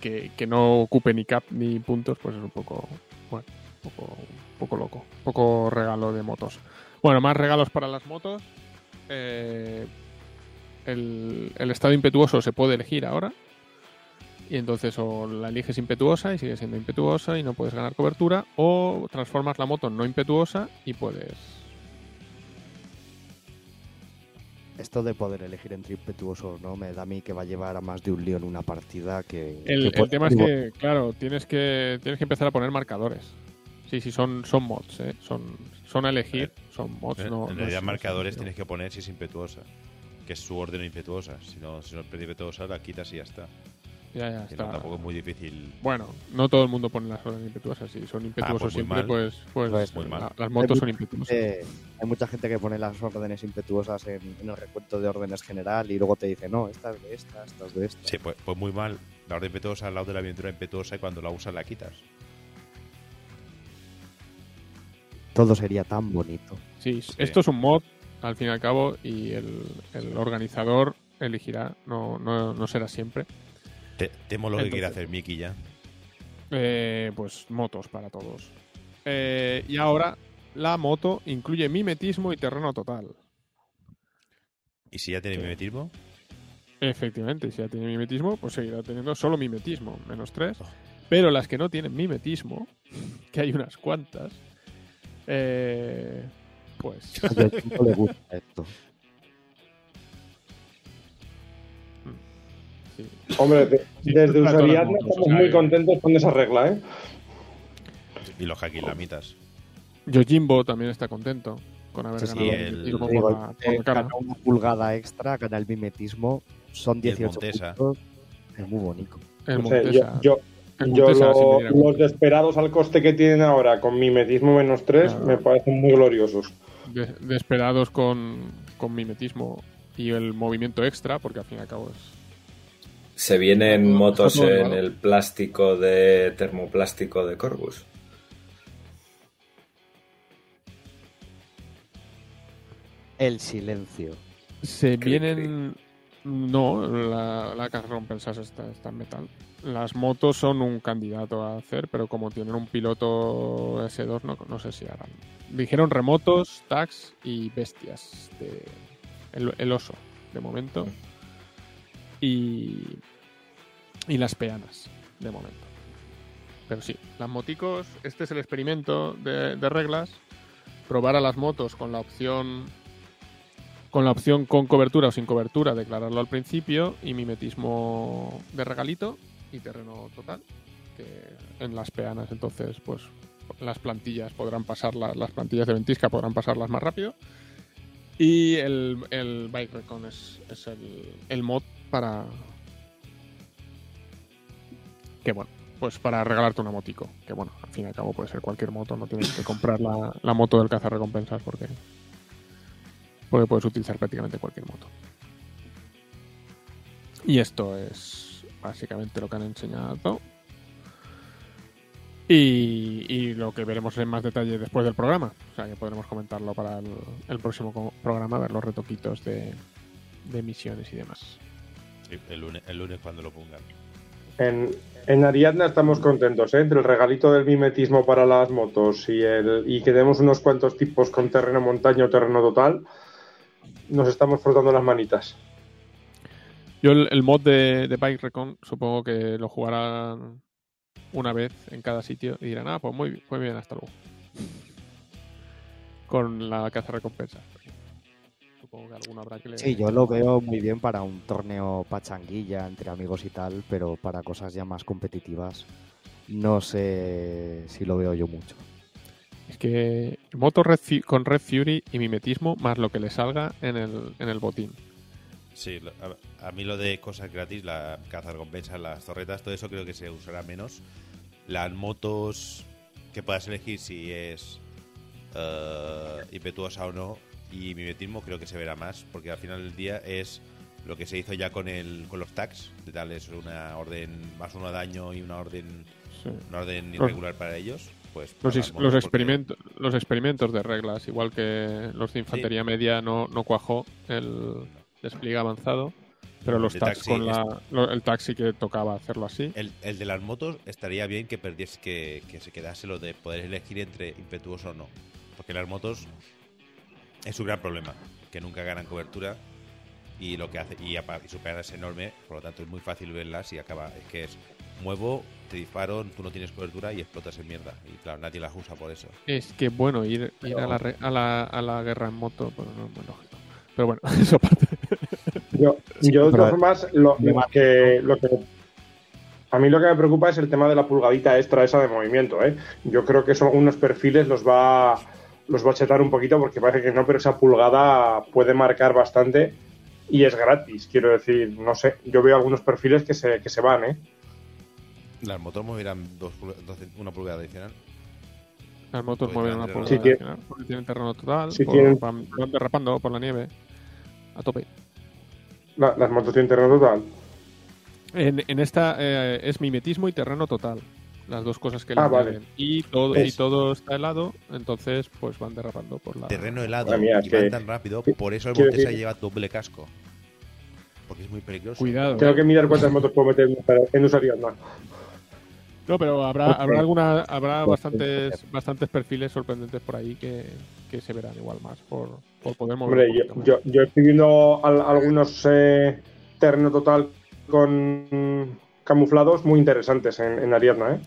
Que, que no ocupe ni cap ni puntos, pues es un poco. Bueno, poco, un poco loco. Un poco regalo de motos. Bueno, más regalos para las motos. Eh, el, el estado impetuoso se puede elegir ahora. Y entonces o la eliges impetuosa y sigue siendo impetuosa y no puedes ganar cobertura. O transformas la moto en no impetuosa y puedes. Esto de poder elegir entre impetuoso o no me da a mí que va a llevar a más de un lío en una partida que... El, que el puede- tema es que, claro, tienes que tienes que empezar a poner marcadores. Sí, sí, son, son mods, ¿eh? Son, son a elegir, son mods. En, no, en no realidad, es- marcadores no. tienes que poner si es impetuosa. Que es su orden impetuosa. Si no, si no es impetuosa, la quitas y ya está. Ya, ya, no, está. tampoco es muy difícil. Bueno, no todo el mundo pone las órdenes impetuosas. Si son impetuosos pues muy siempre, mal. pues, pues, Pues muy mal. la- las motos son impetuosas. Eh, hay mucha gente que pone las órdenes impetuosas en, en el recuento de órdenes general y luego te dice, no, esta es de esta, esta es de esta. Sí, pues, pues muy mal. La orden impetuosa al lado de la aventura impetuosa y cuando la usas la quitas. Todo sería tan bonito. Sí, Sí. esto es un mod, al fin y al cabo, y el, el organizador elegirá, no, no, no será siempre. Te- temo lo que quiere hacer Mickey ya. Eh, pues motos para todos. Eh, y ahora la moto incluye mimetismo y terreno total. ¿Y si ya tiene mimetismo? Efectivamente, si ya tiene mimetismo, pues seguirá teniendo solo mimetismo, menos 3. Pero las que no tienen mimetismo, que hay unas cuantas, eh, pues... A le gusta esto. sí. Hombre, de- Sí, desde Usariadna motos, estamos muy contentos con esa regla, ¿eh? Y los hakilamitas. Yojimbo también está contento con haber Sí, sí, ganado el- el, por, Digo, la, por la cara. gana una pulgada extra, gana el mimetismo, son Y el 18 Montesa. puntos. Es muy bonito. El yo, el Montesa, sí lo- los desesperados al coste que tienen ahora con mimetismo menos 3 Claro. me parecen muy gloriosos. De- desesperados con, con mimetismo y el movimiento extra, porque al fin y al cabo es. Se vienen motos en el plástico de termoplástico de Corbus. El silencio. Se Cric, vienen. No, la, la caja está, está en metal. Las motos son un candidato a hacer, pero como tienen un piloto S2, no, no sé si harán. Dijeron remotos, tags y bestias. De, el, el oso, de momento. Y. Y las peanas, de momento. Pero sí, las moticos, este es el experimento de, de reglas. Probar a las motos con la opción con la opción con cobertura o sin cobertura, declararlo al principio, y mimetismo de regalito y terreno total, que en las peanas entonces pues las plantillas podrán pasar, las plantillas de ventisca podrán pasarlas más rápido. Y el, Bike Recon es, el mod para... Que bueno, pues para regalarte una motico. Que bueno, al fin y al cabo puede ser cualquier moto, no tienes que comprar la, la moto del cazarrecompensas porque porque puedes utilizar prácticamente cualquier moto. Y esto es básicamente lo que han enseñado. Y, y lo que veremos en más detalle después del programa. O sea que podremos comentarlo para el, el próximo programa, ver los retoquitos de, de misiones y demás. Sí, el, lunes, el lunes cuando lo pongan. En, en Ariadna estamos contentos, ¿eh? Entre el regalito del mimetismo para las motos y, el, y que tenemos unos cuantos tipos con terreno montaña o terreno total, nos estamos frotando las manitas. Yo el, el mod de, de Bike Recon supongo que lo jugarán una vez en cada sitio y dirán, ah, pues muy, bien, muy bien, hasta luego. Con la caza recompensa. Supongo que alguno habrá que le... Sí, yo lo veo muy bien para un torneo pachanguilla entre amigos y tal, pero para cosas ya más competitivas no sé si lo veo yo mucho. Es que moto Red con Red Fury y mimetismo más lo que le salga en el, en el botín. Sí, a, a mí lo de cosas gratis, la caza recompensas, las torretas, todo eso creo que se usará menos. Las motos que puedas elegir si es eh, impetuosa o no y mimetismo creo que se verá más porque al final del día es lo que se hizo ya con el con los tags de tal es una orden más uno daño y una orden Sí. una orden Los- irregular para ellos pues Los, para porque- experimentos, los experimentos de reglas, igual que los de infantería media no, no cuajó el despliegue avanzado, pero los tags taxi con la, lo- el taxi que tocaba hacerlo así. El, el de las motos estaría bien que perdiese, que, que se quedase lo de poder elegir entre impetuoso o no. Porque las motos es un gran problema, que nunca ganan cobertura y lo que hace y, y su pegada es enorme, por lo tanto es muy fácil verlas y acaba, es que es muevo, te disparo, tú no tienes cobertura y explotas en mierda. Y claro, nadie las usa por eso. Es que bueno, ir, ir a, la, re- a, la, a la guerra en moto, pues no lógico. Pero bueno, eso aparte. Yo, yo de todas formas, lo, lo que, lo que a mí lo que me preocupa es el tema de la pulgadita extra esa de movimiento, ¿eh? Yo creo que eso algunos perfiles los va los va a chetar un poquito porque parece que no, pero esa pulgada puede marcar bastante y es gratis, quiero decir, no sé, yo veo algunos perfiles que se, que se van, ¿eh? Las motos moverán dos, una pulgada adicional. Las motos mueven una pulgada Sí, tiene- adicional, porque tienen terreno total, Sí, por- tienen- van, van derrapando por la nieve a tope. La- las motos tienen terreno total. En, en esta eh, es mimetismo y terreno total. Las dos cosas que le Ah, vale. Y todo, y todo está helado, entonces pues van derrapando por la. Terreno helado mía, y que- van tan rápido, por eso el Montesa lleva doble casco. Porque es muy peligroso. Cuidado. Tengo eh. que mirar cuántas motos puedo meter en- en Usariadna. No, pero habrá, habrá alguna, habrá bastantes, bastantes perfiles sorprendentes por ahí que, que se verán igual más por, por poder mover. Hombre, yo, más. yo, yo estoy viendo al- algunos eh, terreno total con camuflados muy interesantes en, en Ariadna, ¿eh?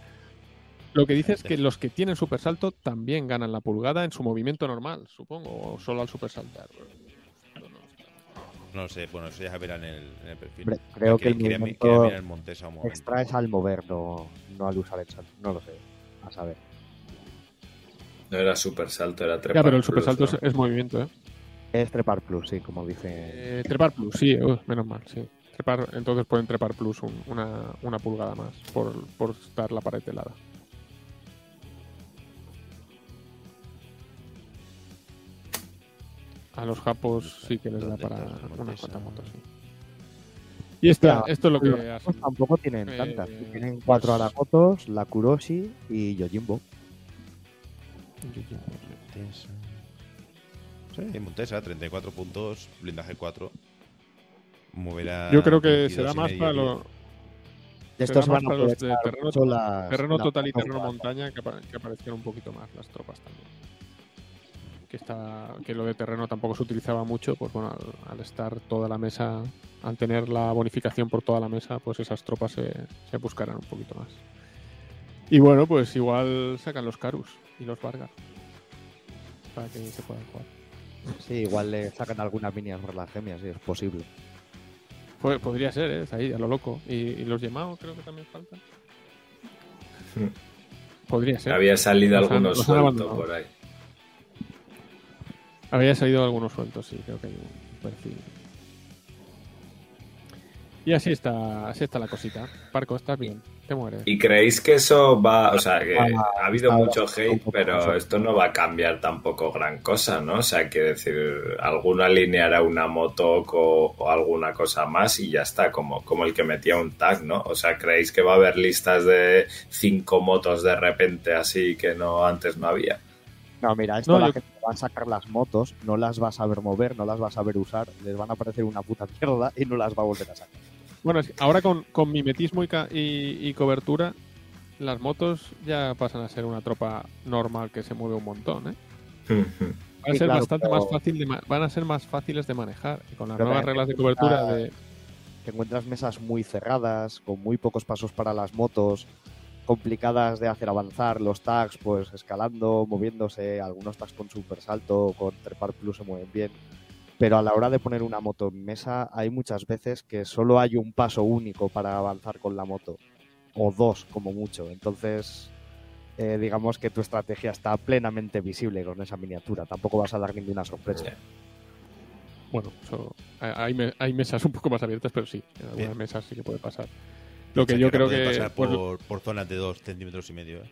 Lo que dice es que los que tienen super salto también ganan la pulgada en su movimiento normal, supongo, o solo al super saltar. No lo sé, bueno, eso ya se verá en el, en el perfil. Creo que el quería, movimiento quería un. Extra es al mover, no, no al usar el salto. No lo sé. A saber. No era super salto, era trepar. Ya, pero el super plus, salto ¿no? es, es movimiento, ¿eh? Es trepar plus, sí, como dice. Eh, Trepar plus, sí, uh, menos mal, sí. Trepar, entonces pueden trepar plus un- una, una pulgada más por, por estar la pared helada. A los japos sí que les da ¿Dónde para unas cuantas motos, sí. Y esta, Ya, esto es lo que los hacen. Pues tampoco tienen Eh, tantas. pues- Tienen cuatro Aragotos, la Kuroshi y Yojimbo. Montesa. Sí, Montesa, 34 puntos, blindaje 4. Moverá. Yo creo que 22 será más medio, para los De estos van más a para los de terreno, las- terreno total y terreno montaña que, que aparecieron un poquito más las tropas también. Que, está, que lo de terreno tampoco se utilizaba mucho, pues bueno, al, al estar toda la mesa, al tener la bonificación por toda la mesa, pues esas tropas se, se buscarán un poquito más. Y bueno, pues igual sacan los Karus y los Vargas para que se puedan jugar. Sí, igual le sacan algunas líneas por las gemias, sí, es posible. Pues, podría ser, ¿eh? ahí, a lo loco. Y, y los Yemao creo que también faltan. Podría ser. Había salido Los han- alguno los han suelto abandonado. por ahí. Había salido algunos sueltos, sí, creo que hay un perfil. Y así está, así está la cosita. Parco, estás bien, te mueres. ¿Y creéis que eso va, o sea, que Ah, ha habido está- mucho hate, poco pero esto no va a cambiar tampoco gran cosa, ¿no? O sea, quiere decir, alguno alineará una moto o, o alguna cosa más y ya está, como, como el que metía un tag, ¿no? O sea, ¿creéis que va a haber listas de cinco motos de repente así que no antes no había? No, mira, esto No, la yo- gente va a sacar las motos, no las va a saber mover, no las va a saber usar, les van a parecer una puta mierda y no las va a volver a sacar. Bueno, es que ahora con, con mimetismo y, ca- y, y cobertura, las motos ya pasan a ser una tropa normal que se mueve un montón, ¿eh? Van a Sí, ser claro, bastante pero- más fácil de van a ser más fáciles de manejar y con las Pero nuevas reglas de cobertura de Te encuentras mesas muy cerradas, con muy pocos pasos para las motos, complicadas de hacer avanzar, los tags pues escalando, moviéndose, algunos tags con super salto, con trepar plus se mueven bien. Pero a la hora de poner una moto en mesa hay muchas veces que solo hay un paso único para avanzar con la moto, o dos como mucho. Entonces, eh, digamos que tu estrategia está plenamente visible con esa miniatura, tampoco vas a dar ninguna sorpresa. Bueno, eso- hay, hay mesas un poco más abiertas, pero sí, en algunas Bien. mesas sí que puede pasar. Lo O sea, que yo ahora creo que pasar por, por zonas de 2 centímetros y medio, ¿eh?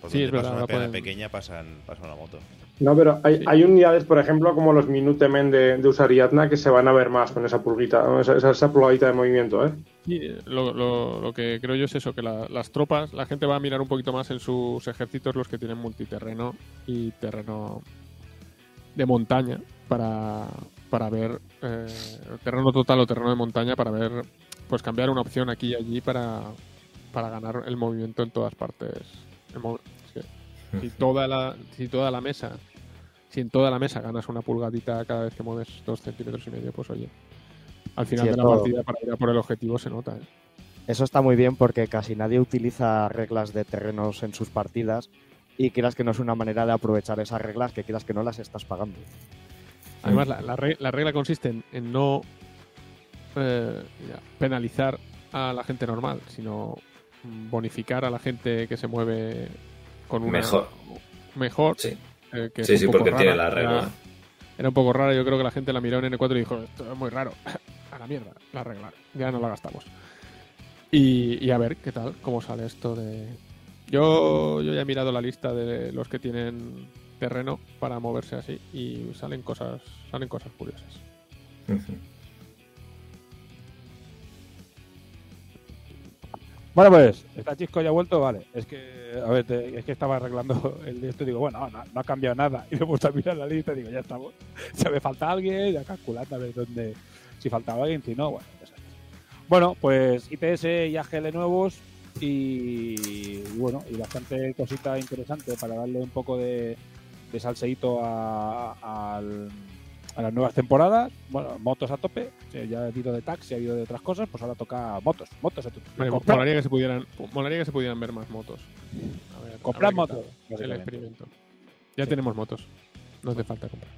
Por Sí, donde es pasa verdad, una pueden- pequeña pasan, pasa una moto. No, pero hay, Sí. hay unidades, por ejemplo, como los Minutemen de, de Usariadna, que se van a ver más con esa pulguita, ¿no? esa, esa, esa pulgadita de movimiento, ¿eh? Sí, lo, lo- lo que creo yo es eso, que la- las tropas, la gente va a mirar un poquito más en sus ejércitos los que tienen multiterreno y terreno de montaña para, para ver eh, terreno total o terreno de montaña para ver, pues cambiar una opción aquí y allí para, para ganar el movimiento en todas partes. El si toda la, si toda la mesa, si en toda la mesa ganas una pulgadita cada vez que mueves dos centímetros y medio, pues oye, al final Sí, de la partida para ir a por el objetivo se nota. ¿eh? Eso está muy bien porque casi nadie utiliza reglas de terrenos en sus partidas y quieras que no es una manera de aprovechar esas reglas que quieras que no las estás pagando. Además, la, la re- la regla consiste en, en no eh, penalizar a la gente normal, sino bonificar a la gente que se mueve con una Mejor. mejor. Sí. eh, que Sí, sí, porque rara. tiene la regla. Era, un poco rara, yo creo que la gente la miró en N4 y dijo, esto es muy raro, a la mierda, la regla, ya no la gastamos. Y, y a ver qué tal, cómo sale esto de... Yo, yo ya he mirado la lista de los que tienen terreno para moverse así y salen cosas, salen cosas curiosas. Bueno, pues, ¿está Chisco ya ha vuelto? Vale. Es que, a ver, es que estaba arreglando el esto y digo, bueno, no, ha cambiado nada. Y me he puesto a mirar la lista y digo, ya estamos. Se me falta alguien, ya calculando a ver dónde, si faltaba alguien, si no, bueno, sabes. Bueno, pues ITS y AGL nuevos, y, bueno, y bastante cosita interesante para darle un poco de, de salseíto a, al- a las nuevas temporadas. Bueno, motos a tope, eh, ya ha habido de taxi, ha habido de otras cosas, pues ahora toca motos, motos a tope. Vale, Comprar- molaría, que se pudieran, molaría que se pudieran ver más motos. A ver, Comprar a ver qué motos, tal El experimento. Ya tenemos motos. No hace falta comprar.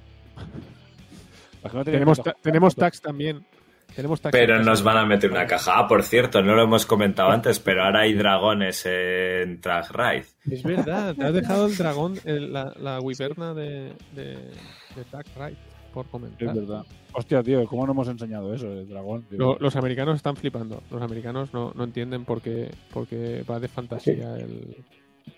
No tienen Tenemos, ta- tenemos tags también. Tenemos tags Pero nos van a meter una caja. Ah, por cierto, no lo hemos comentado antes, pero ahora hay dragones en Track Ride. Es verdad, te has dejado el dragón, el- la, la wiberna de, de, de Tag Ride por comentar. Es verdad. Hostia, tío, ¿cómo no hemos enseñado eso, el dragón? tío? Lo- los americanos están flipando. Los americanos no, no entienden por qué, por qué va de fantasía el.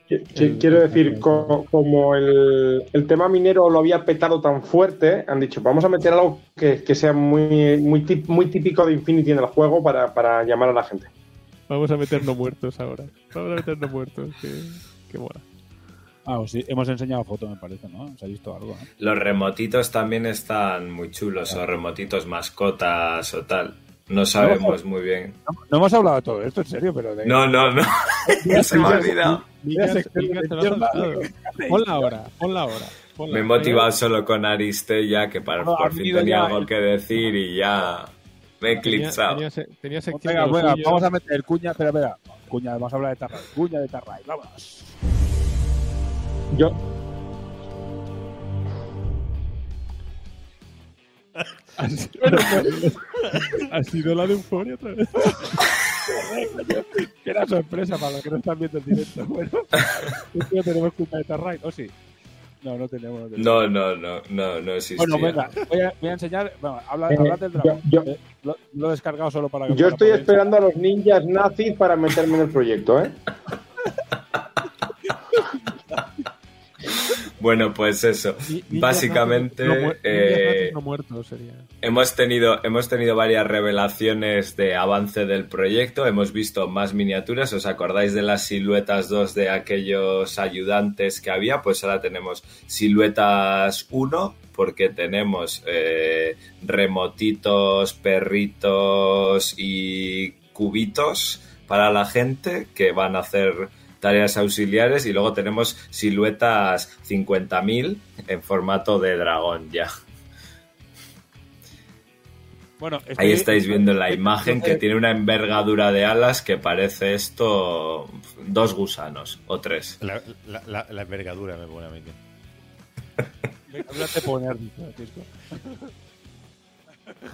Qui- qui- El- Quiero el- decir, co- como el, el tema minero lo había petado tan fuerte, han dicho, vamos a meter algo que, que sea muy, muy, tip- muy típico de Infinity en el juego para, para llamar a la gente. Vamos a meternos muertos ahora. Vamos a meternos muertos. Que, que mola. Ah, pues sí, hemos enseñado foto, me parece, ¿no? Se ha visto algo, ¿no? Los remotitos también están muy chulos, o remotitos mascotas o tal. No sabemos muy bien. No, no hemos hablado de todo esto, en serio, pero de... No, no, no. Ya se me ha olvidado. Ponla ahora, ponla ahora. ponla. Me he motivado solo con Aristella, que para, No, por fin tenía ya algo el- que decir y ya me he Tenía, eclipsado. tenía, tenía sección Venga, venga, vamos a meter cuña, espera, espera. Cuña, vamos a hablar de Tarray. Cuña de Tarray, vámonos. Yo, Ha sido, ha sido la de euforia otra vez. Qué era sorpresa para los que no están viendo el directo. Bueno, que no tenemos cuña de Tarray, ¿o sí? No, no tenemos. No, tenemos. No, no, no, no, no existía. Bueno, venga, voy a, voy a enseñar. Bueno, habla, Eh, hablad del dragón. yo- yo- Eh, lo, lo he descargado solo para que yo estoy esperando a los ninjas nazis para meterme en el proyecto, ¿eh? Bueno, pues eso. Ni- Básicamente, no eh, no muertos sería. Hemos tenido, hemos tenido varias revelaciones de avance del proyecto, hemos visto más miniaturas, ¿os acordáis de las siluetas 2 de aquellos ayudantes que había? Pues ahora tenemos siluetas 1 porque tenemos eh, remotitos, perritos y cubitos para la gente que van a hacer tareas auxiliares y luego tenemos siluetas 50.000 en formato de dragón ya. Bueno, estoy- Ahí estáis viendo la imagen que eh, tiene una envergadura de alas que parece esto dos gusanos o tres. La, la- la- la envergadura me pone a mí. Venga, háblate poner, Francisco.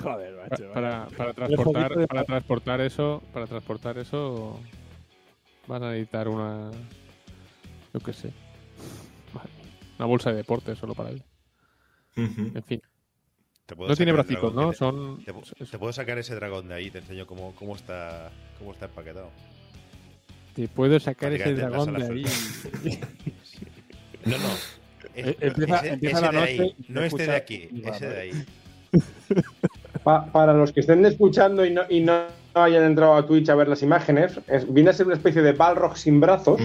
Joder, macho. Para, para transportar, para transportar eso, para transportar eso van a necesitar una yo qué sé. Una bolsa de deporte solo para él. En fin. Te puedo No tiene bracitos, ¿no? te- Son Te, pu- te puedo sacar ese dragón de ahí, te enseño cómo, cómo está cómo está empaquetado. te puedo sacar ese dragón de ahí. No, no. Es- Eh, empieza- ese, empieza ese la de noche ahí, y se no este de aquí, ese de ahí. Pa- para los que estén escuchando y no, y no hayan entrado a Twitch a ver las imágenes, es- viene a ser una especie de Balrog sin brazos.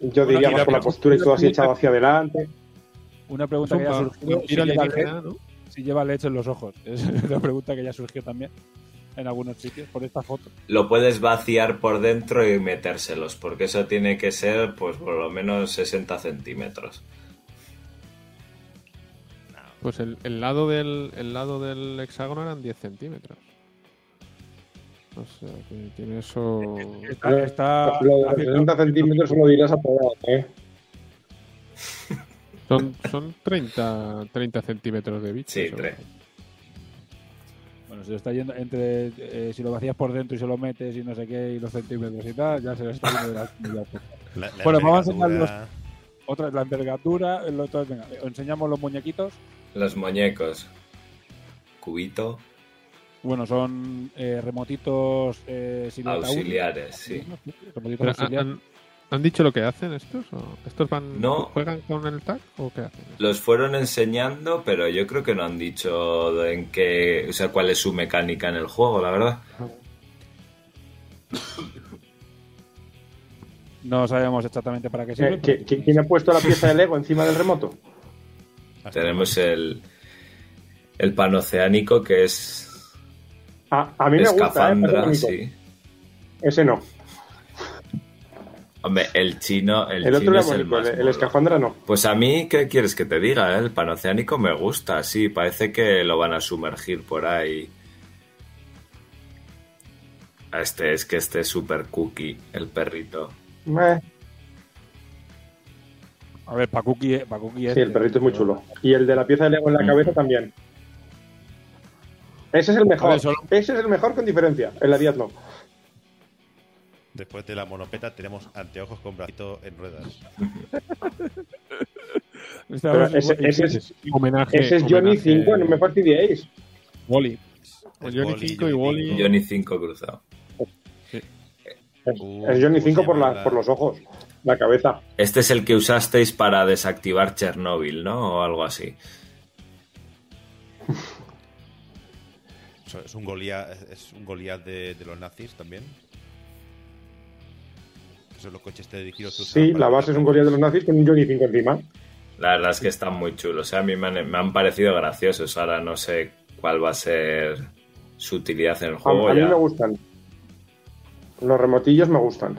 Yo Bueno, diría más la- con la postura y todo así echado hacia adelante. Una pregunta que ya surgió. si lleva leche- ¿no? si lleva leche en los ojos. Es una pregunta que ya surgió también en algunos sitios por esta foto. Lo puedes vaciar por dentro y metérselos, porque eso tiene que ser, pues, por lo menos 60 centímetros. Pues el, el lado del el lado del hexágono eran 10 centímetros. O sea, que tiene eso... Está, está Lo de los haciendo- 60 centímetros lo dirás a todas, ¿eh? Son, son 30, 30 centímetros de bicho. Sí, eso. tres. Bueno, se lo está yendo entre eh, si lo vacías por dentro y se lo metes y no sé qué y los centímetros y tal, ya se lo está yendo de la- de la puta. La, la Bueno, vamos a envergadura- Otra es la envergadura, el otro, venga, enseñamos los muñequitos. Los muñecos. Cubito, Bueno, son eh, remotitos eh, auxiliares, sí. Remotitos auxiliares. ¿han, han dicho lo que hacen estos? ¿O ¿Estos van No. juegan con el tag o qué hacen? Los fueron enseñando, pero yo creo que no han dicho en qué, o sea, cuál es su mecánica en el juego, la verdad. No sabemos exactamente para qué Eh, sirven. ¿qui- qui- ¿Quién ha puesto la pieza de Lego encima del remoto? Tenemos el, el panoceánico que es A, a mí me gusta, ¿eh? escafandra, Parece bonito. sí. Ese no. Hombre, el chino, el, El, otro chino era es el bonito, más el, escafandra no. Pues a mí, ¿qué quieres que te diga? eh? El panoceánico me gusta, sí, parece que lo van a sumergir por ahí. Este es que este es super cookie, el perrito. Meh. A ver, Pakuki, Pakuki Sí, este. el perrito es muy chulo. Y el de la pieza de Lego en la Mm. cabeza también. Ese es el mejor. ver, solo- Ese es el mejor con diferencia. En la 10 no. Después de la monopeta tenemos anteojos con bracito en ruedas. Pero es- ese, ese es, Homenaje. ese es Johnny homenaje- 5, no me fastidiéis. Wally. El Es Johnny Wall-E, 5 y Wally. Johnny 5 cruzado. Es, Uh, es Johnny ¿cómo 5 se por, la, por los ojos. La cabeza. Este es el que usasteis para desactivar Chernóbil, ¿no? O algo así. Es un Goliath, es un Goliath de, de los nazis también. Son los coches dirigidos Sí, la base es un Goliath de los nazis con un Johnny 5 encima. La verdad es que están muy chulos. ¿eh? A mí me han, me han parecido graciosos. Ahora no sé cuál va a ser su utilidad en el juego. a mí ya. me gustan. Los remotillos me gustan.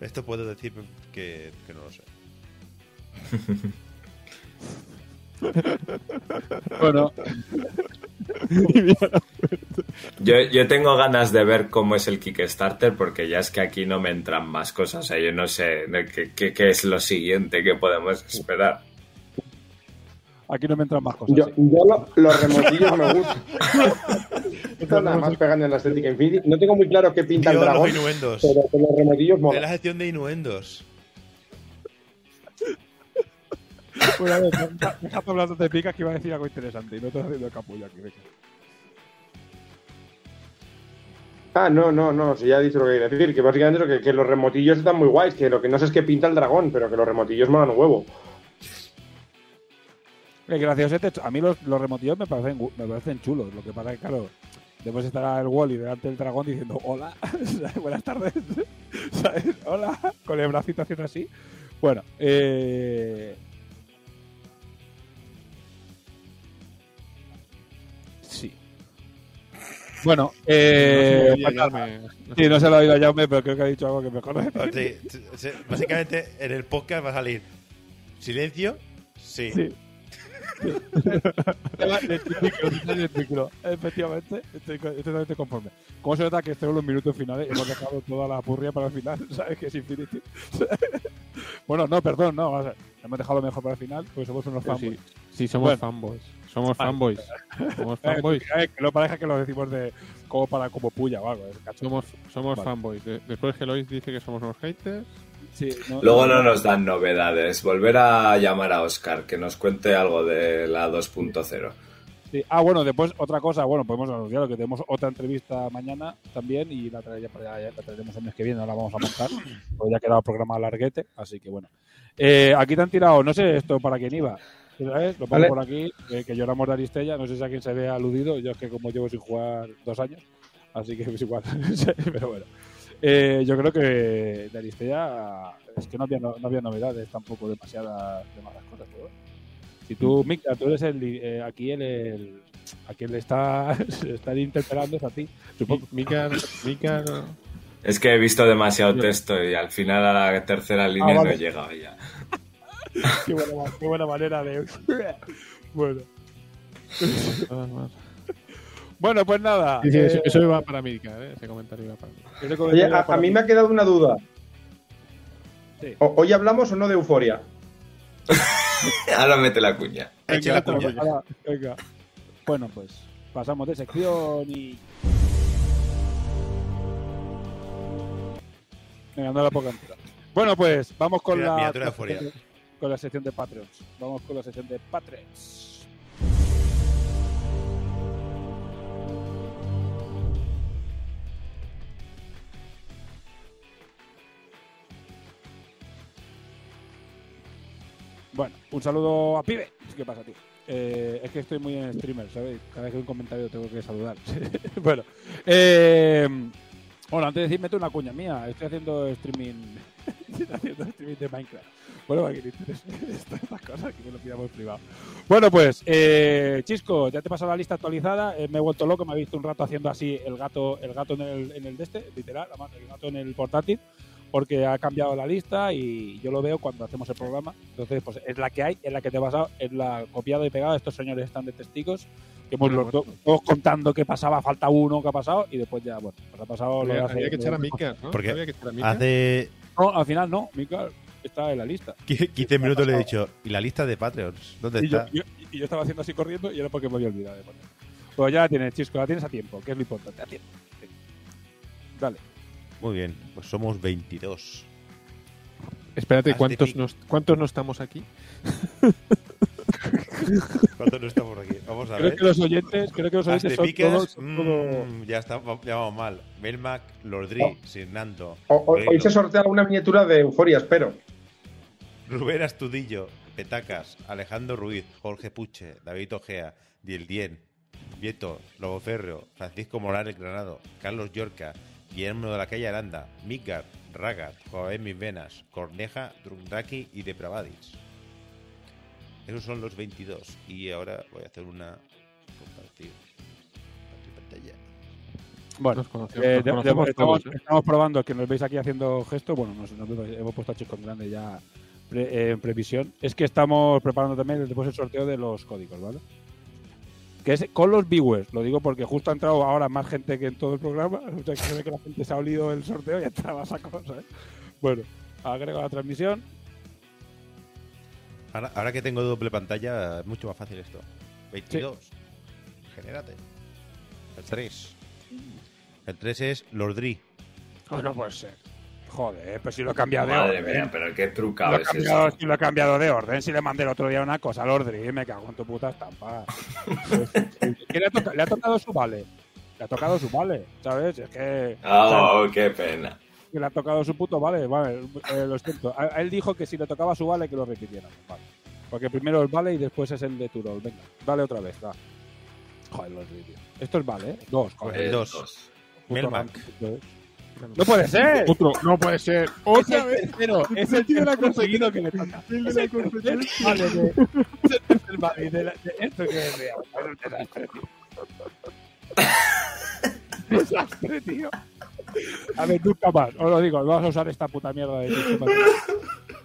Esto puedo decir que, que no lo sé. Bueno, Yo, yo tengo ganas de ver cómo es el Kickstarter porque ya es que aquí no me entran más cosas. O sea, yo no sé de qué, qué- qué es lo siguiente que podemos esperar. Aquí no me entran más cosas. Yo, sí. yo lo- los remotillos me gustan. Esto nada más pegando en la estética Infinity. No tengo muy claro qué pinta el dragón, los inuendos. pero con los remotillos En mola. la sección de inuendos. Bueno, a ver, deja- deja de picas que iba a decir algo interesante y no estoy haciendo capullo aquí. venga. Ah, no, no, no, si ya he dicho lo que quería decir, que básicamente lo que, que los remotillos están muy guays, que lo que no sé es qué pinta el dragón, pero que los remotillos molan un huevo. Eh, graciosete, a mí los, los remotillos me parecen, me parecen chulos. Lo que pasa es que, claro, después estará el Wally delante del dragón diciendo hola, buenas tardes, ¿sabes? Hola, con el bracito haciendo así. Bueno, eh... Sí. Bueno, eh... No se Jaume. Sí, no se lo ha oído a Jaume, pero creo que ha dicho algo que me conoce. Sí, sí, sí, Básicamente en el podcast va a salir silencio. Sí. Sí. Efectivamente, estoy, totalmente conforme. ¿Cómo se nota que estos son los minutos finales? Hemos dejado toda la purria para el final, ¿sabes? Que es Infinity. bueno, no, perdón, no. Hemos dejado lo mejor para el final, porque somos unos fanboys. sí, sí, somos Bueno. fanboys. Somos fanboys. Somos Eh, fanboys. eh, que no parezca que lo decimos de como para como puya o algo. cacho. Somos, somos Vale. fanboys. De- Después que Lois dice que somos unos haters. Sí, no- Luego no nos dan novedades. Volver a llamar a Oscar que nos cuente algo de la 2.0. Sí. Ah, bueno, después otra cosa, bueno, podemos anunciar que tenemos otra entrevista mañana también y la, traeré- ya- ya la traeremos el mes que viene, no la vamos a montar, porque ya ha quedado programa larguete, así que bueno. Eh, aquí te han tirado, no sé esto para quién iba, ¿sabes? Lo pongo Vale. por aquí, eh, que lloramos de Aristella, no sé si a quién se ve aludido, yo es que como llevo sin jugar dos años, así que es igual, pero bueno. Eh, yo creo que de Aristella es que no había, no, no había novedades tampoco demasiadas, demasiadas cosas, pero bueno. Si tú, Mica, tú eres el, eh, aquí el, el- a quien le está, se están interpelando es a ti. Supongo. Mika, Mika no- Es que he visto demasiado texto y al final a la tercera línea vale. no he llegado ya. Qué buena, qué buena manera de. bueno. Bueno, pues nada. Sí, sí, eso, eh, eso iba para Mika, ¿eh? ese comentario iba para mí. Oye, a, para a mí me ha quedado una duda. Sí. O- ¿Hoy hablamos o no de euforia? Ahora mete la cuña. Eche la Venga, cuña. ahora, venga. Bueno, pues pasamos de sección y. Venga, no la pongo entera. Bueno, pues vamos con Mira, la, con la sección de Patreons. Vamos con la sección de Patreons. Bueno, un saludo a Pibe. ¿Qué pasa, tío? Eh, es que estoy muy en streamer, ¿sabes? Cada vez que hay un comentario tengo que saludar. bueno, eh, bueno, antes de decir, mete una cuña mía. Estoy haciendo streaming, estoy haciendo streaming de Minecraft. Bueno, aquí estas cosas que me lo pidamos privado. Bueno, pues, eh, Chisco, ya te he pasado la lista actualizada. eh, me he vuelto loco, me he visto un rato haciendo así el gato, el gato en el, en el de este, literal, el gato en el portátil, porque ha cambiado la lista y yo lo veo cuando hacemos el programa. Entonces, pues es la que hay, es la que te he pasado, es la copiado y pegado. Estos señores están de testigos. Que hemos los do- todos contando qué pasaba, falta uno, qué ha pasado, y después ya, bueno, pues ha pasado lo Había, hace- había que echar a lo Mika, ¿no? Porque Había que echar a Mika. Hace No, al final no, Mika está en la lista. 15 minutos le he dicho, ¿y la lista de Patreons? ¿Dónde Y está? yo- y yo estaba haciendo así corriendo y era porque me había olvidado de poner. Pues ya la tienes, Chisco, la tienes a tiempo, que es lo importante, a tiempo. Dale. Muy bien, pues somos 22. Espérate, ¿cuántos ¿cuántos no estamos aquí? ¿Cuántos no estamos aquí? Vamos a Creo ver. que los oyentes, creo que los oyentes son picas, todos, mm, todos- ya, está, ya vamos mal. Melmac, Lordri, Oh. Hoy se sortea una miniatura de Euforia, espero. Rubén Astudillo, Petacas, Alejandro Ruiz, Jorge Puche, David Ojea, Dien, Vieto, Lobo Ferro, Francisco Morales Granado, Carlos Yorca, Guillermo de la Calle Aranda, Midgard, Ragat, Joaquín Mis Venas, Corneja, Drundraki y Depravadis. Esos son los 22. Y ahora voy a hacer una compartir, compartir pantalla. Bueno, Nos conocemos, eh, nos de- de- conocemos estamos, todos, ¿eh? estamos probando que nos veis aquí haciendo gestos. Bueno, nos, nos vemos- hemos puesto a Chico en grande ya pre- eh, en previsión. Es que estamos preparando también después el sorteo de los códigos, ¿vale? Que es con los viewers, lo digo porque justo ha entrado ahora más gente que en todo el programa. O sea, que se ve que la gente se ha olido el sorteo y entraba esa cosa, ¿eh? Bueno, agrego la transmisión. Ahora, ahora que tengo doble pantalla, es mucho más fácil esto. 22. Genérate. El 3. El 3 es Lordri. Pues no puede ser. Joder, pues si lo he cambiado de Madre orden. mía, pero qué Lo trucado he, es cambiado, eso. si lo he cambiado de orden, si le mandé el otro día una cosa al Ordri, me cago en tu puta estampa. ¿Qué le, ha toca- le ha tocado su vale. Le ha tocado su vale, ¿sabes? Es que, Oh, qué pena. que le ha tocado su puto vale. Vale, eh, lo siento. A, él dijo que si le tocaba su vale, que lo repitiera. Vale. Porque primero el vale y después es el de Turol. Venga, dale otra vez, va. Joder, los vídeos. Esto es vale, ¿eh? Dos, joder. Eh, 2. dos. Melmac. ¡No puede ser! Otro, no puede ser. Es ¡Otra el vez! tercero, es el tercero que le toca. El de Es la el tercer competencia. vale de- es el tercer vale de la- de esto que es real. Es un desastre, tío. desastre, tío. A ver, nunca más. Os lo digo, vamos a usar esta puta mierda de sistema.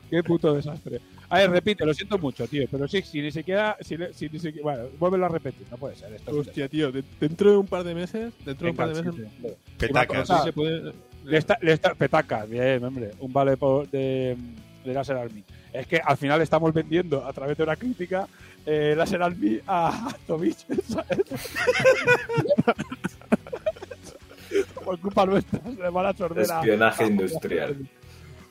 Qué puto desastre. A ver, repite, lo siento mucho, tío. Pero sí, si ni siquiera. Si, si ni siquiera bueno, vuélvelo a repetir. No puede ser esto. Hostia, tío, de- dentro de un par de meses, dentro de un par de meses, sí, sí. Petacas. Sí se puede... Le está, le está, petacas, bien, hombre. Un vale por- de, de Laser Army. Es que al final estamos vendiendo a través de una crítica eh, Laser Army a Tomich, ¿sabes? Por culpa nuestra, se le va la sordera. Espionaje industrial.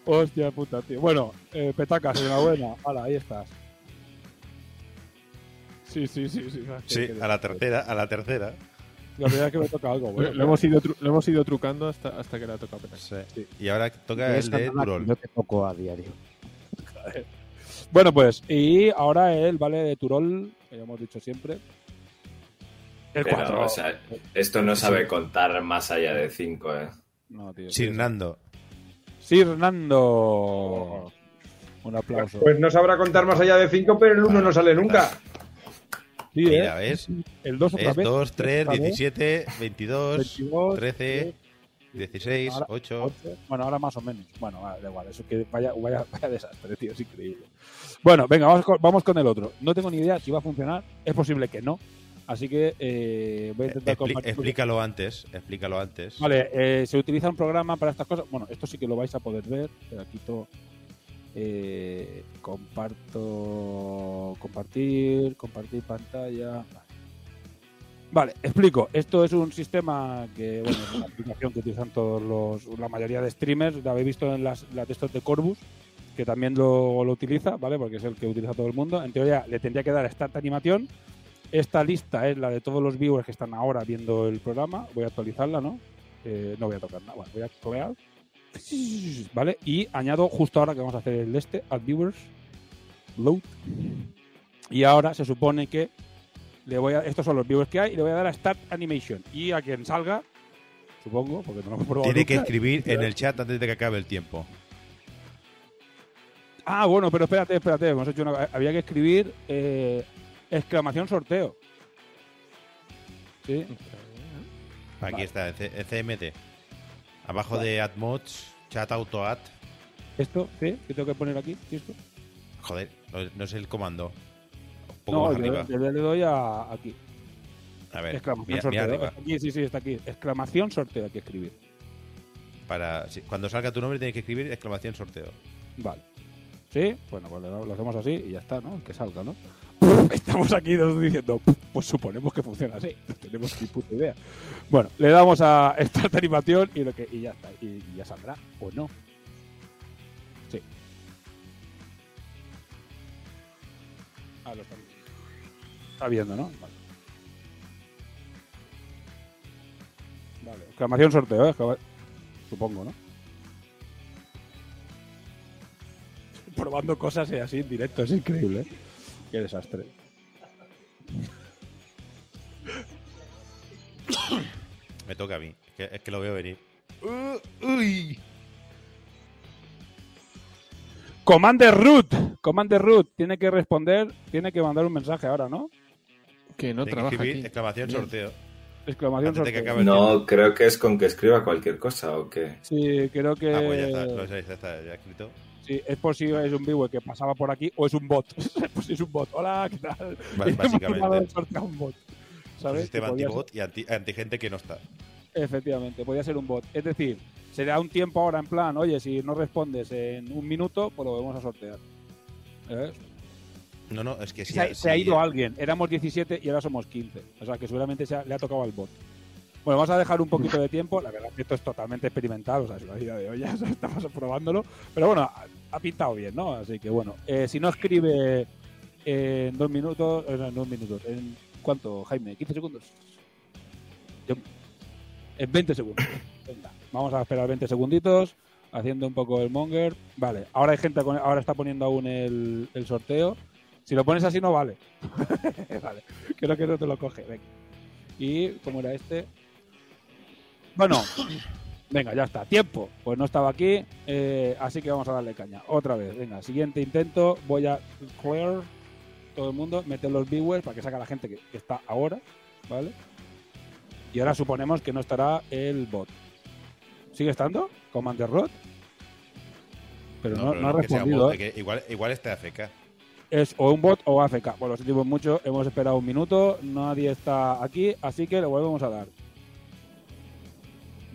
Hostia puta, tío. Bueno, eh, petacas, enhorabuena. Hala, ahí estás. Sí, sí, sí. Sí, Sí, a la tercera, a la tercera. La primera vez que me toca algo, bueno. Lo, hemos ido lo hemos ido trucando hasta, hasta que le ha tocado petar. Sí. Y ahora toca Es el de Turol. Yo que toco a diario. Bueno, pues, y ahora el vale de Turol, que ya hemos dicho siempre. El Pero, 4. o sea, esto no sabe contar más allá de 5, ¿eh? No, tío. Sirnando. Sirnando. Un aplauso. Pues no sabrá contar más allá de 5, pero el 1 no sale nunca. Sí, Mira, ¿eh? ¿ves? El 2 otra vez. 2, 3, otra vez, 17, 22, 22, 13, 16, Ahora- 8. 11. Bueno, ahora más o menos. Bueno, da igual. Eso que vaya, vaya, vaya desastre, tío. Es increíble. Bueno, venga, vamos con, vamos con el otro. No tengo ni idea si va a funcionar. Es posible que no. Así que eh, voy a intentar Expli- compartir- explícalo antes, explícalo antes. Vale, eh, se utiliza un programa para estas cosas. Bueno, esto sí que lo vais a poder ver. Pero quito. Eh, comparto. Compartir. Compartir pantalla. Vale. Vale, explico. Esto es un sistema que, bueno, es una aplicación que utilizan todos los, la mayoría de streamers. La habéis visto en las, las textos de Corbus, que también lo, lo utiliza, ¿vale? Porque es el que utiliza todo el mundo. En teoría le tendría que dar Start Animación. Esta lista es la de todos los viewers que están ahora viendo el programa. Voy a actualizarla, ¿no? Eh, no voy a tocar nada. Bueno, voy a crear. ¿Vale? Y añado justo ahora que vamos a hacer el de este, Add Viewers, Load. Y ahora se supone que le voy a, estos son los viewers que hay y le voy a dar a Start Animation. Y a quien salga, supongo, porque no lo hemos probado Tiene que escribir en el chat antes de que acabe el tiempo. Ah, bueno, pero espérate, espérate. Hemos hecho una... Había que escribir eh, exclamación sorteo. Sí. Aquí Vale. está, CMT. Abajo de AdMods, chat auto add. ¿Esto? ¿Sí? ¿Qué tengo que poner aquí? ¿Sí, esto? Joder, no, no es el comando. Un poco No, más yo, arriba. yo le doy a aquí. A ver, Exclamación mira, mira sorteo. arriba. Está aquí, sí, sí, está aquí. Exclamación sorteo hay que escribir. Para, sí, cuando salga tu nombre tienes que escribir exclamación sorteo. Vale. ¿Sí? Bueno, pues lo hacemos así y ya está, ¿no? Que salga, ¿no? Estamos aquí dos diciendo, pues suponemos que funciona así. No tenemos ni puta idea. Bueno, le damos a Start animación y, lo que, y ya está. Y, y ya saldrá o no. Sí. Ah, lo está viendo. Está viendo, ¿no? Vale. Vale. Exclamación sorteo, ¿eh? Supongo, ¿no? Probando cosas así en directo, es increíble. ¿eh? Qué desastre. Me toca a mí. Es que, es que lo veo venir. Commander Root. Commander Root tiene que responder, tiene que mandar un mensaje ahora, ¿no? Que no trabaja aquí. exclamación Bien. sorteo. Exclamación sorteo. No, creo que es con que escriba cualquier cosa o qué. Sí, creo que Ah, pues ya está, lo ya está, ya escrito. Es por si es un vivo que pasaba por aquí o es un bot. pues si es un bot. Hola, ¿qué tal? Hemos básicamente. un bot. Un ¿Sabes? sistema antibot y anti, antigente que no está. efectivamente, podía ser un bot. Es decir, será un tiempo ahora en plan, oye, si no respondes en un minuto, pues lo vamos a sortear. ¿Ves? No, no, es que si se, ha, se ido alguien. Éramos 17 y ahora somos 15. O sea que seguramente se ha- le ha tocado al bot. Bueno, vamos a dejar un poquito de tiempo. La verdad es que esto es totalmente experimental. O sea, es una idea de sea, Estamos probándolo. Pero bueno, ha, pintado bien, ¿no? Así que bueno. eh, si no escribe en dos minutos. eh, en dos minutos. ¿En cuánto, Jaime? ¿15 segundos? En 20 segundos. Venga, vamos a esperar 20 segunditos. Haciendo un poco el monger. Vale, ahora hay gente. con- Ahora está poniendo aún el, el sorteo. Si lo pones así no vale. vale. Creo que no te lo coge. Venga. Y cómo era este. Bueno. Venga, ya está. Tiempo. Pues no estaba aquí. eh, así que vamos a darle caña. Otra vez. Venga, siguiente intento. Voy a clear todo el mundo. Meter los viewers para que saque a la gente que, que está ahora. ¿Vale? Y ahora suponemos que no estará el bot. ¿Sigue estando? Commander Rod. Pero no, pero no ha respondido. bot, ¿eh? igual, igual está AFK. es o un bot o AFK. Pues lo sentimos mucho, hemos esperado un minuto, nadie está aquí, así que le volvemos a dar.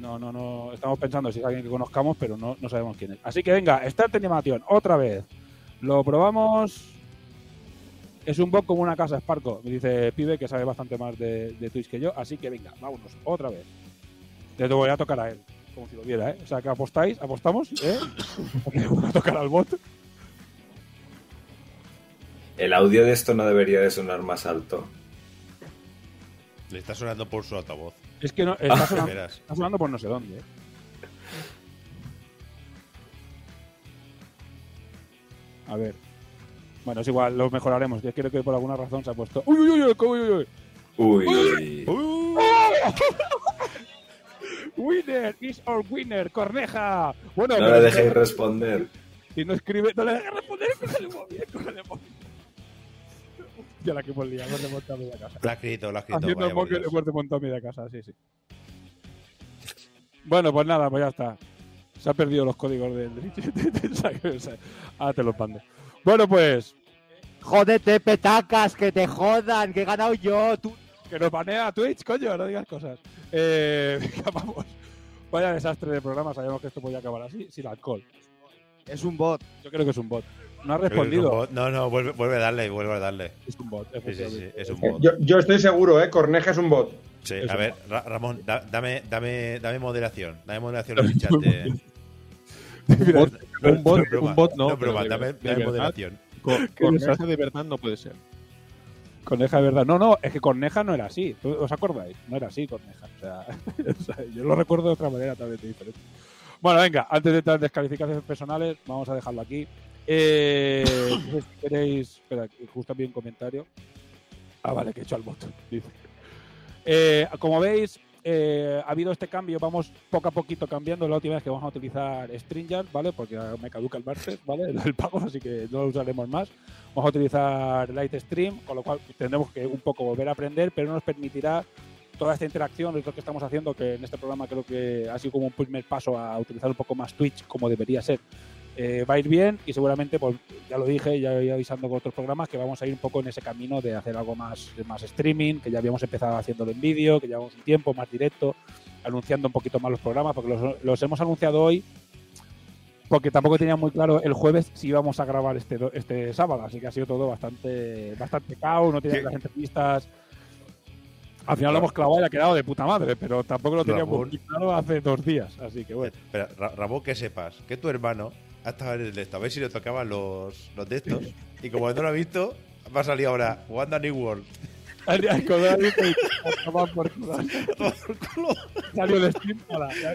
No, no, no, estamos pensando si es alguien que conozcamos, pero no, no sabemos quién es. Así que venga, Start Animation, otra vez. Lo probamos. Es un bot como una casa Sparco, me dice Pibe, que sabe bastante más de, de Twitch que yo. Así que venga, vámonos, otra vez. Le voy a tocar a él, como si lo viera, ¿eh? O sea, que apostáis, apostamos, ¿eh? Le voy a tocar al bot. El audio de esto no debería de sonar más alto. Le está sonando por su altavoz. Es que no, está, sonando, Verás. está sonando por no sé dónde. ¿eh? A ver. Bueno, es igual, lo mejoraremos. que creo que por alguna razón se ha puesto. ¡Uy, uy, uy! uy, uy, uy! Uy, ¡Winner! ¡Is our winner! ¡Corneja! Bueno, no le dejéis responder. Si no escribe, no le dejes responder. Cógele bien, cógele bien. Ya la que hemos liado, hemos desmontado media casa. Lo ha escrito, lo ha escrito. Haciendo vaya Dios. hemos desmontado media casa, sí, sí. Bueno, pues nada, pues ya está. Se han perdido los códigos del Ahora te los mando. Bueno, pues, Jódete, petacas, que te jodan, que he ganado yo. Tú. que nos banea Twitch, coño, no digas cosas. Eh, venga, vamos. Vaya desastre de programa, sabíamos que esto podía acabar así, sin alcohol. Es un bot. Yo creo que es un bot. No ha respondido. No, no, vuelve, vuelve a darle, vuelve a darle. Es un bot, Sí, sí, sí, es un bot. Yo, yo estoy seguro, ¿eh? Corneja es un bot. Sí, Es a ver, Ra- Ramón, da- dame, dame, dame moderación. Dame moderación en el chat. eh. Un bot, un bot, No un bot no. no broma, de- dame, de verdad, moderación. Corneja de verdad no puede ser. Corneja de verdad. No, no, es que Corneja no era así. ¿Tú- ¿Os acordáis? No era así, Corneja. O sea, o sea, yo lo recuerdo de otra manera totalmente diferente. Bueno, venga, antes de entrar en descalificaciones personales, vamos a dejarlo aquí. Eh, no sé si queréis. Espera, justo había un comentario. Ah, vale, que he hecho al bot. Dice. Eh, como veis, eh, ha habido este cambio, vamos poco a poquito cambiando. La última vez que vamos a utilizar StreamYard, ¿vale? Porque me caduca el martes, ¿vale? El pago, así que no lo usaremos más. Vamos a utilizar Lightstream, con lo cual tendremos que un poco volver a aprender, pero nos permitirá toda esta interacción, es lo que estamos haciendo, que en este programa creo que ha sido como un primer paso a utilizar un poco más Twitch como debería ser. Eh, va a ir bien y seguramente, pues ya lo dije, ya ido avisando con otros programas, que vamos a ir un poco en ese camino de hacer algo más, más streaming, que ya habíamos empezado haciéndolo en vídeo, que llevamos un tiempo más directo, anunciando un poquito más los programas, porque los, los hemos anunciado hoy porque tampoco tenía muy claro el jueves si íbamos a grabar este, este sábado, así que ha sido todo bastante bastante caos, no tenía Sí. las entrevistas. Al final lo hemos clavado y ha quedado de puta madre, pero tampoco lo teníamos muy claro hace dos días, así que bueno. Ra- Ramón, que sepas que tu hermano ha estado en el esto, a ver si le tocaban los, los de estos. Y como no lo ha visto, va a salir ahora jugando a New World. Salió de Steam,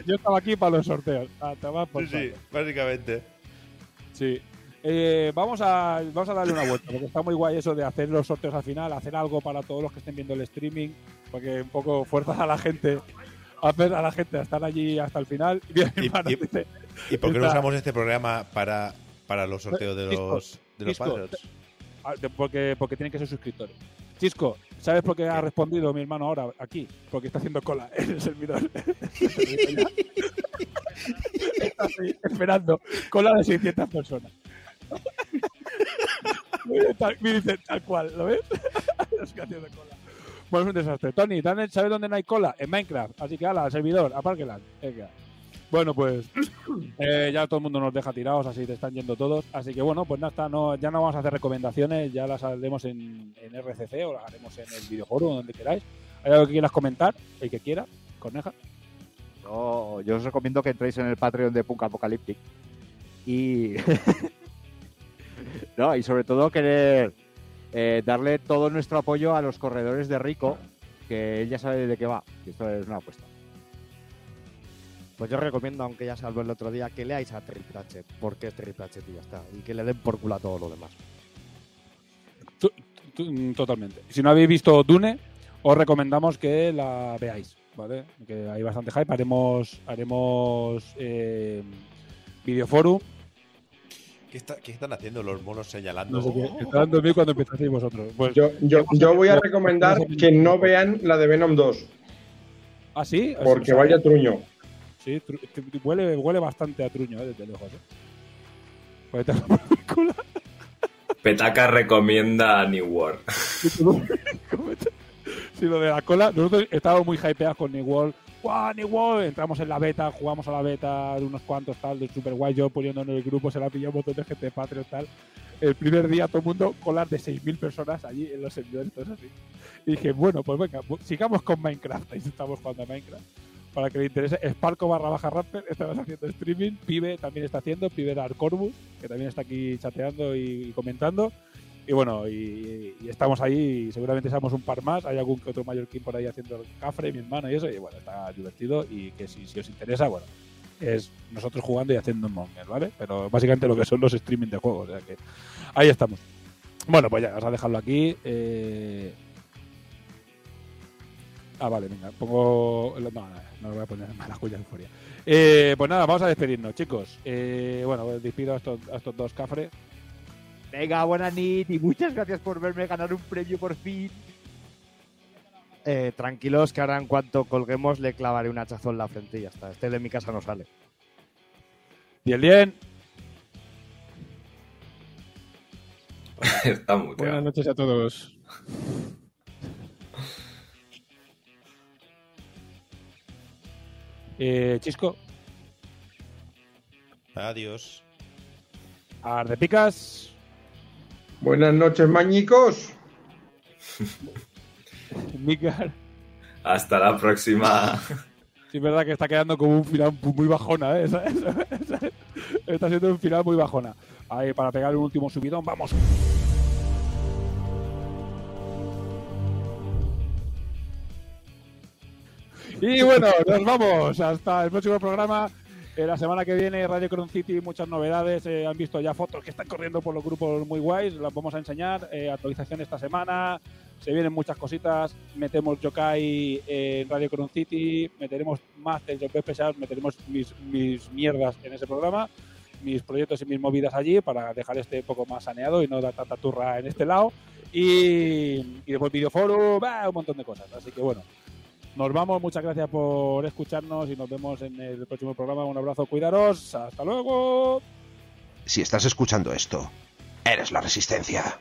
yo estaba aquí para los sorteos. A tomar por Sí, sí, básicamente. Sí. Eh, vamos, a, vamos a darle una vuelta, porque está muy guay eso de hacer los sorteos al final, hacer algo para todos los que estén viendo el streaming, porque un poco fuerzas a la gente, hacer a la gente a estar allí hasta el final. Y, Y- y- ¿Y por qué no está- usamos este programa para, para los sorteos de los, de los disco. Patriots? Ah, porque, porque tienen que ser suscriptores. Chisco, ¿sabes por qué ha respondido mi hermano ahora aquí? Porque está haciendo cola en el servidor. está así, esperando. Cola de 600 personas. Mira, dice, tal cual, ¿lo ves? es que haciendo cola. Bueno, es un desastre. Tony, ¿dónde- ¿sabes dónde no hay cola? En Minecraft. Así que, ala, al servidor, a Parkland. Venga. Bueno, pues eh, ya todo el mundo nos deja tirados, así te están yendo todos. Así que bueno, pues nada, está, no, ya no vamos a hacer recomendaciones, ya las haremos en, en RCC o las haremos en el videoforo, donde queráis. ¿Hay algo que quieras comentar? El que quiera, Corneja. Yo, yo os recomiendo que entréis en el Patreon de Punk Apocalyptic. Y. no, y sobre todo querer eh, darle todo nuestro apoyo a los corredores de Rico, que él ya sabe de qué va. que esto es una apuesta. Pues yo recomiendo, aunque ya salvo el otro día, que leáis a Terry Pratchett, porque es Terry Pratchett y ya está. Y que le den por culo a todo lo demás. Tú- tú- mm, Totalmente. Si no habéis visto Dune, os recomendamos que la veáis, ¿vale? Que hay bastante hype. Haremos, haremos eh, videoforum. ¿Qué, está- qué están haciendo los monos señalando? No sé qué. Está dando cuando empezasteis vosotros. Pues, Yo, yo, yo voy a recomendar que no vean la de Venom 2, ¿Ah, sí? porque vaya truño. Sí, huele, huele bastante a truño, ¿eh? desde lejos. ¿eh? Pues. Petaca recomienda New World. Sí, lo de la cola. Nosotros estábamos muy hypeados con New World. ¡Guau, New World! Entramos en la beta, jugamos a la beta de unos cuantos tal, de Super Guay. Yo poniendo en el grupo, se la pilló un montón de gente de Patreon tal. El primer día todo el mundo colas de 6.000 personas allí en los servidores, así. Y dije, bueno, pues venga, sigamos con Minecraft. Ahí estamos jugando a Minecraft. Para que le interese, Sparco barra baja Rapper, estabas haciendo streaming. Pibe también está haciendo, Pibe Dark Corvus, que también está aquí chateando y comentando. Y bueno, y, y estamos ahí, y seguramente seamos un par más. Hay algún que otro mallorquín por ahí haciendo el cafre, mi hermano y eso. Y bueno, está divertido. Y que si, si os interesa, bueno, es nosotros jugando y haciendo un monger, ¿vale? Pero básicamente lo que son los streaming de juegos. O sea que ahí estamos. Bueno, pues ya, vamos a dejarlo aquí. Eh... Ah, vale, venga, pongo. No, no, no lo voy a poner en mala cuya euforia. Eh, pues nada, vamos a despedirnos, chicos. Eh, bueno, pues despido a estos, a estos dos cafres. Venga, buena nit y muchas gracias por verme ganar un premio por fin. Eh, tranquilos, que ahora en cuanto colguemos le clavaré un hachazo en la frente y ya está. Este de mi casa no sale. Bien, bien. Está Buenas noches a todos. Eh, Chisco, Adiós. Ardepicas, Buenas noches, mañicos. Mikar. Hasta la próxima. Sí, es verdad que está quedando como un final muy bajona, ¿eh? Está siendo un final muy bajona. Ahí, para pegar el último subidón, vamos. Y bueno, nos vamos hasta el próximo programa. Eh, la semana que viene Radio Cron City, muchas novedades. eh, han visto ya fotos que están corriendo por los grupos muy guays. Las vamos a enseñar. Eh, actualización esta semana. Se vienen muchas cositas. Metemos Yokai en Radio Cron City. Meteremos Masters of Special. Meteremos mis, mis mierdas en ese programa. Mis proyectos y mis movidas allí para dejar este un poco más saneado y no dar tanta turra en este lado. Y, y después videoforum, bah, un montón de cosas. Así que bueno, nos vamos, muchas gracias por escucharnos y nos vemos en el próximo programa. Un abrazo, cuidaros, hasta luego. Si estás escuchando esto, eres la resistencia.